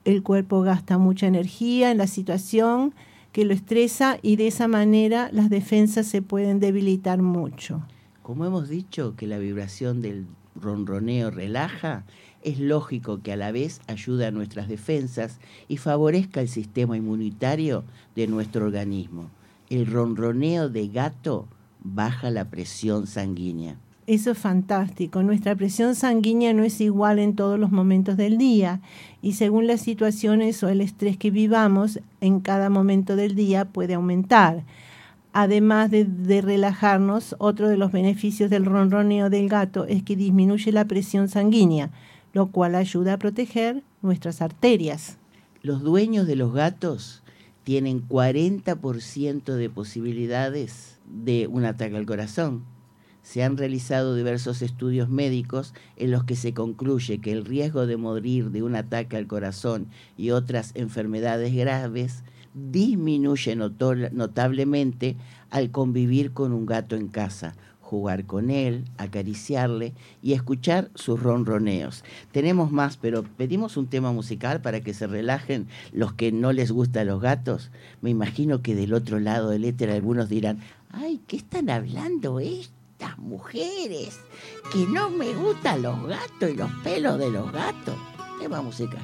Speaker 2: el cuerpo gasta mucha energía en la situación que lo estresa y de esa manera las defensas se pueden debilitar mucho.
Speaker 1: Como hemos dicho que la vibración del ronroneo relaja, es lógico que a la vez ayude a nuestras defensas y favorezca el sistema inmunitario de nuestro organismo. El ronroneo de gato baja la presión sanguínea.
Speaker 2: Eso es fantástico. Nuestra presión sanguínea no es igual en todos los momentos del día y según las situaciones o el estrés que vivamos, en cada momento del día puede aumentar. Además de, relajarnos, otro de los beneficios del ronroneo del gato es que disminuye la presión sanguínea, lo cual ayuda a proteger nuestras arterias.
Speaker 1: Los dueños de los gatos tienen 40% de posibilidades de un ataque al corazón. Se han realizado diversos estudios médicos en los que se concluye que el riesgo de morir de un ataque al corazón y otras enfermedades graves disminuye notablemente al convivir con un gato en casa, jugar con él, acariciarle y escuchar sus ronroneos. Tenemos más, pero pedimos un tema musical para que se relajen los que no les gustan los gatos. Me imagino que del otro lado del éter algunos dirán, ay, ¿qué están hablando estas mujeres? Que no me gustan los gatos y los pelos de los gatos. Tema musical.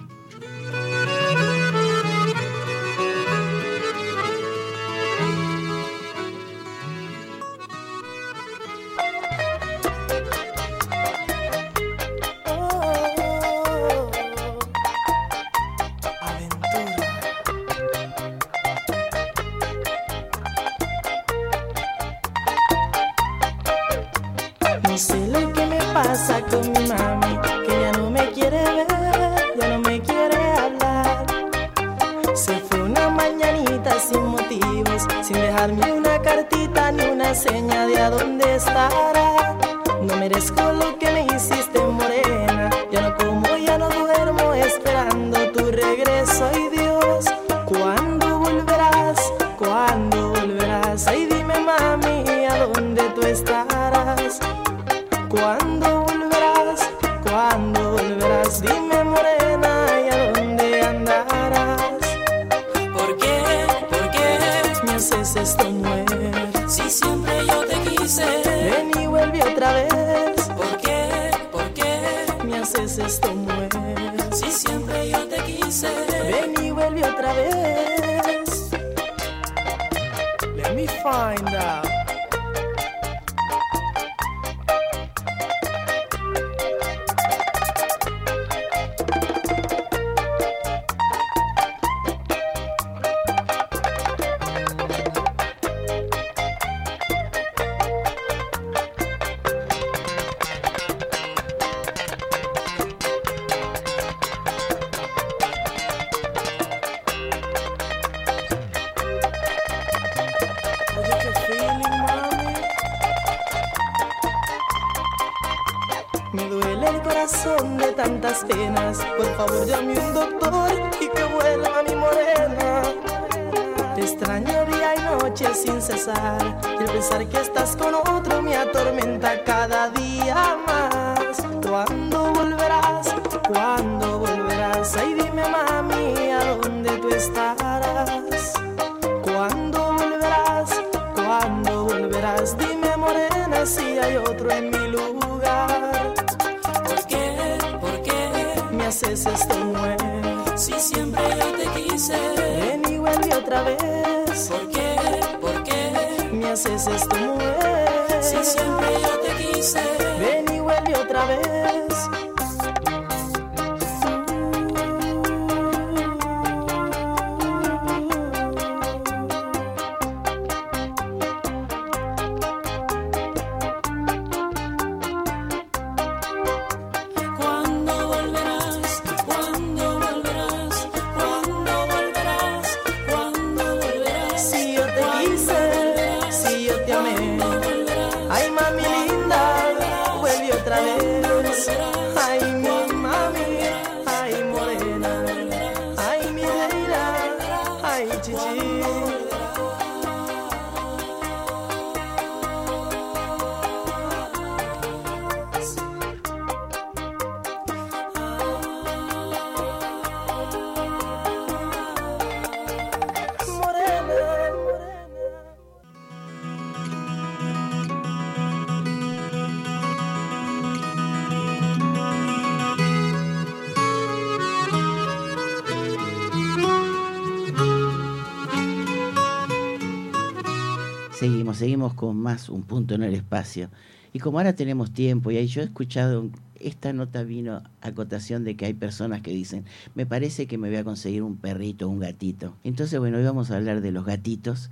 Speaker 1: Seguimos con más Un punto en el espacio. Y como ahora tenemos tiempo, y yo he escuchado, esta nota vino a acotación de que hay personas que dicen, me parece que me voy a conseguir un perrito, un gatito. Entonces, bueno, hoy vamos a hablar de los gatitos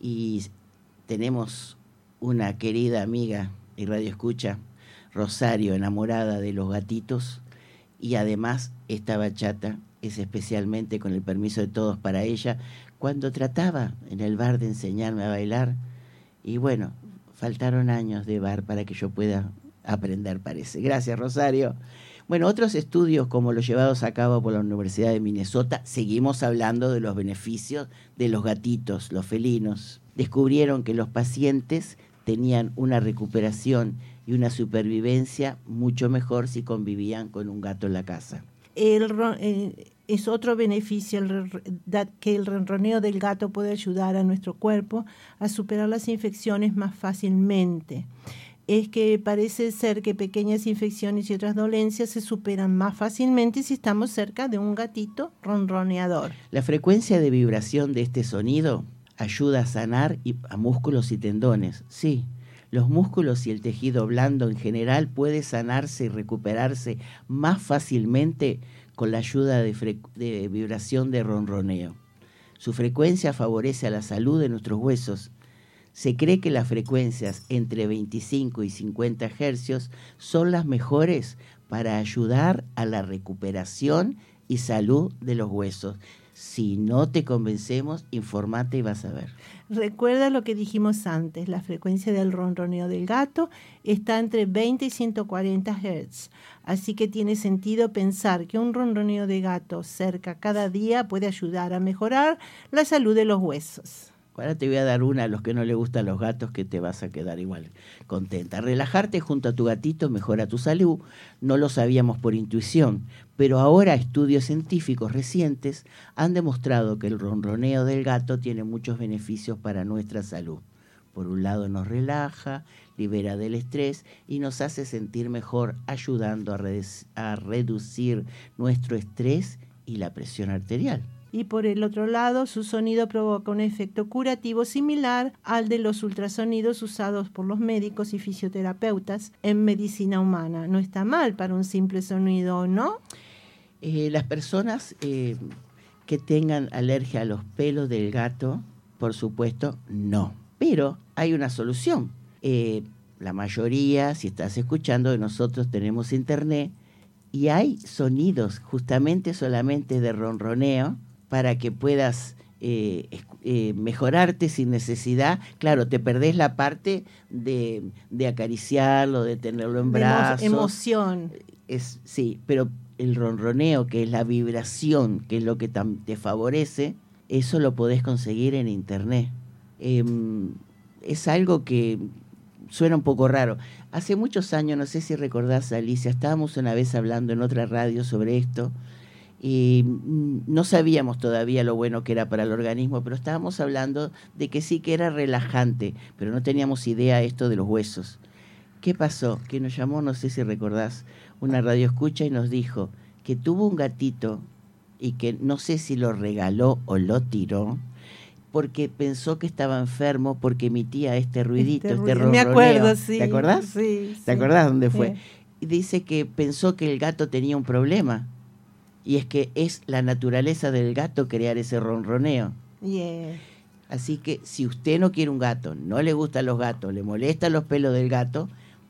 Speaker 1: y tenemos una querida amiga y radio escucha, Rosario, enamorada de los gatitos, y además esta bachata es especialmente con el permiso de todos para ella. Cuando trataba en el bar de enseñarme a bailar, y bueno, faltaron años de bar para que yo pueda aprender, parece. Gracias, Rosario. Bueno, otros estudios como los llevados a cabo por la Universidad de Minnesota, seguimos hablando de los beneficios de los gatitos, los felinos. Descubrieron que los pacientes tenían una recuperación y una supervivencia mucho mejor si convivían con un gato en la casa.
Speaker 2: El, eh, es otro beneficio que el ronroneo del gato puede ayudar a nuestro cuerpo a superar las infecciones más fácilmente. Es que parece ser que pequeñas infecciones y otras dolencias se superan más fácilmente si estamos cerca de un gatito ronroneador.
Speaker 1: La frecuencia de vibración de este sonido ayuda a sanar a músculos y tendones. Sí, los músculos y el tejido blando en general puede sanarse y recuperarse más fácilmente con la ayuda de, vibración de ronroneo. Su frecuencia favorece a la salud de nuestros huesos. Se cree que las frecuencias entre 25 y 50 hercios son las mejores para ayudar a la recuperación y salud de los huesos. Si no te convencemos, informate y vas a ver.
Speaker 2: Recuerda lo que dijimos antes, la frecuencia del ronroneo del gato está entre 20 y 140 Hz, así que tiene sentido pensar que un ronroneo de gato cerca cada día puede ayudar a mejorar la salud de los huesos.
Speaker 1: Ahora te voy a dar una a los que no le gustan los gatos que te vas a quedar igual contenta. Relajarte junto a tu gatito mejora tu salud. No lo sabíamos por intuición, pero ahora estudios científicos recientes han demostrado que el ronroneo del gato tiene muchos beneficios para nuestra salud. Por un lado nos relaja, libera del estrés y nos hace sentir mejor ayudando a, reducir nuestro estrés y la presión arterial
Speaker 2: y por el otro lado su sonido provoca un efecto curativo similar al de los ultrasonidos usados por los médicos y fisioterapeutas en medicina humana. No está mal para un simple sonido, ¿no?
Speaker 1: Eh, las personas eh, que tengan alergia a los pelos del gato, por supuesto, no. Pero hay una solución. Eh, la mayoría, si estás escuchando, de nosotros tenemos internet y hay sonidos justamente solamente de ronroneo para que puedas eh, eh, mejorarte sin necesidad. Claro, te perdés la parte de, acariciarlo, de tenerlo en brazos.
Speaker 2: Emoción.
Speaker 1: Es, sí, pero el ronroneo, que es la vibración, que es lo que te favorece, eso lo podés conseguir en internet. Em, es algo que suena un poco raro. Hace muchos años, no sé si recordás, Alicia, estábamos una vez hablando en otra radio sobre esto, y no sabíamos todavía lo bueno que era para el organismo, pero estábamos hablando de que sí que era relajante, pero no teníamos idea esto de los huesos. ¿Qué pasó? Que nos llamó, no sé si recordás, una radio escucha y nos dijo que tuvo un gatito y que no sé si lo regaló o lo tiró porque pensó que estaba enfermo porque emitía este ruidito, este,
Speaker 2: ruido. Me acuerdo, sí.
Speaker 1: ¿Te acordás?
Speaker 2: Sí.
Speaker 1: ¿Te
Speaker 2: sí.
Speaker 1: acordás dónde fue?
Speaker 2: Sí.
Speaker 1: Y dice que pensó que el gato tenía un problema. Y es que es la naturaleza del gato crear ese ronroneo.
Speaker 2: Yeah.
Speaker 1: Así que si usted no quiere un gato, no le gustan los gatos, le molestan los pelos del gato,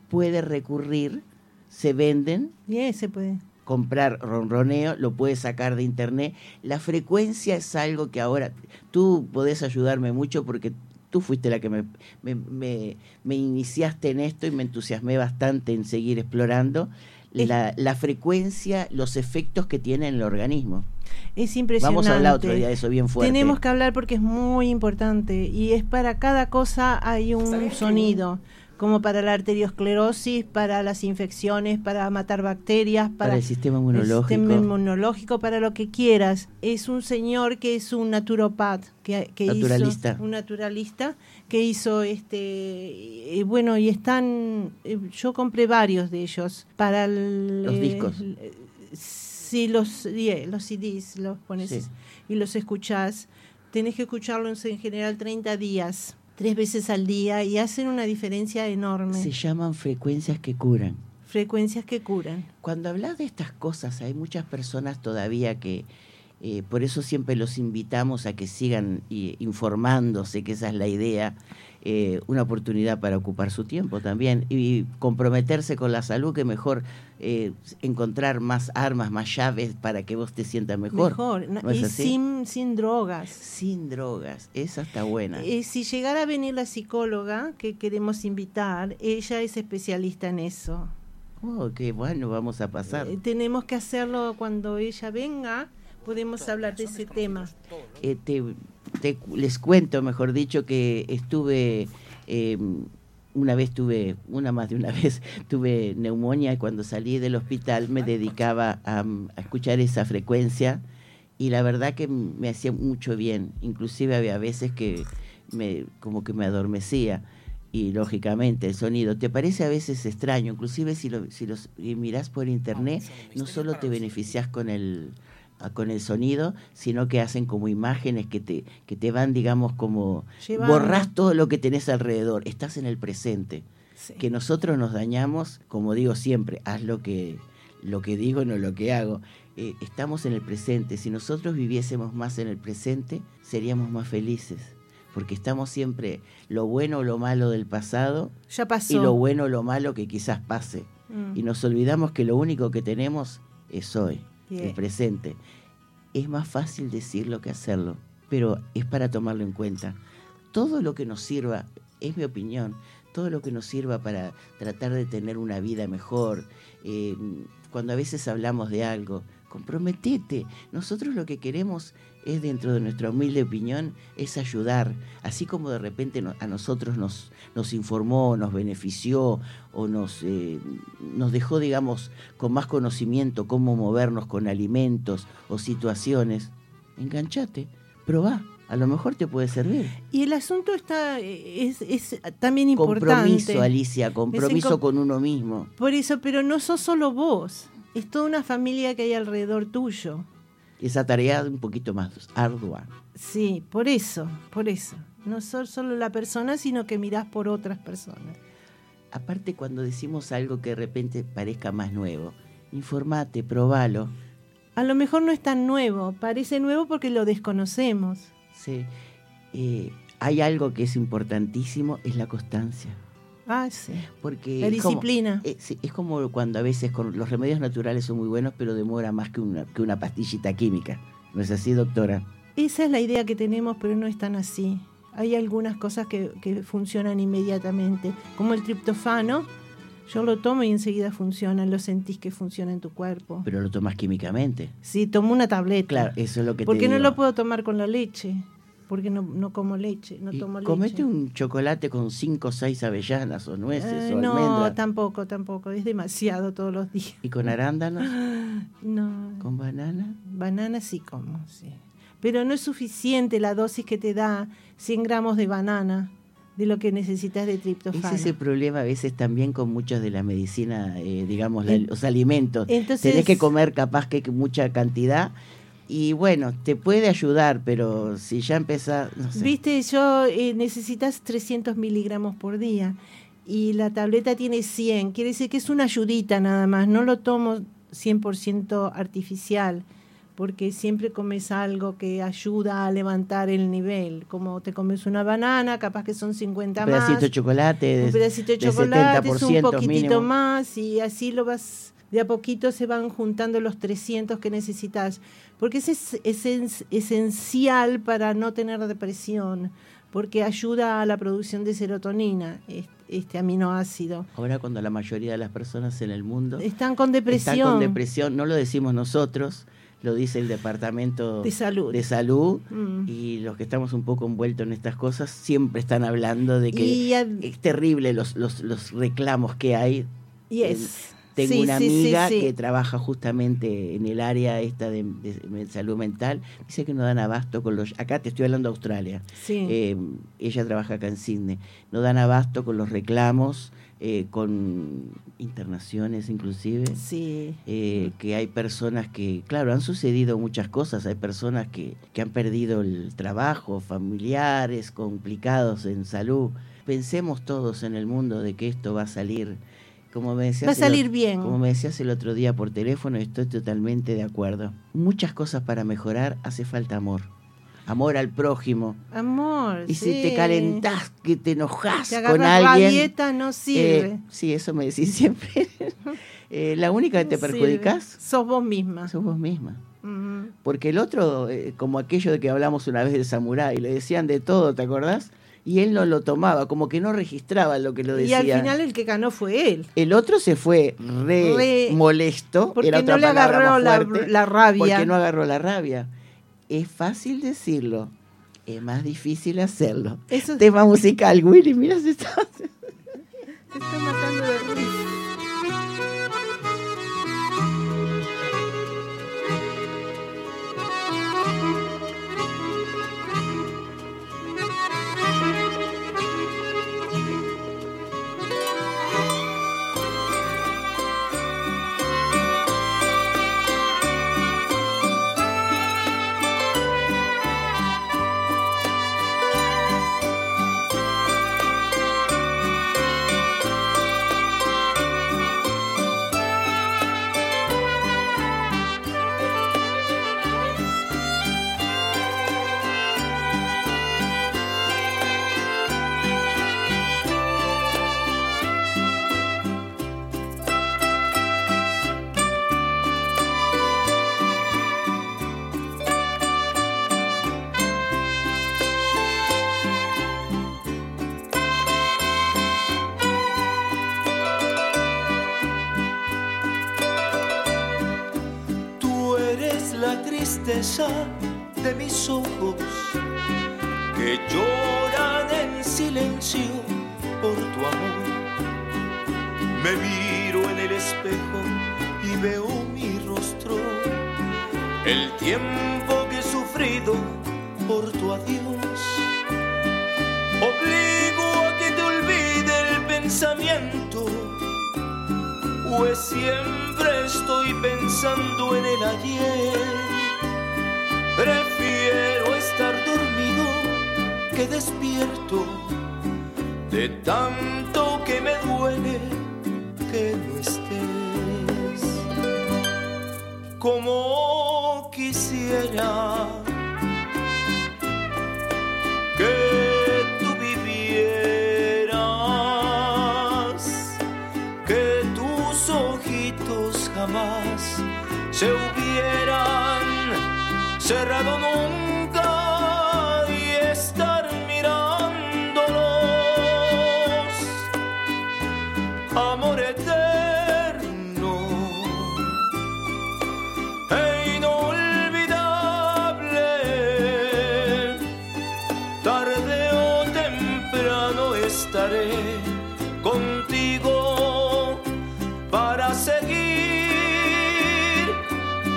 Speaker 1: puede recurrir, se venden,
Speaker 2: Yeah, se puede.
Speaker 1: comprar ronroneo, lo puede sacar de internet. La frecuencia es algo que ahora tú podés ayudarme mucho porque tú fuiste la que me, me, me- me iniciaste en esto y me entusiasmé bastante en seguir explorando la, la frecuencia, los efectos que tiene en el organismo.
Speaker 2: Es impresionante.
Speaker 1: Vamos a hablar otro día de eso bien fuerte.
Speaker 2: Tenemos que hablar porque es muy importante y es para cada cosa hay un sonido, como para la arteriosclerosis, para las infecciones, para matar bacterias, para,
Speaker 1: para el sistema
Speaker 2: el
Speaker 1: inmunológico.
Speaker 2: sistema inmunológico, para lo que quieras. Es un señor que es un naturopat, que, que
Speaker 1: Naturalista.
Speaker 2: hizo un naturalista que hizo este y bueno y están eh, yo compré varios de ellos para el,
Speaker 1: Los
Speaker 2: eh,
Speaker 1: discos.
Speaker 2: eh, sí los los CDs los pones
Speaker 1: Sí.
Speaker 2: y los escuchás tenés que escucharlos en general 30 días tres veces al día y hacen una diferencia enorme
Speaker 1: Se llaman frecuencias que curan.
Speaker 2: frecuencias que curan
Speaker 1: Cuando hablas de estas cosas, hay muchas personas todavía que, eh, por eso siempre los invitamos a que sigan eh, informándose, que esa es la idea, eh, una oportunidad para ocupar su tiempo también y comprometerse con la salud, que mejor eh, encontrar más armas, más llaves para que vos te sientas mejor.
Speaker 2: mejor
Speaker 1: ¿No es
Speaker 2: y sin sin drogas
Speaker 1: Sin drogas, esa está buena.
Speaker 2: Eh, si llegara a venir la psicóloga que queremos invitar, ella es especialista en eso.
Speaker 1: Oh, qué bueno, vamos a pasar.
Speaker 2: Eh, tenemos que hacerlo cuando ella venga, podemos hablar de ese tema.
Speaker 1: Eh, te, te- les cuento, mejor dicho, que estuve, eh, una vez tuve, una más de una vez, tuve neumonía y cuando salí del hospital me dedicaba a, a escuchar esa frecuencia y la verdad que me hacía mucho bien. Inclusive había veces que me, como que me adormecía y lógicamente el sonido te parece a veces extraño, inclusive si lo si los si mirás por internet no solo te beneficias con el con el sonido, sino que hacen como imágenes que te que te van digamos como
Speaker 2: Llevando.
Speaker 1: borrás todo lo que tenés alrededor, estás en el presente.
Speaker 2: Sí.
Speaker 1: Que nosotros nos dañamos, como digo siempre, haz lo que lo que digo, no lo que hago. Eh, estamos en el presente. Si nosotros viviésemos más en el presente, seríamos más felices. Porque estamos siempre lo bueno o lo malo del pasado
Speaker 2: Ya pasó.
Speaker 1: y lo bueno o lo malo que quizás pase.
Speaker 2: Mm.
Speaker 1: Y nos olvidamos que lo único que tenemos es hoy, El presente. Es más fácil decirlo que hacerlo, pero es para tomarlo en cuenta. Todo lo que nos sirva, es mi opinión, todo lo que nos sirva para tratar de tener una vida mejor, eh, cuando a veces hablamos de algo, comprometete. Nosotros lo que queremos es, dentro de nuestra humilde opinión, es ayudar. Así como de repente a nosotros nos, nos informó, nos benefició o nos, eh, nos dejó, digamos, con más conocimiento cómo movernos con alimentos o situaciones, enganchate, probá. A lo mejor te puede servir.
Speaker 2: Y el asunto está eh, es, es también importante.
Speaker 1: Compromiso, Alicia, compromiso
Speaker 2: com-
Speaker 1: con uno mismo.
Speaker 2: Por eso, pero no sos solo vos, es toda una familia que hay alrededor tuyo.
Speaker 1: Esa tarea es un poquito más ardua.
Speaker 2: Sí, por eso, por eso. No sos solo la persona, sino que mirás por otras personas.
Speaker 1: Aparte, cuando decimos algo que de repente parezca más nuevo, informate, probalo.
Speaker 2: A lo mejor no es tan nuevo, parece nuevo porque lo desconocemos.
Speaker 1: Sí. Eh, hay algo que es importantísimo, es la constancia.
Speaker 2: Ah, sí.
Speaker 1: Porque
Speaker 2: La
Speaker 1: es como-
Speaker 2: disciplina.
Speaker 1: eh, sí, es como cuando a veces con los remedios naturales son muy buenos, pero demora más que una, que una pastillita química. ¿No es así, doctora?
Speaker 2: Esa es la idea que tenemos, pero no es tan así. Hay algunas cosas que, que funcionan inmediatamente, como el triptofano. Yo lo tomo y enseguida funciona, lo sentís que funciona en tu cuerpo.
Speaker 1: Pero lo tomas químicamente.
Speaker 2: Sí, tomo una tableta.
Speaker 1: Claro, eso es lo que
Speaker 2: ¿Por
Speaker 1: te
Speaker 2: qué no
Speaker 1: digo.
Speaker 2: lo puedo tomar con la leche? Porque no, no como leche, no tomo leche.
Speaker 1: comete un chocolate con cinco o seis avellanas o nueces
Speaker 2: Eh,
Speaker 1: o
Speaker 2: no,
Speaker 1: almendras.
Speaker 2: tampoco, tampoco. Es demasiado todos los días.
Speaker 1: ¿Y con arándanos?
Speaker 2: No.
Speaker 1: ¿Con banana?
Speaker 2: Banana sí como, sí. Pero no es suficiente la dosis que te da 100 gramos de banana de lo que necesitas de
Speaker 1: Es
Speaker 2: triptofano.
Speaker 1: ese problema a veces también con muchos de la medicina, eh, digamos, la- los alimentos.
Speaker 2: entonces-
Speaker 1: Tenés que comer capaz que mucha cantidad y bueno, te puede ayudar, pero si ya empezás, no sé.
Speaker 2: Viste, yo eh, necesitas 300 miligramos por día y la tableta tiene 100, quiere decir que es una ayudita nada más, no lo tomo 100% artificial, porque siempre comes algo que ayuda a levantar el nivel, como te comes una banana, capaz que son 50
Speaker 1: un pedacito de chocolate,
Speaker 2: un pedacito de
Speaker 1: de
Speaker 2: chocolate, es un
Speaker 1: 70%
Speaker 2: poquitito
Speaker 1: mínimo.
Speaker 2: más y así lo vas de a poquito se van juntando los 300 que necesitas, porque es esen- esencial para no tener depresión, porque ayuda a la producción de serotonina, es- este aminoácido.
Speaker 1: Ahora cuando la mayoría de las personas en el mundo
Speaker 2: Están con depresión.
Speaker 1: están con depresión, no lo decimos nosotros, lo dice el Departamento
Speaker 2: De Salud.
Speaker 1: de Salud,
Speaker 2: Mm.
Speaker 1: y los que estamos un poco envueltos en estas cosas siempre están hablando de que
Speaker 2: Y
Speaker 1: es terrible los, los, los reclamos que hay.
Speaker 2: Yes.
Speaker 1: Tengo
Speaker 2: Sí,
Speaker 1: una
Speaker 2: sí,
Speaker 1: amiga
Speaker 2: sí.
Speaker 1: que trabaja justamente en el área esta de, de- de salud mental, dice que no dan abasto con los... Acá te estoy hablando de Australia.
Speaker 2: Sí.
Speaker 1: Eh, ella trabaja acá en Sydney. No dan abasto con los reclamos, eh, con internaciones inclusive.
Speaker 2: sí.
Speaker 1: eh, que hay personas que, claro, han sucedido muchas cosas, hay personas que, que han perdido el trabajo, familiares complicados en salud. Pensemos todos en el mundo de que esto va a salir, como me decías,
Speaker 2: Va a
Speaker 1: el
Speaker 2: salir
Speaker 1: ot-
Speaker 2: bien.
Speaker 1: Como me decías el otro día por teléfono, estoy totalmente de acuerdo. Muchas cosas para mejorar hace falta amor. Amor al prójimo.
Speaker 2: Amor.
Speaker 1: Y si te calentás, que te enojas
Speaker 2: Te
Speaker 1: con alguien.
Speaker 2: rabieta, no sirve.
Speaker 1: eh, sí, eso me decís siempre. Eh, la única que te
Speaker 2: No sirve.
Speaker 1: perjudicas
Speaker 2: Sos vos misma.
Speaker 1: sos vos misma. Porque el otro, eh, como aquello de que hablamos una vez del samurái, le decían de todo, ¿te acordás? Y él no lo tomaba, como que no registraba lo que lo
Speaker 2: Y
Speaker 1: decía.
Speaker 2: al final el que ganó fue él.
Speaker 1: El otro se fue re,
Speaker 2: Re-
Speaker 1: molesto,
Speaker 2: porque
Speaker 1: era otra
Speaker 2: no le agarró la- la rabia.
Speaker 1: Porque no agarró la rabia. Es fácil decirlo, es más difícil hacerlo.
Speaker 2: Eso
Speaker 1: Tema musical, Willy, mira si está...
Speaker 2: te está matando de risa.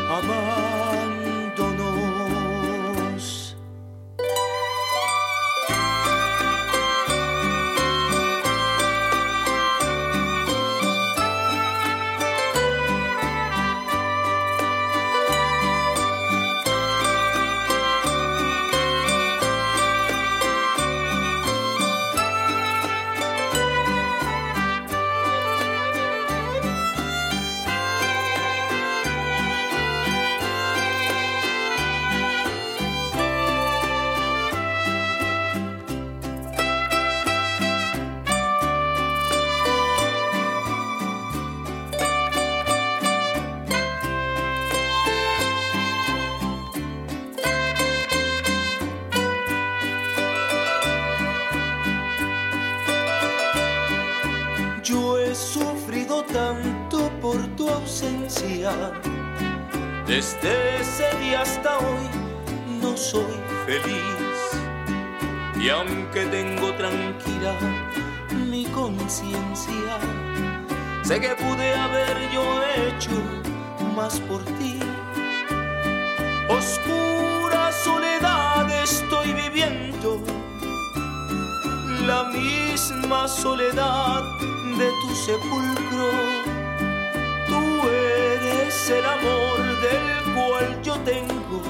Speaker 6: amar. Hecho más por ti. Oscura soledad estoy viviendo, la misma soledad de tu sepulcro. Tú eres el amor del cual yo tengo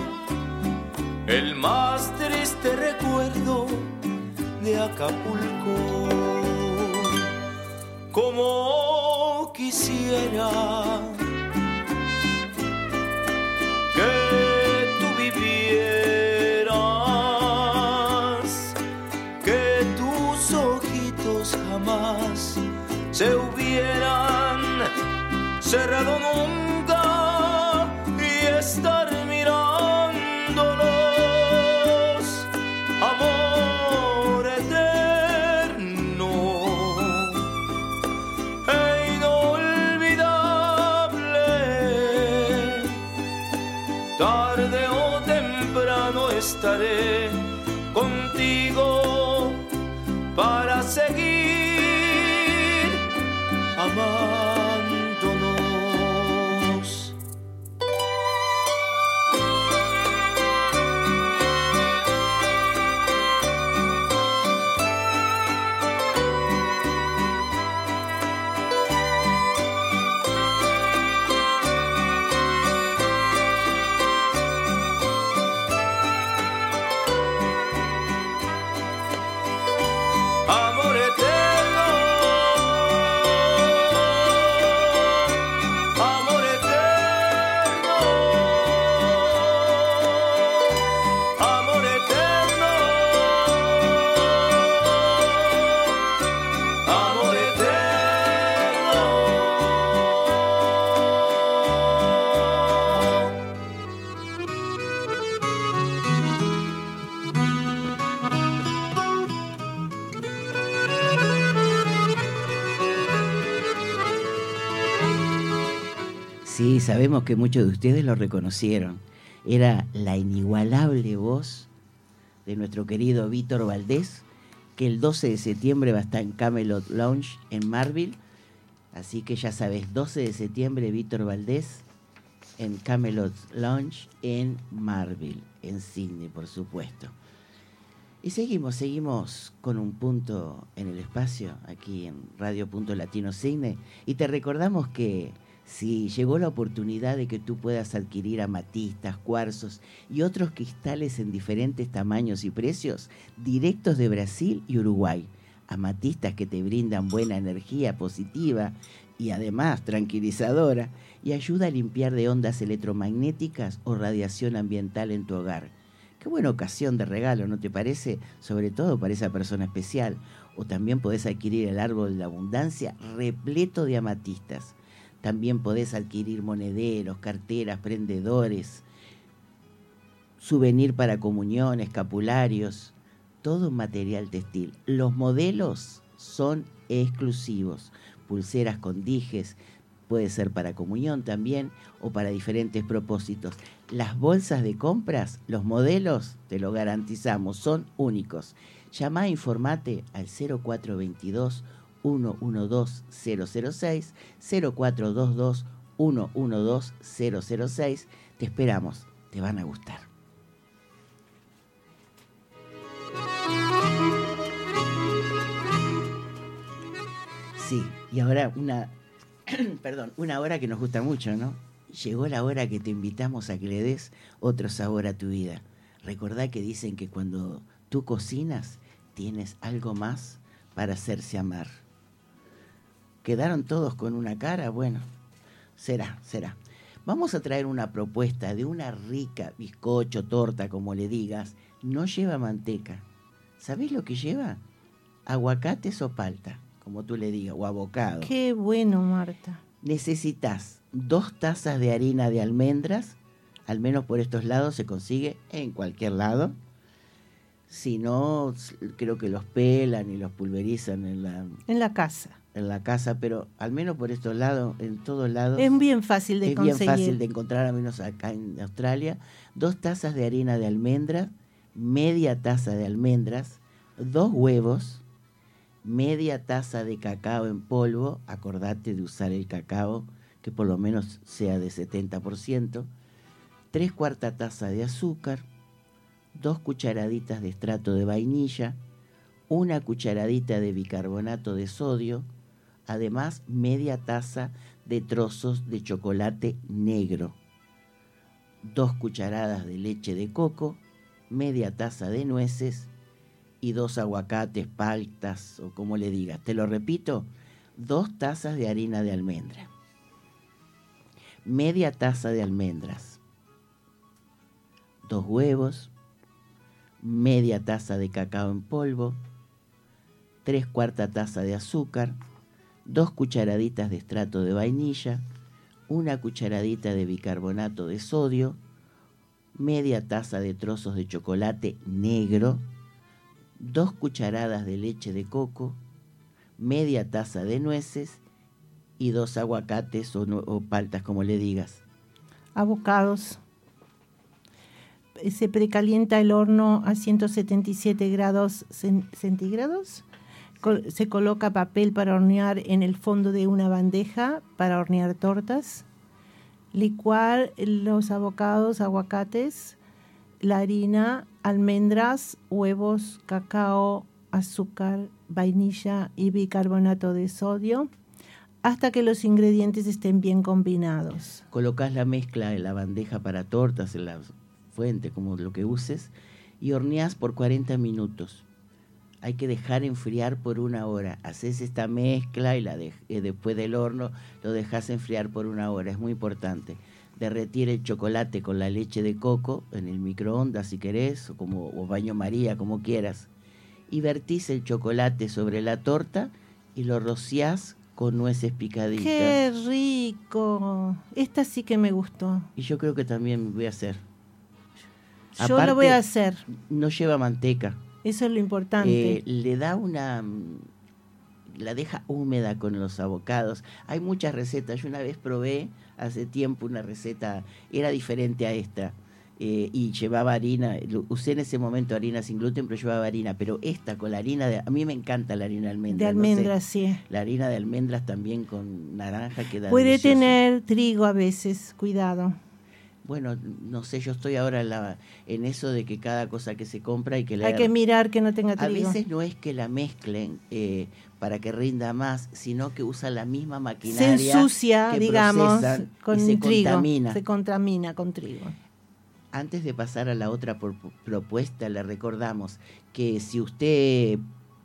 Speaker 6: el más triste recuerdo de Acapulco. Como quisiera cerrado
Speaker 1: sabemos que muchos de ustedes lo reconocieron. Era la inigualable voz de nuestro querido Víctor Valdés, que el 12 de septiembre va a estar en Camelot Lounge en Marville. Así que ya sabes, 12 de septiembre Víctor Valdés en Camelot Lounge en Marville, en Sydney, por supuesto. Y seguimos, seguimos con un punto en el espacio, aquí en Radio Punto Latino Sydney. Y te recordamos que si llegó la oportunidad de que tú puedas adquirir amatistas, cuarzos y otros cristales en diferentes tamaños y precios, directos de Brasil y Uruguay, amatistas que te brindan buena energía positiva y además tranquilizadora y ayuda a limpiar de ondas electromagnéticas o radiación ambiental en tu hogar. Qué buena ocasión de regalo, ¿no te parece? Sobre todo para esa persona especial. O también podés adquirir el árbol de la abundancia repleto de amatistas. También podés adquirir monederos, carteras, prendedores, souvenir para comunión, escapularios, todo material textil. Los modelos son exclusivos. Pulseras con dijes, puede ser para comunión también o para diferentes propósitos. Las bolsas de compras, los modelos, te lo garantizamos, son únicos. Llama e informate al 0422 112 006 0422 112 006. Te esperamos, te van a gustar. Sí, y ahora una, perdón, una hora que nos gusta mucho, ¿no? Llegó la hora que te invitamos a que le des otro sabor a tu vida. Recordá que dicen que cuando tú cocinas tienes algo más para hacerse amar. ¿Quedaron todos con una cara? Bueno, será, será. Vamos a traer una propuesta de una rica bizcocho, torta, como le digas. No lleva manteca. ¿Sabés lo que lleva? Aguacates o palta, como tú le digas, o abocado.
Speaker 2: Qué bueno, Marta.
Speaker 1: Necesitas dos tazas de harina de almendras, al menos por estos lados se consigue en cualquier lado. Si no, creo que los pelan y los pulverizan en la,
Speaker 2: En la casa.
Speaker 1: En la casa, pero al menos por estos lados, en todos lados.
Speaker 2: Es bien fácil de
Speaker 1: es
Speaker 2: conseguir.
Speaker 1: bien fácil de encontrar, al menos acá en Australia. Dos tazas de harina de almendras, media taza de almendras, dos huevos, media taza de cacao en polvo, acordate de usar el cacao, que por lo menos sea de 70%, tres cuartas taza de azúcar, dos cucharaditas de extrato de vainilla, una cucharadita de bicarbonato de sodio, además media taza de trozos de chocolate negro, dos cucharadas de leche de coco, media taza de nueces y dos aguacates, paltas o como le digas. Te lo repito, dos tazas de harina de almendra, media taza de almendras, dos huevos, media taza de cacao en polvo, tres cuarta taza de azúcar, dos cucharaditas de extrato de vainilla, una cucharadita de bicarbonato de sodio, media taza de trozos de chocolate negro, dos cucharadas de leche de coco, media taza de nueces y dos aguacates o, o paltas, como le digas.
Speaker 2: Abocados. Se precalienta el horno a 177 grados cen- centígrados. Se coloca papel para hornear en el fondo de una bandeja para hornear tortas. Licuar los abocados, aguacates, la harina, almendras, huevos, cacao, azúcar, vainilla y bicarbonato de sodio hasta que los ingredientes estén bien combinados.
Speaker 1: Colocas la mezcla en la bandeja para tortas, en la fuente, como lo que uses, y horneas por 40 minutos. Hay que dejar enfriar por una hora. Haces esta mezcla y la de- eh, después del horno lo dejas enfriar por una hora. Es muy importante. Derretir el chocolate con la leche de coco en el microondas si querés, o, como, o baño María, como quieras. Y vertís el chocolate sobre la torta y lo rociás con nueces picaditas.
Speaker 2: ¡Qué rico! Esta sí que me gustó.
Speaker 1: Y yo creo que también voy a hacer.
Speaker 2: Yo
Speaker 1: Aparte,
Speaker 2: lo voy a hacer.
Speaker 1: No lleva manteca.
Speaker 2: Eso es lo importante.
Speaker 1: Eh, le da una... mm, La deja húmeda con los abocados. Hay muchas recetas. Yo una vez probé hace tiempo una receta, era diferente a esta. eh, y llevaba harina, usé en ese momento harina sin gluten, pero llevaba harina. Pero esta con la harina de... A mí me encanta la harina de almendras.
Speaker 2: de
Speaker 1: no sé.
Speaker 2: almendras, sí.
Speaker 1: La harina de almendras también con naranja queda
Speaker 2: Puede
Speaker 1: delicioso.
Speaker 2: tener trigo a veces, cuidado.
Speaker 1: Bueno, no sé, yo estoy ahora en, la- en eso de que cada cosa que se compra hay que leer.
Speaker 2: Hay que mirar que no tenga
Speaker 1: A
Speaker 2: trigo.
Speaker 1: veces no es que la mezclen eh, para que rinda más, sino que usa la misma
Speaker 2: se
Speaker 1: maquinaria.
Speaker 2: ensucia,
Speaker 1: que
Speaker 2: digamos, con
Speaker 1: y se
Speaker 2: trigo.
Speaker 1: contamina.
Speaker 2: Se contamina con trigo.
Speaker 1: Antes de pasar a la otra propuesta, le recordamos que si usted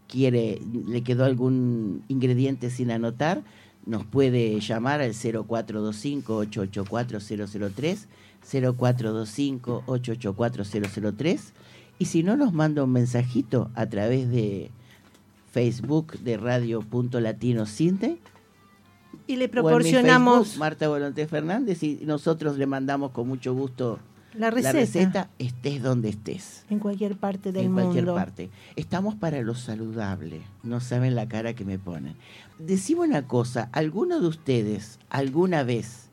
Speaker 1: quiere, le quedó algún ingrediente sin anotar, nos puede llamar al 0425-884-003, 0425-884-003, y si no, nos manda un mensajito a través de Facebook de Radio Punto Latino Cinte,
Speaker 2: Y le proporcionamos
Speaker 1: Facebook, Marta Volonté Fernández, y nosotros le mandamos con mucho gusto
Speaker 2: la receta,
Speaker 1: la receta, estés donde estés.
Speaker 2: en cualquier parte del
Speaker 1: en cualquier
Speaker 2: mundo.
Speaker 1: parte. Estamos para lo saludable. No saben la cara que me ponen. Decime una cosa, ¿alguno de ustedes alguna vez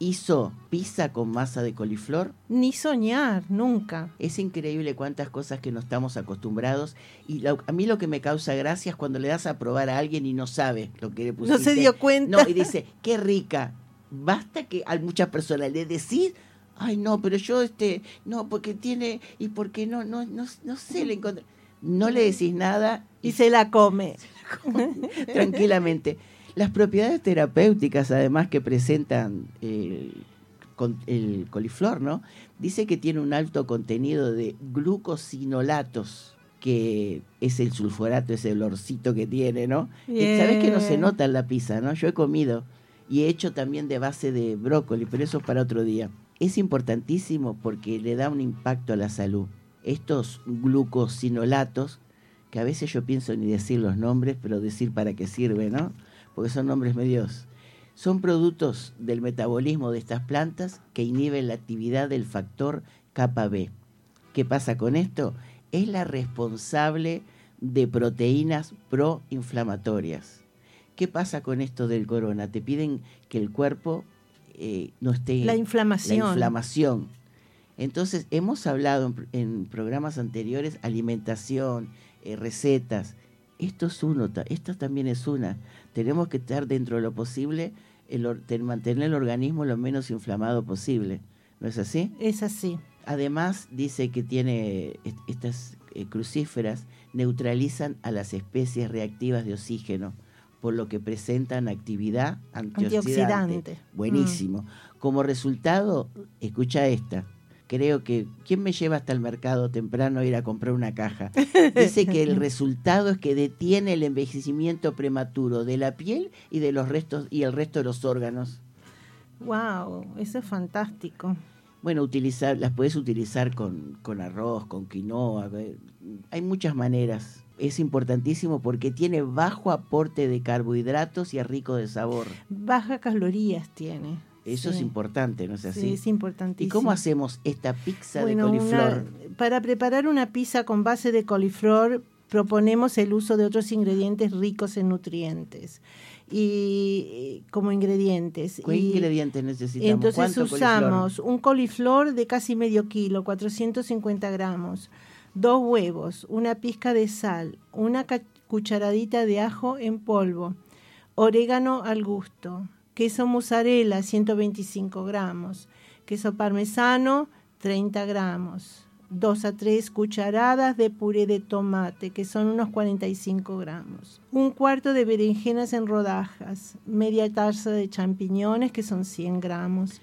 Speaker 1: hizo pizza con masa de coliflor?
Speaker 2: Ni soñar, nunca.
Speaker 1: Es increíble cuántas cosas que no estamos acostumbrados. Y lo- a mí lo que me causa gracia es cuando le das a probar a alguien y no sabe lo que le pusiste.
Speaker 2: No se dio cuenta.
Speaker 1: No, y dice, qué rica. Basta que a muchas personas le decís, ay no, pero yo este, no, porque tiene, y porque no, no, no, no sé, le encontré. No le decís nada
Speaker 2: Y se la come.
Speaker 1: tranquilamente. Las propiedades terapéuticas, además, que presentan eh, con- el coliflor, ¿no? Dice que tiene un alto contenido de glucosinolatos, que es el sulforato, ese olorcito que tiene, ¿no? Eh, Sabes que no se nota en la pizza, ¿no? Yo he comido y he hecho también de base de brócoli, pero eso es para otro día. Es importantísimo porque le da un impacto a la salud. Estos glucosinolatos, que a veces yo pienso ni decir los nombres, pero decir para qué sirve, ¿no? Porque son nombres medios. Son productos del metabolismo de estas plantas que inhiben la actividad del factor kappa B. ¿Qué pasa con esto? Es la responsable de proteínas proinflamatorias ¿Qué pasa con esto del corona? Te piden que el cuerpo eh, no esté...
Speaker 2: La inflamación.
Speaker 1: La inflamación. Entonces, hemos hablado en, en programas anteriores, alimentación, eh, recetas. Esto es uno, ta- esto también es una. Tenemos que estar dentro de lo posible, el mantener el organismo lo menos inflamado posible. ¿No es así?
Speaker 2: Es así.
Speaker 1: Además, dice que tiene est- estas eh, crucíferas neutralizan a las especies reactivas de oxígeno, por lo que presentan actividad antioxidante.
Speaker 2: Antioxidante.
Speaker 1: Buenísimo. Como resultado, escucha esta. Creo que, ¿quién me lleva hasta el mercado temprano a ir a comprar una caja? Dice que el resultado es que detiene el envejecimiento prematuro de la piel y de los restos y el resto de los órganos.
Speaker 2: Wow, eso es fantástico.
Speaker 1: Bueno, utilizar, las puedes utilizar con, con arroz, con quinoa, eh, hay muchas maneras. Es importantísimo porque tiene bajo aporte de carbohidratos y es rico de sabor.
Speaker 2: Baja calorías tiene.
Speaker 1: Eso es importante, ¿no es así?
Speaker 2: Sí, es importantísimo.
Speaker 1: ¿Y cómo hacemos esta pizza
Speaker 2: Bueno,
Speaker 1: de coliflor?
Speaker 2: una- para preparar una pizza con base de coliflor proponemos el uso de otros ingredientes ricos en nutrientes y como ingredientes.
Speaker 1: ¿Qué
Speaker 2: Y
Speaker 1: ingredientes necesitamos?
Speaker 2: Entonces
Speaker 1: ¿Cuánto
Speaker 2: usamos un coliflor de casi medio kilo, 450 gramos, dos huevos, una pizca de sal, una cucharadita de ajo en polvo, orégano al gusto, queso mozzarella 125 gramos, queso parmesano 30 gramos, 2 a 3 cucharadas de puré de tomate, que son unos 45 gramos, un cuarto de berenjenas en rodajas, media taza de champiñones, que son 100 gramos.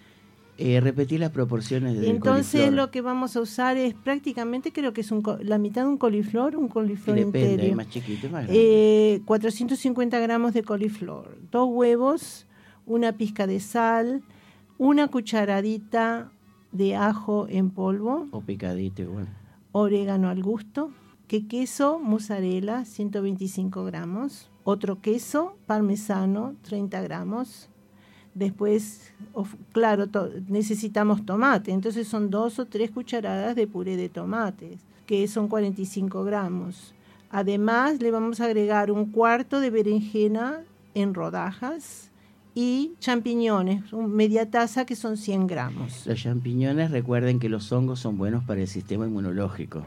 Speaker 1: Eh, repetí las proporciones del
Speaker 2: Entonces
Speaker 1: coliflor.
Speaker 2: lo que vamos a usar es prácticamente, creo que es un la mitad de un coliflor, un coliflor
Speaker 1: Depende,
Speaker 2: entero.
Speaker 1: hay más chiquito más grande.
Speaker 2: Eh, 450 gramos de coliflor, dos huevos, una pizca de sal, una cucharadita de ajo en polvo,
Speaker 1: o picadito igual.
Speaker 2: orégano al gusto, que queso mozzarella 125 gramos, otro queso parmesano 30 gramos. Después, of- claro, to- necesitamos tomate, entonces son dos o tres cucharadas de puré de tomates, que son 45 gramos. Además, le vamos a agregar un cuarto de berenjena en rodajas y champiñones, media taza que son 100 gramos.
Speaker 1: Los champiñones, recuerden que los hongos son buenos para el sistema inmunológico.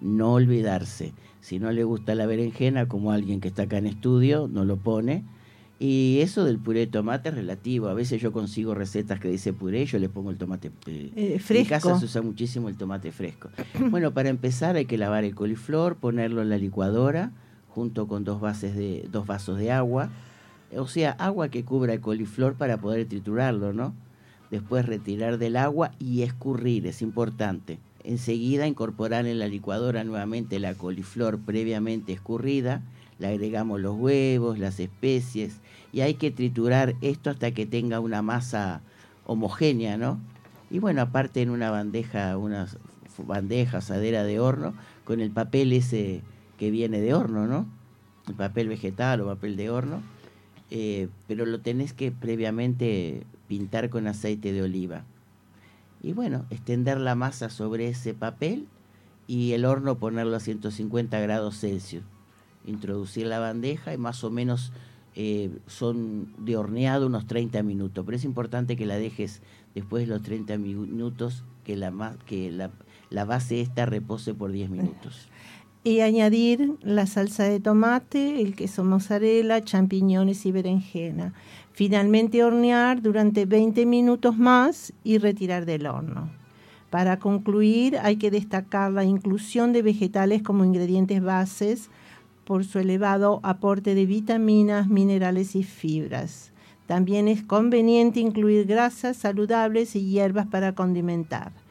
Speaker 1: No olvidarse. Si no le gusta la berenjena, como alguien que está acá en estudio, no lo pone. Y eso del puré de tomate es relativo. A veces yo consigo recetas que dice puré yo le pongo el tomate eh,
Speaker 2: Eh,
Speaker 1: En
Speaker 2: fresco.
Speaker 1: casa se usa muchísimo el tomate fresco. Bueno, para empezar hay que lavar el coliflor, ponerlo en la licuadora junto con dos, bases de, dos vasos de agua. O sea, agua que cubra el coliflor para poder triturarlo, ¿no? Después retirar del agua y escurrir, es importante. Enseguida incorporar en la licuadora nuevamente la coliflor previamente escurrida. Le agregamos los huevos, las especies y hay que triturar esto hasta que tenga una masa homogénea, ¿no? Y bueno, aparte en una bandeja, una bandeja, asadera de horno, con el papel ese que viene de horno, ¿no? El papel vegetal o papel de horno. Eh, pero lo tenés que previamente pintar con aceite de oliva. Y bueno, extender la masa sobre ese papel y el horno ponerlo a 150 grados Celsius. Introducir la bandeja y más o menos eh, son de horneado unos 30 minutos. Pero es importante que la dejes después de los 30 minutos, que la, que la, la base esta repose por 10 minutos.
Speaker 2: Y añadir la salsa de tomate, el queso mozzarella, champiñones y berenjena. Finalmente hornear durante 20 minutos más y retirar del horno. Para concluir, hay que destacar la inclusión de vegetales como ingredientes bases por su elevado aporte de vitaminas, minerales y fibras. También es conveniente incluir grasas saludables y hierbas para condimentar.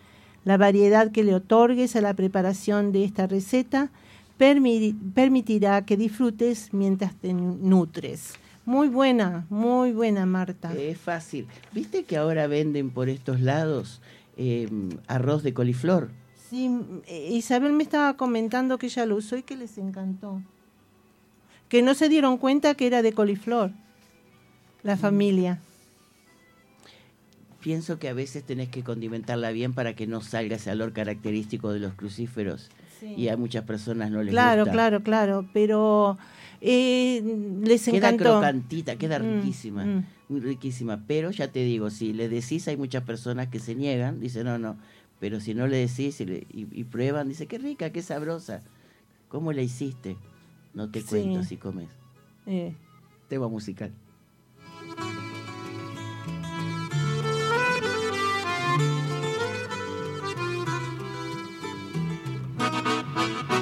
Speaker 2: La variedad que le otorgues a la preparación de esta receta permi- permitirá que disfrutes mientras te nu- nutres. Muy buena, muy buena, Marta.
Speaker 1: Es fácil. ¿Viste que ahora venden por estos lados eh, arroz de coliflor?
Speaker 2: Sí, eh, Isabel me estaba comentando que ella lo usó y que les encantó. Que no se dieron cuenta que era de coliflor, la familia.
Speaker 1: Pienso que a veces tenés que condimentarla bien para que no salga ese olor característico de los crucíferos.
Speaker 2: Sí.
Speaker 1: Y a muchas personas no les
Speaker 2: Claro,
Speaker 1: gusta.
Speaker 2: claro, claro, pero eh, les
Speaker 1: Queda
Speaker 2: encantó.
Speaker 1: crocantita, queda
Speaker 2: Mm,
Speaker 1: riquísima,
Speaker 2: mm.
Speaker 1: muy riquísima. Pero ya te digo, si le decís, hay muchas personas que se niegan, dicen no, no. Pero si no le decís y, le- y- y prueban, dice qué rica, qué sabrosa. ¿Cómo la hiciste? No te
Speaker 2: Sí.
Speaker 1: cuento si comes.
Speaker 2: Eh,
Speaker 1: Tema musical.
Speaker 7: A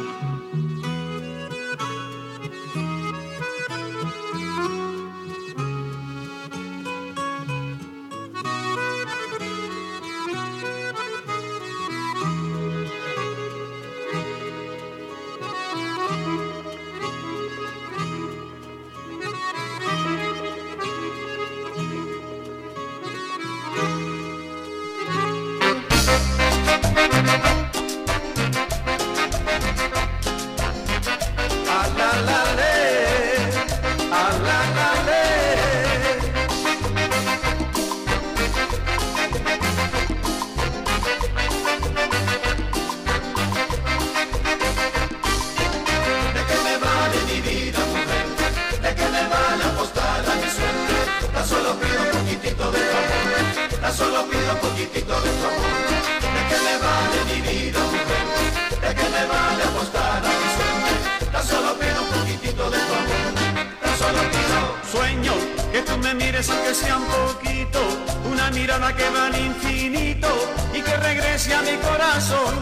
Speaker 7: me mires aunque sea un poquito, una mirada que va al infinito y que regrese a mi corazón.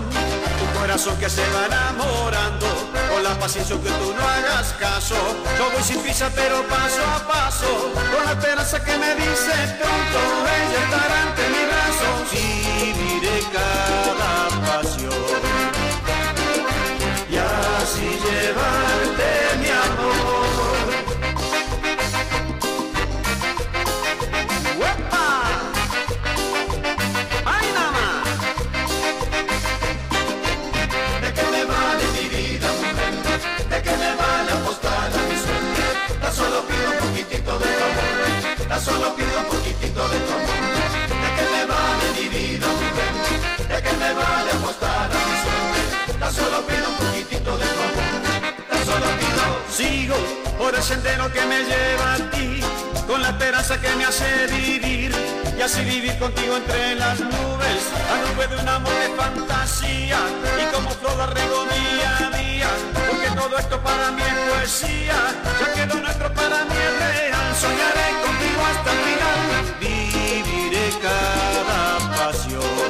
Speaker 7: Un corazón que se va enamorando, con la paciencia que tú no hagas caso. Yo voy sin prisa pero paso a paso, con la esperanza que me dice pronto, ella estará ante mi brazo. Viviré cada pasión amor, tan solo pido un poquitito de tu. ¿De qué me vale mi vida, mujer? ¿De qué me vale apostar a mi suerte? Tan solo pido un poquitito de tu amor, tan solo pido. Sigo por el sendero que me lleva a ti, con la esperanza que me hace vivir y así vivir contigo entre las nubes, la nube de un amor de fantasía y como flor la rego día a día, porque todo esto para mí es poesía, ya que lo nuestro para mí es real, soñaré hasta el final, viviré cada pasión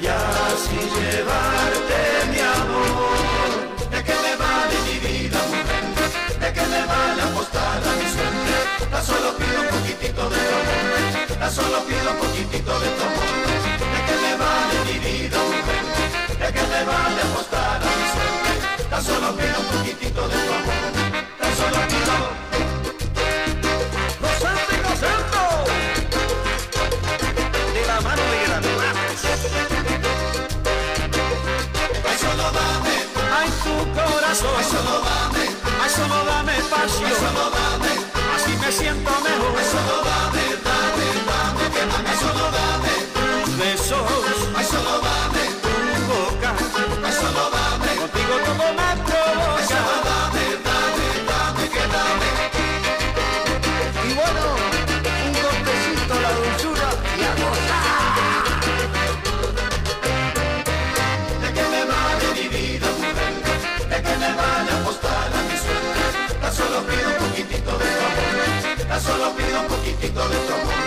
Speaker 7: y así llevarte mi amor. ¿De qué me vale mi vida, mujer? ¿De qué me vale apostar a mi suerte? Tan solo pido un poquitito de tu amor, tan solo pido un poquitito de tu amor. ¿De qué me vale mi vida, mujer? ¿De qué me vale apostar a mi suerte? Tan solo pido un poquitito de tu amor, Ay, solo dame, ay, solo dame pasión. Ay, solo dame, así me siento mejor. Dame, dame, dame, solo pido un poquitito de tu amor.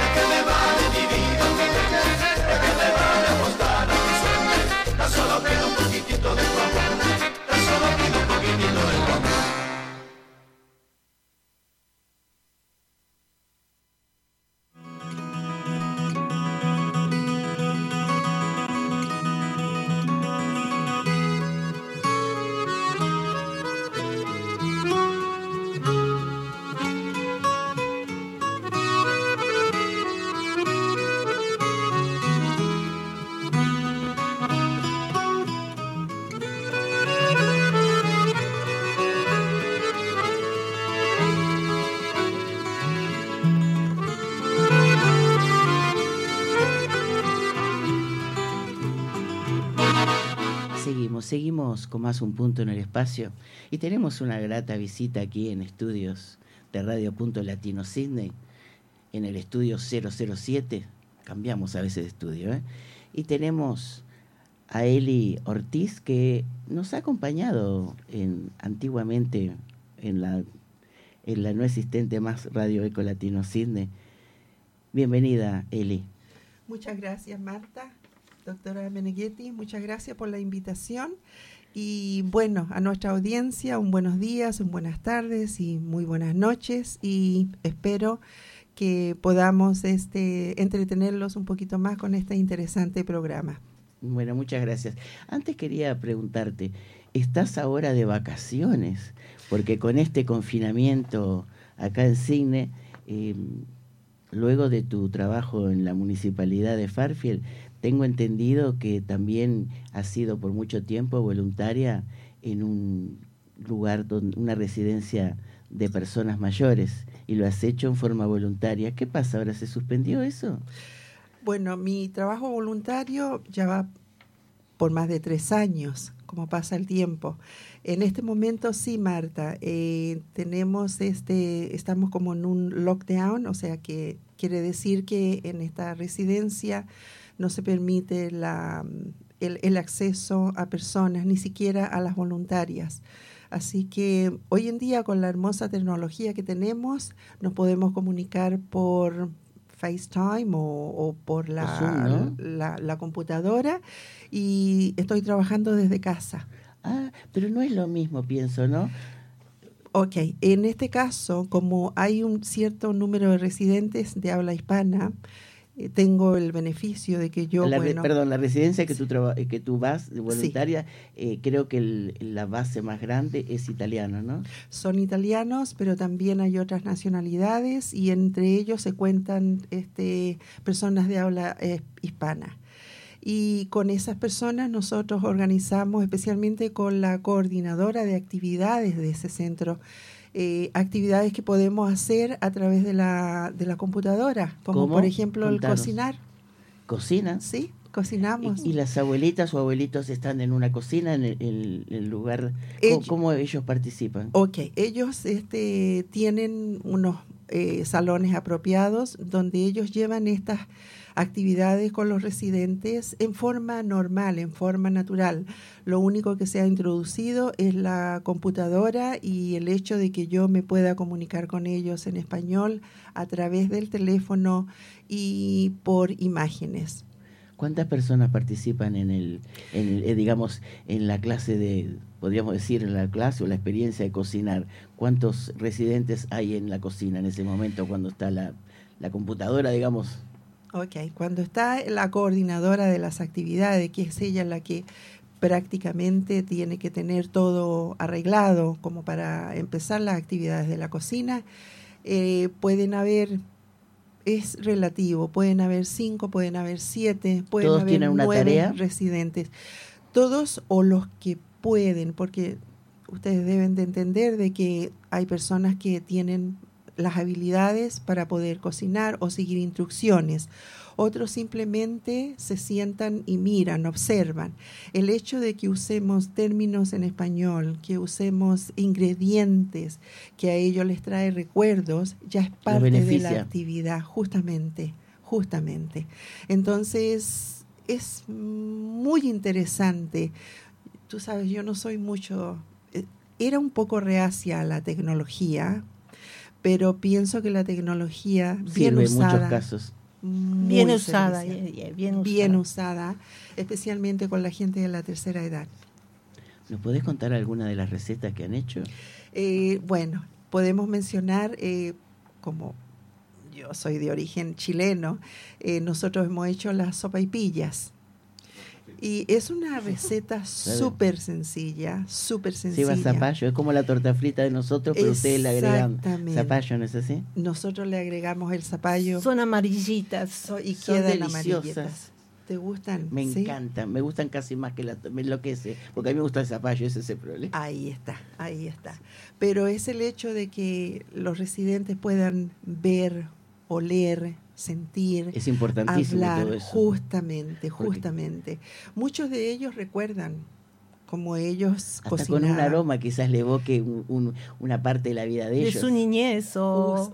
Speaker 7: ¿De qué me vale mi vida? ¿De qué me vale apostar a mi suerte? Tan solo pido un poquitito
Speaker 1: seguimos, con más un punto en el espacio y tenemos una grata visita aquí en estudios de Radio Punto Latino Sydney, en el estudio 007, cambiamos a veces de estudio, ¿eh? y tenemos a Eli Ortiz que nos ha acompañado en, antiguamente en la, en la no existente más Radio Eco Latino Sydney. Bienvenida, Eli.
Speaker 8: Muchas gracias, Marta. Doctora Meneghetti, muchas gracias por la invitación. Y bueno, a nuestra audiencia, un buenos días, un buenas tardes y muy buenas noches. Y espero que podamos este, entretenerlos un poquito más con este interesante programa.
Speaker 1: Bueno, muchas gracias. Antes quería preguntarte, ¿estás ahora de vacaciones? Porque con este confinamiento acá en Cine, eh, luego de tu trabajo en la municipalidad de Farfield, tengo entendido que también has sido por mucho tiempo voluntaria en un lugar, donde, una residencia de personas mayores y lo has hecho en forma voluntaria. ¿Qué pasa ahora? ¿Se suspendió eso?
Speaker 8: Bueno, mi trabajo voluntario ya va por más de tres años, como pasa el tiempo. En este momento sí, Marta, eh, tenemos este, estamos como en un lockdown, o sea que quiere decir que en esta residencia no se permite la, el, el, acceso a personas, ni siquiera a las voluntarias. Así que hoy en día con la hermosa tecnología que tenemos, nos podemos comunicar por FaceTime o, o por la,
Speaker 1: Zoom, ¿no?
Speaker 8: la, la, computadora y estoy trabajando desde casa.
Speaker 1: Ah, pero no es lo mismo, pienso, ¿no?
Speaker 8: Ok, en este caso, como hay un cierto número de residentes de habla hispana, tengo el beneficio de que yo
Speaker 1: la,
Speaker 8: bueno,
Speaker 1: perdón la residencia que tú que tú vas de voluntaria sí. eh, creo que el, la base más grande es italiana no
Speaker 8: son italianos pero también hay otras nacionalidades y entre ellos se cuentan este personas de habla eh, hispana. Y con esas personas nosotros organizamos especialmente con la coordinadora de actividades de ese centro eh, actividades que podemos hacer a través de la, de la computadora, como
Speaker 1: ¿Cómo?
Speaker 8: por ejemplo
Speaker 1: Contanos.
Speaker 8: el cocinar.
Speaker 1: ¿Cocina?
Speaker 8: Sí, cocinamos.
Speaker 1: ¿Y, ¿Y, las abuelitas o abuelitos están en una cocina, en el, lugar?
Speaker 8: Ellos,
Speaker 1: ¿Cómo, ¿Cómo, ellos participan?
Speaker 8: Ok, ellos este, tienen unos eh, salones apropiados donde ellos llevan estas actividades con los residentes en forma normal, en forma natural. Lo único que se ha introducido es la computadora y el hecho de que yo me pueda comunicar con ellos en español a través del teléfono y por imágenes.
Speaker 1: ¿Cuántas personas participan en el, en eh, digamos, en la clase de, podríamos decir, en la clase o la experiencia de cocinar? ¿Cuántos residentes hay en la cocina en ese momento cuando está la, la computadora, digamos?
Speaker 8: Ok, cuando está la coordinadora de las actividades, que es ella la que prácticamente tiene que tener todo arreglado como para empezar las actividades de la cocina, eh, pueden haber, es relativo, pueden haber cinco, pueden haber siete, pueden
Speaker 1: ¿Todos
Speaker 8: haber
Speaker 1: tienen una
Speaker 8: nueve
Speaker 1: tarea?
Speaker 8: residentes. Todos o los que pueden, porque ustedes deben de entender de que hay personas que tienen las habilidades para poder cocinar o seguir instrucciones. Otros simplemente se sientan y miran, observan. El hecho de que usemos términos en español, que usemos ingredientes que a ellos les trae recuerdos, ya es parte de la actividad, justamente, justamente. Entonces, es muy interesante. Tú sabes, yo no soy mucho, eh, era un poco reacia a la tecnología, pero pienso que la tecnología bien
Speaker 1: Sirve
Speaker 8: usada,
Speaker 1: en muchos casos.
Speaker 2: Bien usada, bien,
Speaker 8: bien, bien usada, especialmente con la gente de la tercera edad.
Speaker 1: ¿Nos podés contar alguna de las recetas que han hecho?
Speaker 8: Eh, bueno, podemos mencionar, eh, como yo soy de origen chileno, eh, nosotros hemos hecho las sopaipillas. Y es una receta súper sencilla, súper sencilla.
Speaker 1: Lleva zapallo, es como la torta frita de nosotros, pero ustedes le agregan zapallo, ¿no es así?
Speaker 8: Nosotros le agregamos el zapallo.
Speaker 2: Son amarillitas.
Speaker 8: So, y
Speaker 1: Son
Speaker 8: quedan
Speaker 1: deliciosas.
Speaker 8: amarillitas. ¿Te gustan?
Speaker 1: Me
Speaker 8: ¿Sí?
Speaker 1: encantan, me gustan casi más que la... Me enloquece, porque a mí me gusta el zapallo, ese es el problema.
Speaker 8: Ahí está, ahí está. Pero es el hecho de que los residentes puedan ver, oler, sentir,
Speaker 1: es importantísimo
Speaker 8: hablar,
Speaker 1: todo eso.
Speaker 8: justamente, justamente. Porque... Muchos de ellos recuerdan como ellos
Speaker 1: Hasta
Speaker 8: cocinaban.
Speaker 1: con un aroma quizás le evoque un- un- una parte de la vida de
Speaker 2: de
Speaker 1: ellos.
Speaker 2: su niñez o,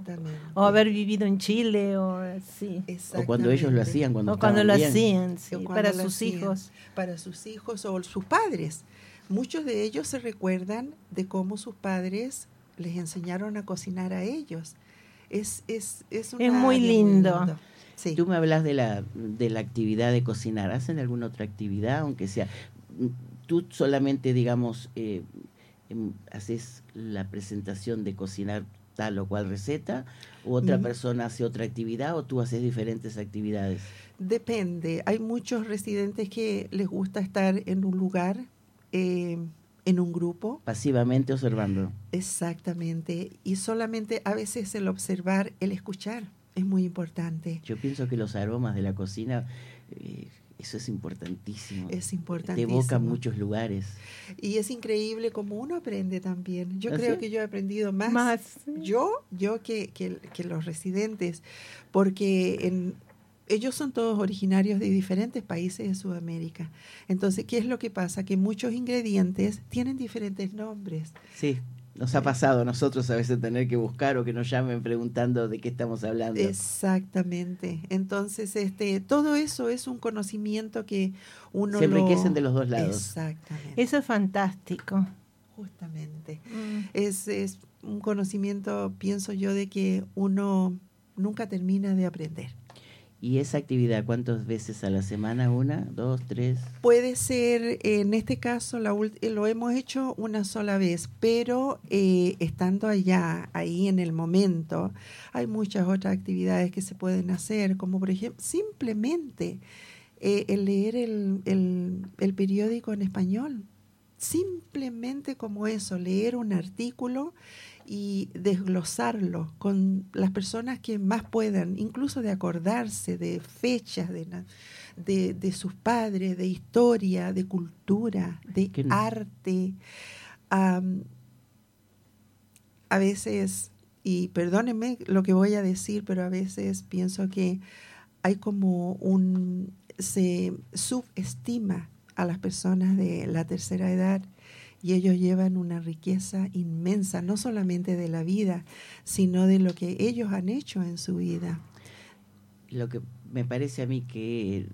Speaker 2: o haber vivido en Chile o sí.
Speaker 1: O cuando ellos lo hacían, cuando
Speaker 2: O cuando lo
Speaker 1: bien.
Speaker 2: hacían, sí,
Speaker 8: o cuando
Speaker 2: para
Speaker 8: lo
Speaker 2: sus
Speaker 8: hacían,
Speaker 2: hijos.
Speaker 8: Para sus hijos o sus padres. Muchos de ellos se recuerdan de cómo sus padres les enseñaron a cocinar a ellos. Es, es, es, una
Speaker 2: Es muy lindo.
Speaker 8: Sí.
Speaker 1: Tú me hablas de la, de la actividad de cocinar. ¿Hacen alguna otra actividad? Aunque sea. Tú solamente, digamos, eh, em, haces la presentación de cocinar tal o cual receta, o otra
Speaker 8: Mm.
Speaker 1: persona hace otra actividad, o tú haces diferentes actividades.
Speaker 8: Depende. Hay muchos residentes que les gusta estar en un lugar, eh, en un grupo.
Speaker 1: Pasivamente observando.
Speaker 8: Exactamente. Y solamente a veces el observar, el escuchar es muy importante.
Speaker 1: Yo pienso que los aromas de la cocina, eh, eso es importantísimo.
Speaker 8: Es
Speaker 1: Te
Speaker 8: importantísimo.
Speaker 1: evoca muchos lugares.
Speaker 8: Y es increíble como uno aprende también. Yo
Speaker 1: ¿Ah,
Speaker 8: creo que yo he aprendido más,
Speaker 2: Más,
Speaker 8: yo, yo que, que, que los residentes, porque en, ellos son todos originarios de diferentes países de Sudamérica. Entonces, ¿qué es lo que pasa? Que muchos ingredientes tienen diferentes nombres.
Speaker 1: Sí, nos ha pasado a nosotros a veces tener que buscar o que nos llamen preguntando de qué estamos hablando.
Speaker 8: Exactamente. Entonces, este, todo eso es un conocimiento que uno
Speaker 1: Se
Speaker 8: lo-
Speaker 1: enriquecen de los dos lados.
Speaker 8: Exactamente.
Speaker 2: Eso es fantástico.
Speaker 8: Justamente.
Speaker 2: Mm.
Speaker 8: Es, es un conocimiento, pienso yo, de que uno nunca termina de aprender.
Speaker 1: ¿Y esa actividad cuántas veces a la semana? ¿Una, dos, tres?
Speaker 8: Puede ser, en este caso, la eh, lo hemos hecho una sola vez, pero eh, estando allá, ahí en el momento, hay muchas otras actividades que se pueden hacer, como por ejemplo, simplemente eh, el leer el- el periódico en español. Simplemente como eso, leer un artículo y desglosarlo con las personas que más puedan, incluso de acordarse de fechas, de, de, de sus padres, de historia, de cultura, de
Speaker 1: Qué-
Speaker 8: arte. Am, a veces, y perdónenme lo que voy a decir, pero a veces pienso que hay como un, se subestima a las personas de la tercera edad y ellos llevan una riqueza inmensa, no solamente de la vida, sino de lo que ellos han hecho en su vida.
Speaker 1: Lo que me parece a mí que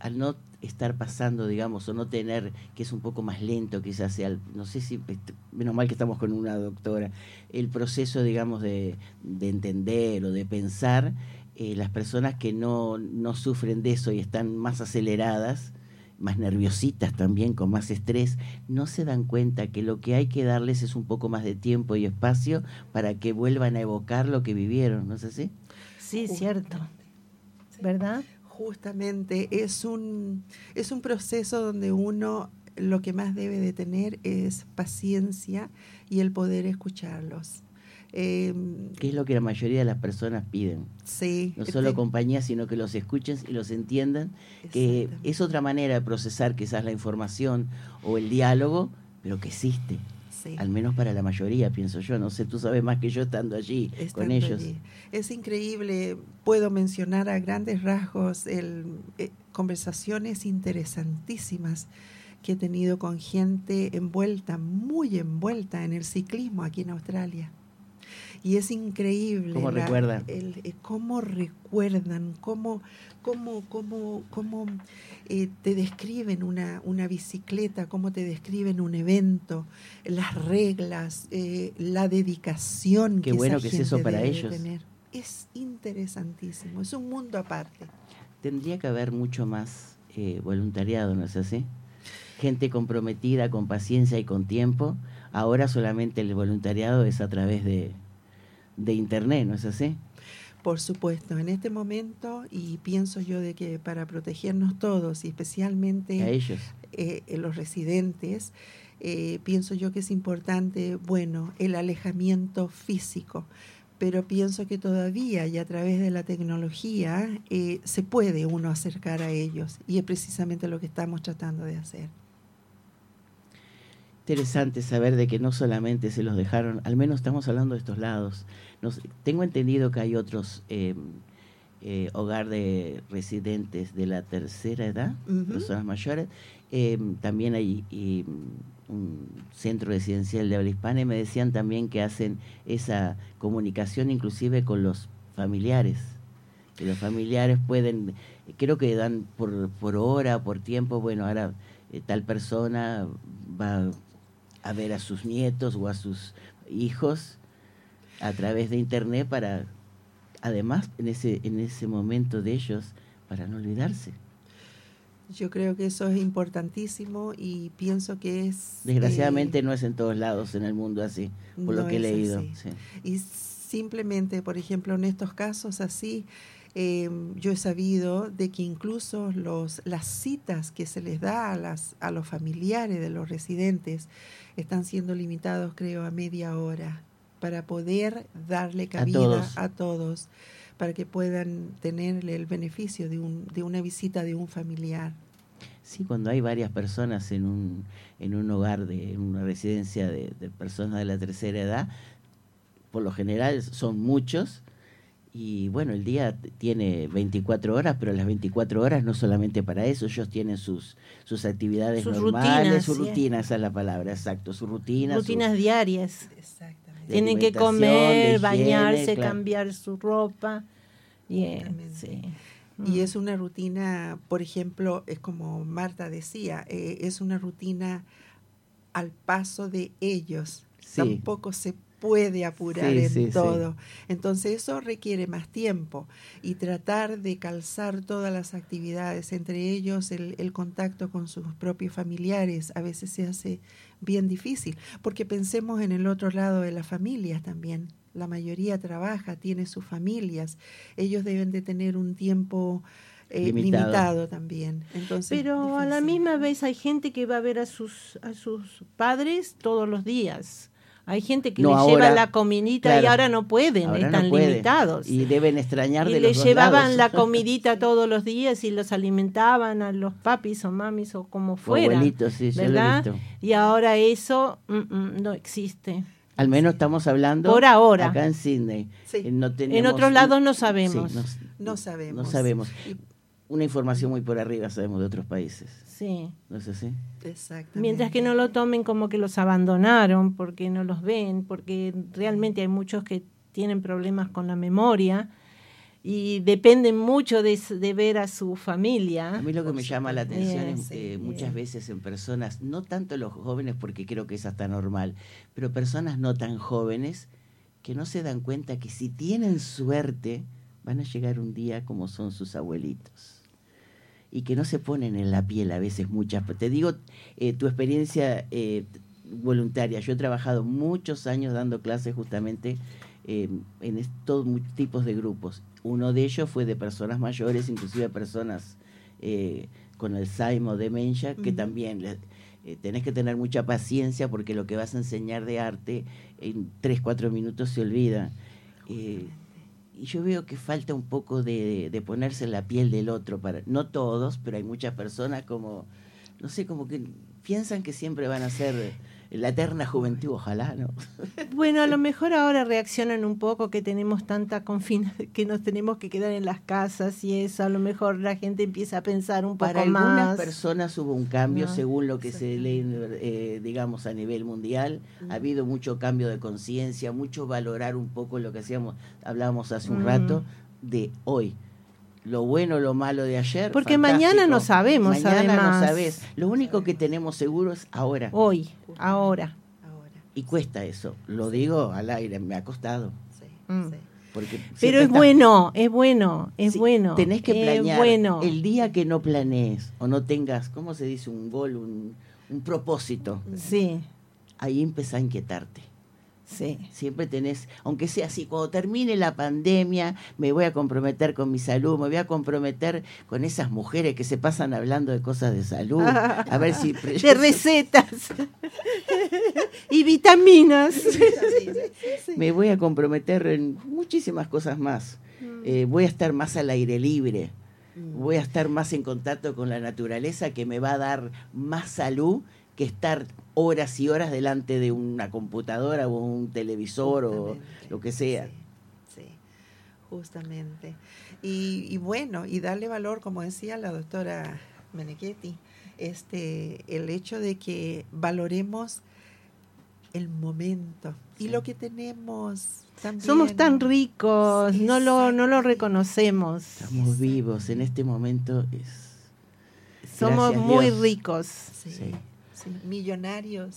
Speaker 1: al no estar pasando, digamos, o no tener, que es un poco más lento quizás sea, no sé si, este, menos mal que estamos con una doctora, el proceso, digamos, de, de entender o de pensar, eh, las personas que no, no sufren de eso y están más aceleradas, más nerviositas también, con más estrés, no se dan cuenta que lo que hay que darles es un poco más de tiempo y espacio para que vuelvan a evocar lo que vivieron, ¿no es así?
Speaker 2: Sí, cierto. ¿Verdad?
Speaker 8: Justamente es un, es un proceso donde uno lo que más debe de tener es paciencia y el poder escucharlos. Eh,
Speaker 1: que es lo que la mayoría de las personas piden.
Speaker 8: sí,
Speaker 1: No solo
Speaker 8: te-
Speaker 1: compañía, sino que los escuchen y los entiendan, que es otra manera de procesar quizás la información o el diálogo, pero que existe,
Speaker 8: sí.
Speaker 1: al menos para la mayoría, pienso yo. No sé, tú sabes más que yo estando allí con ellos.
Speaker 8: allí. Es increíble, puedo mencionar a grandes rasgos el, eh, conversaciones interesantísimas que he tenido con gente envuelta, muy envuelta en el ciclismo aquí en Australia. Y es increíble.
Speaker 1: ¿Cómo
Speaker 8: la-
Speaker 1: recuerdan?
Speaker 8: el- eh, cómo recuerdan, cómo, cómo, cómo, cómo eh, te describen una, una bicicleta, cómo te describen un evento, las reglas, eh, la dedicación
Speaker 1: Qué
Speaker 8: que
Speaker 1: bueno
Speaker 8: esa
Speaker 1: que es eso para ellos.
Speaker 8: tener. Es interesantísimo, es un mundo aparte.
Speaker 1: Tendría que haber mucho más eh, voluntariado, ¿no es así? Gente comprometida, con paciencia y con tiempo. Ahora solamente el voluntariado es a través de, de internet, ¿no es así?
Speaker 8: Por supuesto, en este momento, y pienso yo de que para protegernos todos, y especialmente
Speaker 1: A ellos.
Speaker 8: eh, los residentes, eh, pienso yo que es importante, bueno, el alejamiento físico, pero pienso que todavía y a través de la tecnología eh, se puede uno acercar a ellos, y es precisamente lo que estamos tratando de hacer.
Speaker 1: Interesante saber de que no solamente se los dejaron, al menos estamos hablando de estos lados. Nos- tengo entendido que hay otros eh, eh, hogar de residentes de la tercera edad, personas mayores, Eh, también hay eh, un centro residencial de habla hispana y me decían también que hacen esa comunicación inclusive con los familiares. Que los familiares pueden, creo que dan por, por hora, por tiempo, bueno, ahora eh, tal persona va a ver a sus nietos o a sus hijos a través de internet para, además, en ese, en ese momento de ellos, para no olvidarse.
Speaker 8: Yo creo que eso es importantísimo y pienso que es...
Speaker 1: Desgraciadamente
Speaker 8: eh,
Speaker 1: no es en todos lados en el mundo así, por
Speaker 8: no
Speaker 1: lo que he leído. sí.
Speaker 8: Y simplemente, por ejemplo, en estos casos así, eh, yo he sabido de que incluso los, las citas que se les da a, las, a los familiares de los residentes están siendo limitados, creo, a media hora para poder darle cabida
Speaker 1: todos.
Speaker 8: a todos, para que puedan tener el beneficio de, un, de una visita de un familiar.
Speaker 1: Sí, cuando hay varias personas en un, en un hogar, de, en una residencia de, de personas de la tercera edad, por lo general son muchos, y bueno, el día tiene 24 horas, pero las 24 horas no solamente para eso, ellos tienen sus, sus actividades
Speaker 2: Sus
Speaker 1: normales,
Speaker 2: rutinas,
Speaker 1: su
Speaker 2: sí.
Speaker 1: rutina, esa es la palabra, exacto, su rutina. su-
Speaker 2: Rutinas diarias.
Speaker 8: Exactamente.
Speaker 2: Tienen que comer,
Speaker 1: higiene,
Speaker 2: bañarse,
Speaker 1: claro.
Speaker 2: cambiar su ropa. Y,
Speaker 8: Exactamente.
Speaker 2: sí.
Speaker 8: Y es una rutina, por ejemplo, es como Marta decía, eh, es una rutina al paso de ellos.
Speaker 1: Sí.
Speaker 8: Tampoco se puede apurar
Speaker 1: Sí,
Speaker 8: en
Speaker 1: sí, sí.
Speaker 8: todo. Entonces eso requiere más tiempo y tratar de calzar todas las actividades, entre ellos el, el contacto con sus propios familiares, a veces se hace bien difícil, porque pensemos en el otro lado de las familias también. La mayoría trabaja, tiene sus familias, ellos deben de tener un tiempo eh,
Speaker 1: Limitado.
Speaker 8: limitado. también. Entonces,
Speaker 2: Pero a la misma vez hay gente que va a ver a sus, a sus padres todos los días. Hay gente que
Speaker 1: No,
Speaker 2: le
Speaker 1: ahora,
Speaker 2: lleva la comidita y ahora no pueden,
Speaker 1: Ahora no
Speaker 2: están
Speaker 1: puede.
Speaker 2: limitados.
Speaker 1: Y deben extrañar
Speaker 2: Y
Speaker 1: de
Speaker 2: le
Speaker 1: los dos
Speaker 2: llevaban
Speaker 1: lados.
Speaker 2: la comidita todos los días y los alimentaban a los papis o mamis o como fuera.
Speaker 1: abuelitos, sí, yo lo he
Speaker 2: ¿verdad?
Speaker 1: visto.
Speaker 2: Y ahora eso mm, mm, no existe.
Speaker 1: Al menos estamos hablando
Speaker 2: Por ahora.
Speaker 1: acá en Sydney.
Speaker 8: Sí.
Speaker 1: Eh,
Speaker 2: En otros lados no sabemos.
Speaker 1: Sí,
Speaker 8: No sabemos.
Speaker 1: No sabemos. Una información muy por arriba sabemos de otros países.
Speaker 2: Sí.
Speaker 1: ¿No es así?
Speaker 8: Exactamente.
Speaker 2: Mientras que no lo tomen como que los abandonaron, porque no los ven, porque realmente hay muchos que tienen problemas con la memoria y dependen mucho de, de ver a su
Speaker 1: A
Speaker 2: familia.
Speaker 1: mí lo que me llama la atención es
Speaker 8: sí,
Speaker 1: eh,
Speaker 8: bien.
Speaker 1: muchas veces en personas, no tanto los jóvenes porque creo que es hasta normal, pero personas no tan jóvenes que no se dan cuenta que si tienen suerte van a llegar un día como son sus abuelitos y que no se ponen en la piel a veces muchas. Te digo, eh, tu experiencia eh, voluntaria. Yo he trabajado muchos años dando clases justamente eh, en estos tipos de grupos. Uno de ellos fue de personas mayores, inclusive personas eh, con Alzheimer o demencia, que también eh, tenés que tener mucha paciencia porque lo que vas a enseñar de arte en 3, 4 minutos se olvida. Eh, y yo veo que falta un poco de, ponerse en la piel del otro, para no todos, pero hay muchas personas como, no sé, como que piensan que siempre van a ser la eterna juventud, ojalá, ¿no?
Speaker 2: Bueno, a lo mejor ahora reaccionan un poco que tenemos tanta confina, que nos tenemos que quedar en las casas y eso, a lo mejor la gente empieza a pensar un poco
Speaker 1: Para algunas
Speaker 2: más.
Speaker 1: personas hubo un cambio,
Speaker 2: No,
Speaker 1: según lo que se lee, eh, digamos, a nivel mundial. Ha habido mucho cambio de conciencia, mucho valorar un poco lo que hacíamos, hablábamos hace un
Speaker 2: Mm.
Speaker 1: rato, de hoy. Lo bueno, lo malo de ayer.
Speaker 2: Porque
Speaker 1: fantástico.
Speaker 2: mañana no sabemos,
Speaker 1: Mañana no sabes. Lo único que tenemos seguro es ahora.
Speaker 2: Hoy, ahora.
Speaker 1: Y cuesta eso. Lo digo al aire, me ha costado.
Speaker 8: sí,
Speaker 2: Mm.
Speaker 8: sí.
Speaker 1: Porque
Speaker 2: Pero es bueno, es bueno, es
Speaker 1: Sí,
Speaker 2: bueno.
Speaker 1: Tenés que
Speaker 2: es
Speaker 1: planear.
Speaker 2: bueno.
Speaker 1: El día que no planees o no tengas, ¿cómo se dice? Un gol, un, un propósito.
Speaker 2: Sí,
Speaker 1: Ahí empezá a inquietarte.
Speaker 2: Sí.
Speaker 1: Siempre tenés, aunque sea así, cuando termine la pandemia, me voy a comprometer con mi salud, me voy a comprometer con esas mujeres que se pasan hablando de cosas de salud. A ver si.
Speaker 2: De recetas y vitaminas.
Speaker 1: me voy a comprometer en muchísimas cosas más. Eh, voy a estar más al aire libre. Voy a estar más en contacto con la naturaleza que me va a dar más salud que estar horas y horas delante de una computadora o un televisor o lo que sea.
Speaker 8: Sí, sí, justamente. Y, y bueno, y darle valor, como decía la doctora Meneghetti, este, el hecho de que valoremos el momento y lo que tenemos también.
Speaker 2: Somos tan ricos,
Speaker 8: Sí,
Speaker 2: no lo, no lo reconocemos.
Speaker 1: Estamos vivos en este momento. Es,
Speaker 2: Somos
Speaker 1: Gracias,
Speaker 2: muy
Speaker 1: Dios.
Speaker 2: ricos.
Speaker 8: Sí,
Speaker 1: Sí.
Speaker 8: millonarios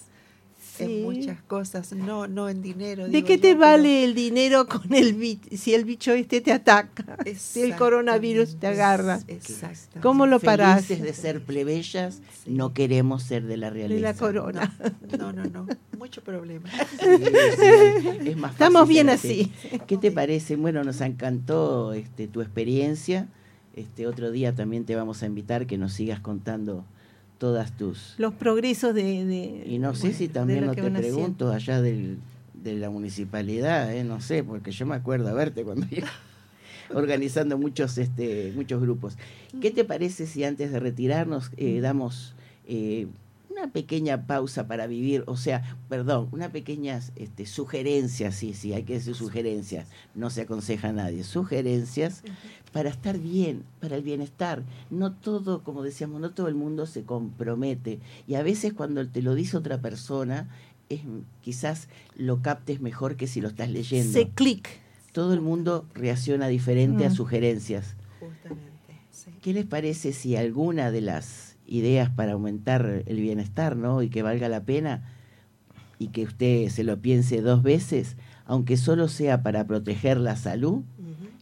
Speaker 2: Sí.
Speaker 8: en muchas cosas, no, no en dinero.
Speaker 2: ¿De
Speaker 8: digo
Speaker 2: qué
Speaker 8: yo,
Speaker 2: te
Speaker 8: pero-
Speaker 2: vale el dinero con el si el bicho este te ataca? Si el coronavirus te agarra.
Speaker 8: Exacto.
Speaker 2: ¿Cómo lo parás?
Speaker 1: Felices de ser plebeyas,
Speaker 8: Sí.
Speaker 1: no queremos ser de la
Speaker 2: De
Speaker 1: realeza.
Speaker 2: la corona.
Speaker 8: No, no, no, mucho problema.
Speaker 1: Sí, es más
Speaker 2: Estamos bien así.
Speaker 1: ¿Qué te parece? Bueno, nos encantó este, tu experiencia. Este otro día también te vamos a invitar que nos sigas contando todas tus
Speaker 2: Los progresos de... de-
Speaker 1: y no sé
Speaker 2: bueno,
Speaker 1: si también
Speaker 2: lo
Speaker 1: no te
Speaker 2: haciendo.
Speaker 1: pregunto allá del, de la municipalidad, ¿eh? no sé, porque yo me acuerdo a verte cuando iba organizando muchos este muchos grupos. ¿Qué te parece si antes de retirarnos eh, damos eh, una pequeña pausa para vivir, o sea, perdón, una pequeña este, sugerencias, sí, sí, hay que decir sugerencias, no se aconseja a nadie, sugerencias para estar bien, para el bienestar. No todo, como decíamos, no todo el mundo se compromete. Y a veces cuando te lo dice otra persona, es, quizás lo captes mejor que si lo estás leyendo.
Speaker 2: Se clic.
Speaker 1: Todo el mundo reacciona diferente a
Speaker 2: Mm.
Speaker 1: sugerencias.
Speaker 8: Justamente, sí.
Speaker 1: ¿Qué les parece si alguna de las ideas para aumentar el bienestar, ¿no? Y que valga la pena y que usted se lo piense dos veces, aunque solo sea para proteger la salud,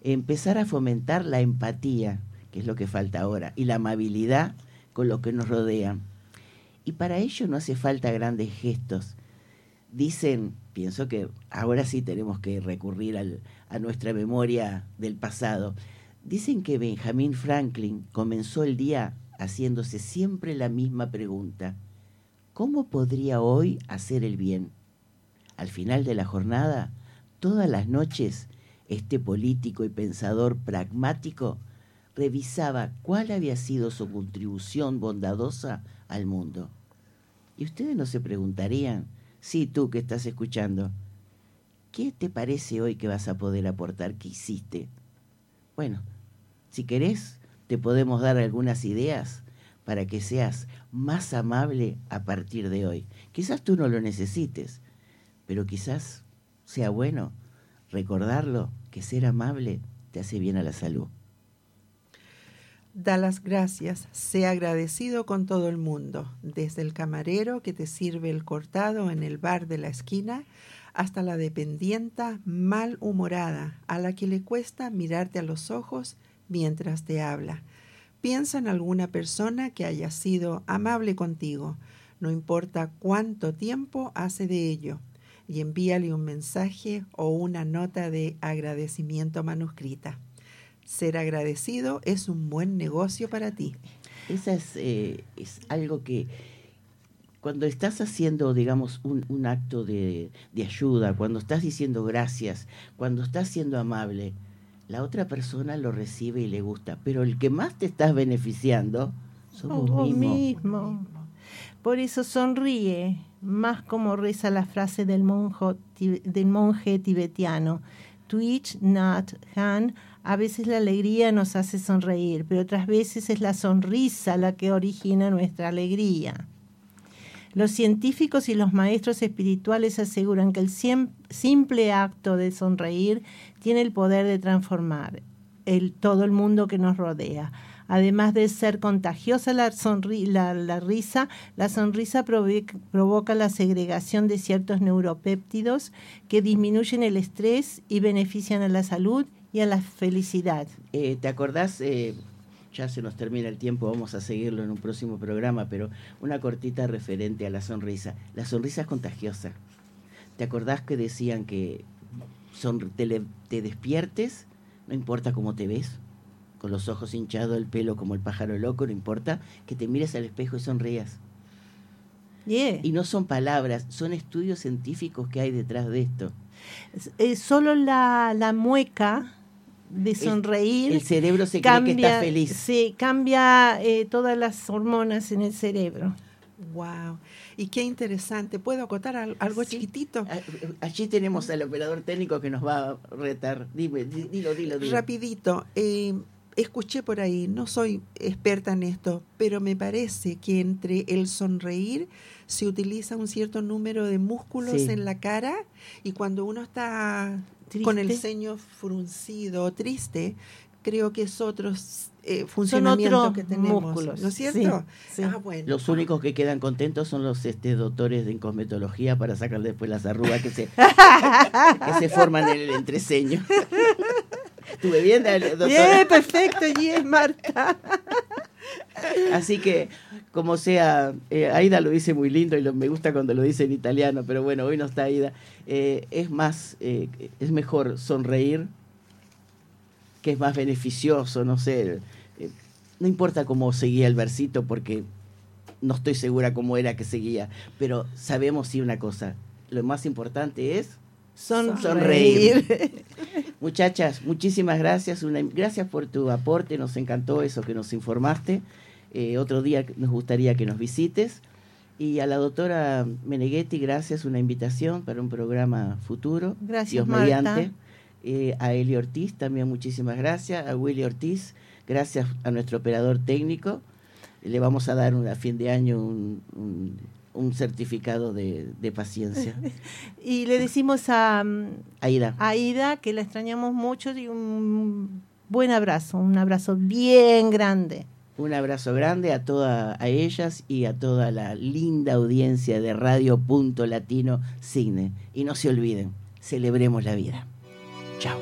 Speaker 1: empezar a fomentar la empatía, que es lo que falta ahora, y la amabilidad con lo que nos rodea. Y para ello no hace falta grandes gestos. Dicen, pienso que ahora sí tenemos que recurrir al- a nuestra memoria del pasado. Dicen que Benjamin Franklin comenzó el día haciéndose siempre la misma pregunta. ¿Cómo podría hoy hacer el bien? Al final de la jornada, todas las noches, este político y pensador pragmático revisaba cuál había sido su contribución bondadosa al mundo. Y ustedes no se preguntarían, sí, tú que estás escuchando, ¿qué te parece hoy que vas a poder aportar que hiciste? Bueno, si querés, te podemos dar algunas ideas para que seas más amable a partir de hoy. Quizás tú no lo necesites, pero quizás sea bueno recordarlo que ser amable te hace bien a la salud.
Speaker 8: Da las gracias, sea agradecido con todo el mundo, desde el camarero que te sirve el cortado en el bar de la esquina hasta la dependienta malhumorada a la que le cuesta mirarte a los ojos mientras te habla. Piensa en alguna persona que haya sido amable contigo, no importa cuánto tiempo hace de ello, y envíale un mensaje o una nota de agradecimiento manuscrita. Ser agradecido es un buen negocio para ti.
Speaker 1: Esa es, eh, es algo que cuando estás haciendo, digamos, un, un acto de, de ayuda, cuando estás diciendo gracias, cuando estás siendo amable, la otra persona lo recibe y le gusta, pero el que más te estás beneficiando somos
Speaker 2: Vos mismo. Por eso sonríe, más como reza la frase del, monjo del monje tibetiano. Twitch Nat Han, a veces la alegría nos hace sonreír, pero otras veces es la sonrisa la que origina nuestra alegría. Los científicos y los maestros espirituales aseguran que el simple acto de sonreír tiene el poder de transformar el, todo el mundo que nos rodea. Además de ser contagiosa la, sonri- la, risa, la sonrisa provoca la segregación de ciertos neuropéptidos que disminuyen el estrés y benefician a la salud y a la felicidad.
Speaker 1: Eh, ¿Te acordás? eh, ya se nos termina el tiempo, vamos a seguirlo en un próximo programa, pero una cortita referente a la sonrisa. La sonrisa es contagiosa. ¿Te acordás que decían que son- te, le- te despiertes, no importa cómo te ves, con los ojos hinchados, el pelo como el pájaro loco, no importa, que te mires al espejo y sonrías.
Speaker 2: Yeah.
Speaker 1: Y no son palabras, son estudios científicos que hay detrás de esto.
Speaker 2: Eh, solo la, la mueca de sonreír
Speaker 1: El cerebro se cree que está feliz.
Speaker 2: Sí, cambia eh, todas las hormonas en el cerebro.
Speaker 8: Wow. Y qué interesante. ¿Puedo acotar al- algo
Speaker 1: Sí.
Speaker 8: chiquitito?
Speaker 1: Ah, Allí tenemos al operador técnico que nos va a retar. Dime, di- dilo, dilo, dilo.
Speaker 8: Rapidito. eh, escuché por ahí, no soy experta en esto, pero me parece que entre el sonreír se utiliza un cierto número de músculos
Speaker 1: Sí.
Speaker 8: en la cara y cuando uno está con el ceño fruncido o triste, creo que es otro eh, funcionamiento
Speaker 2: otros
Speaker 8: que tenemos,
Speaker 2: músculos,
Speaker 8: ¿no es cierto?
Speaker 2: sí, sí.
Speaker 8: Ah, bueno.
Speaker 1: Los únicos que quedan contentos son los este, doctores de cosmetología para sacar después las arrugas que se, que se forman en el entreceño. ¿Estuve bien, doctora?
Speaker 2: Bien, perfecto, bien, Marta.
Speaker 1: Así que, como sea, eh, Aida lo dice muy lindo y me gusta cuando lo dice en italiano, pero bueno, hoy no está Aida. Eh, es más, eh, es mejor sonreír, que es más beneficioso, no sé. no importa cómo seguía el versito, porque no estoy segura cómo era que seguía, pero sabemos sí una cosa, lo más importante es
Speaker 2: Sonreír.
Speaker 1: Muchachas, muchísimas gracias. Una- gracias por tu aporte, nos encantó eso que nos informaste. Eh, otro día nos gustaría que nos visites. Y a la doctora Meneghetti, gracias, una invitación para un programa futuro.
Speaker 2: Gracias,
Speaker 1: Dios
Speaker 2: Marta.
Speaker 1: mediante. Eh, a Eli Ortiz también muchísimas gracias. A Willy Ortiz, gracias a nuestro operador técnico. Le vamos a dar un- a fin de año un, un- un certificado de, de paciencia.
Speaker 2: Y le decimos a, mm,
Speaker 1: Aida.
Speaker 2: a Aida que la extrañamos mucho y un buen abrazo, un abrazo bien grande.
Speaker 1: Un abrazo grande a todas a ellas y a toda la linda audiencia de Radio Punto Latino Signe. Y no se olviden, celebremos la vida. Chao.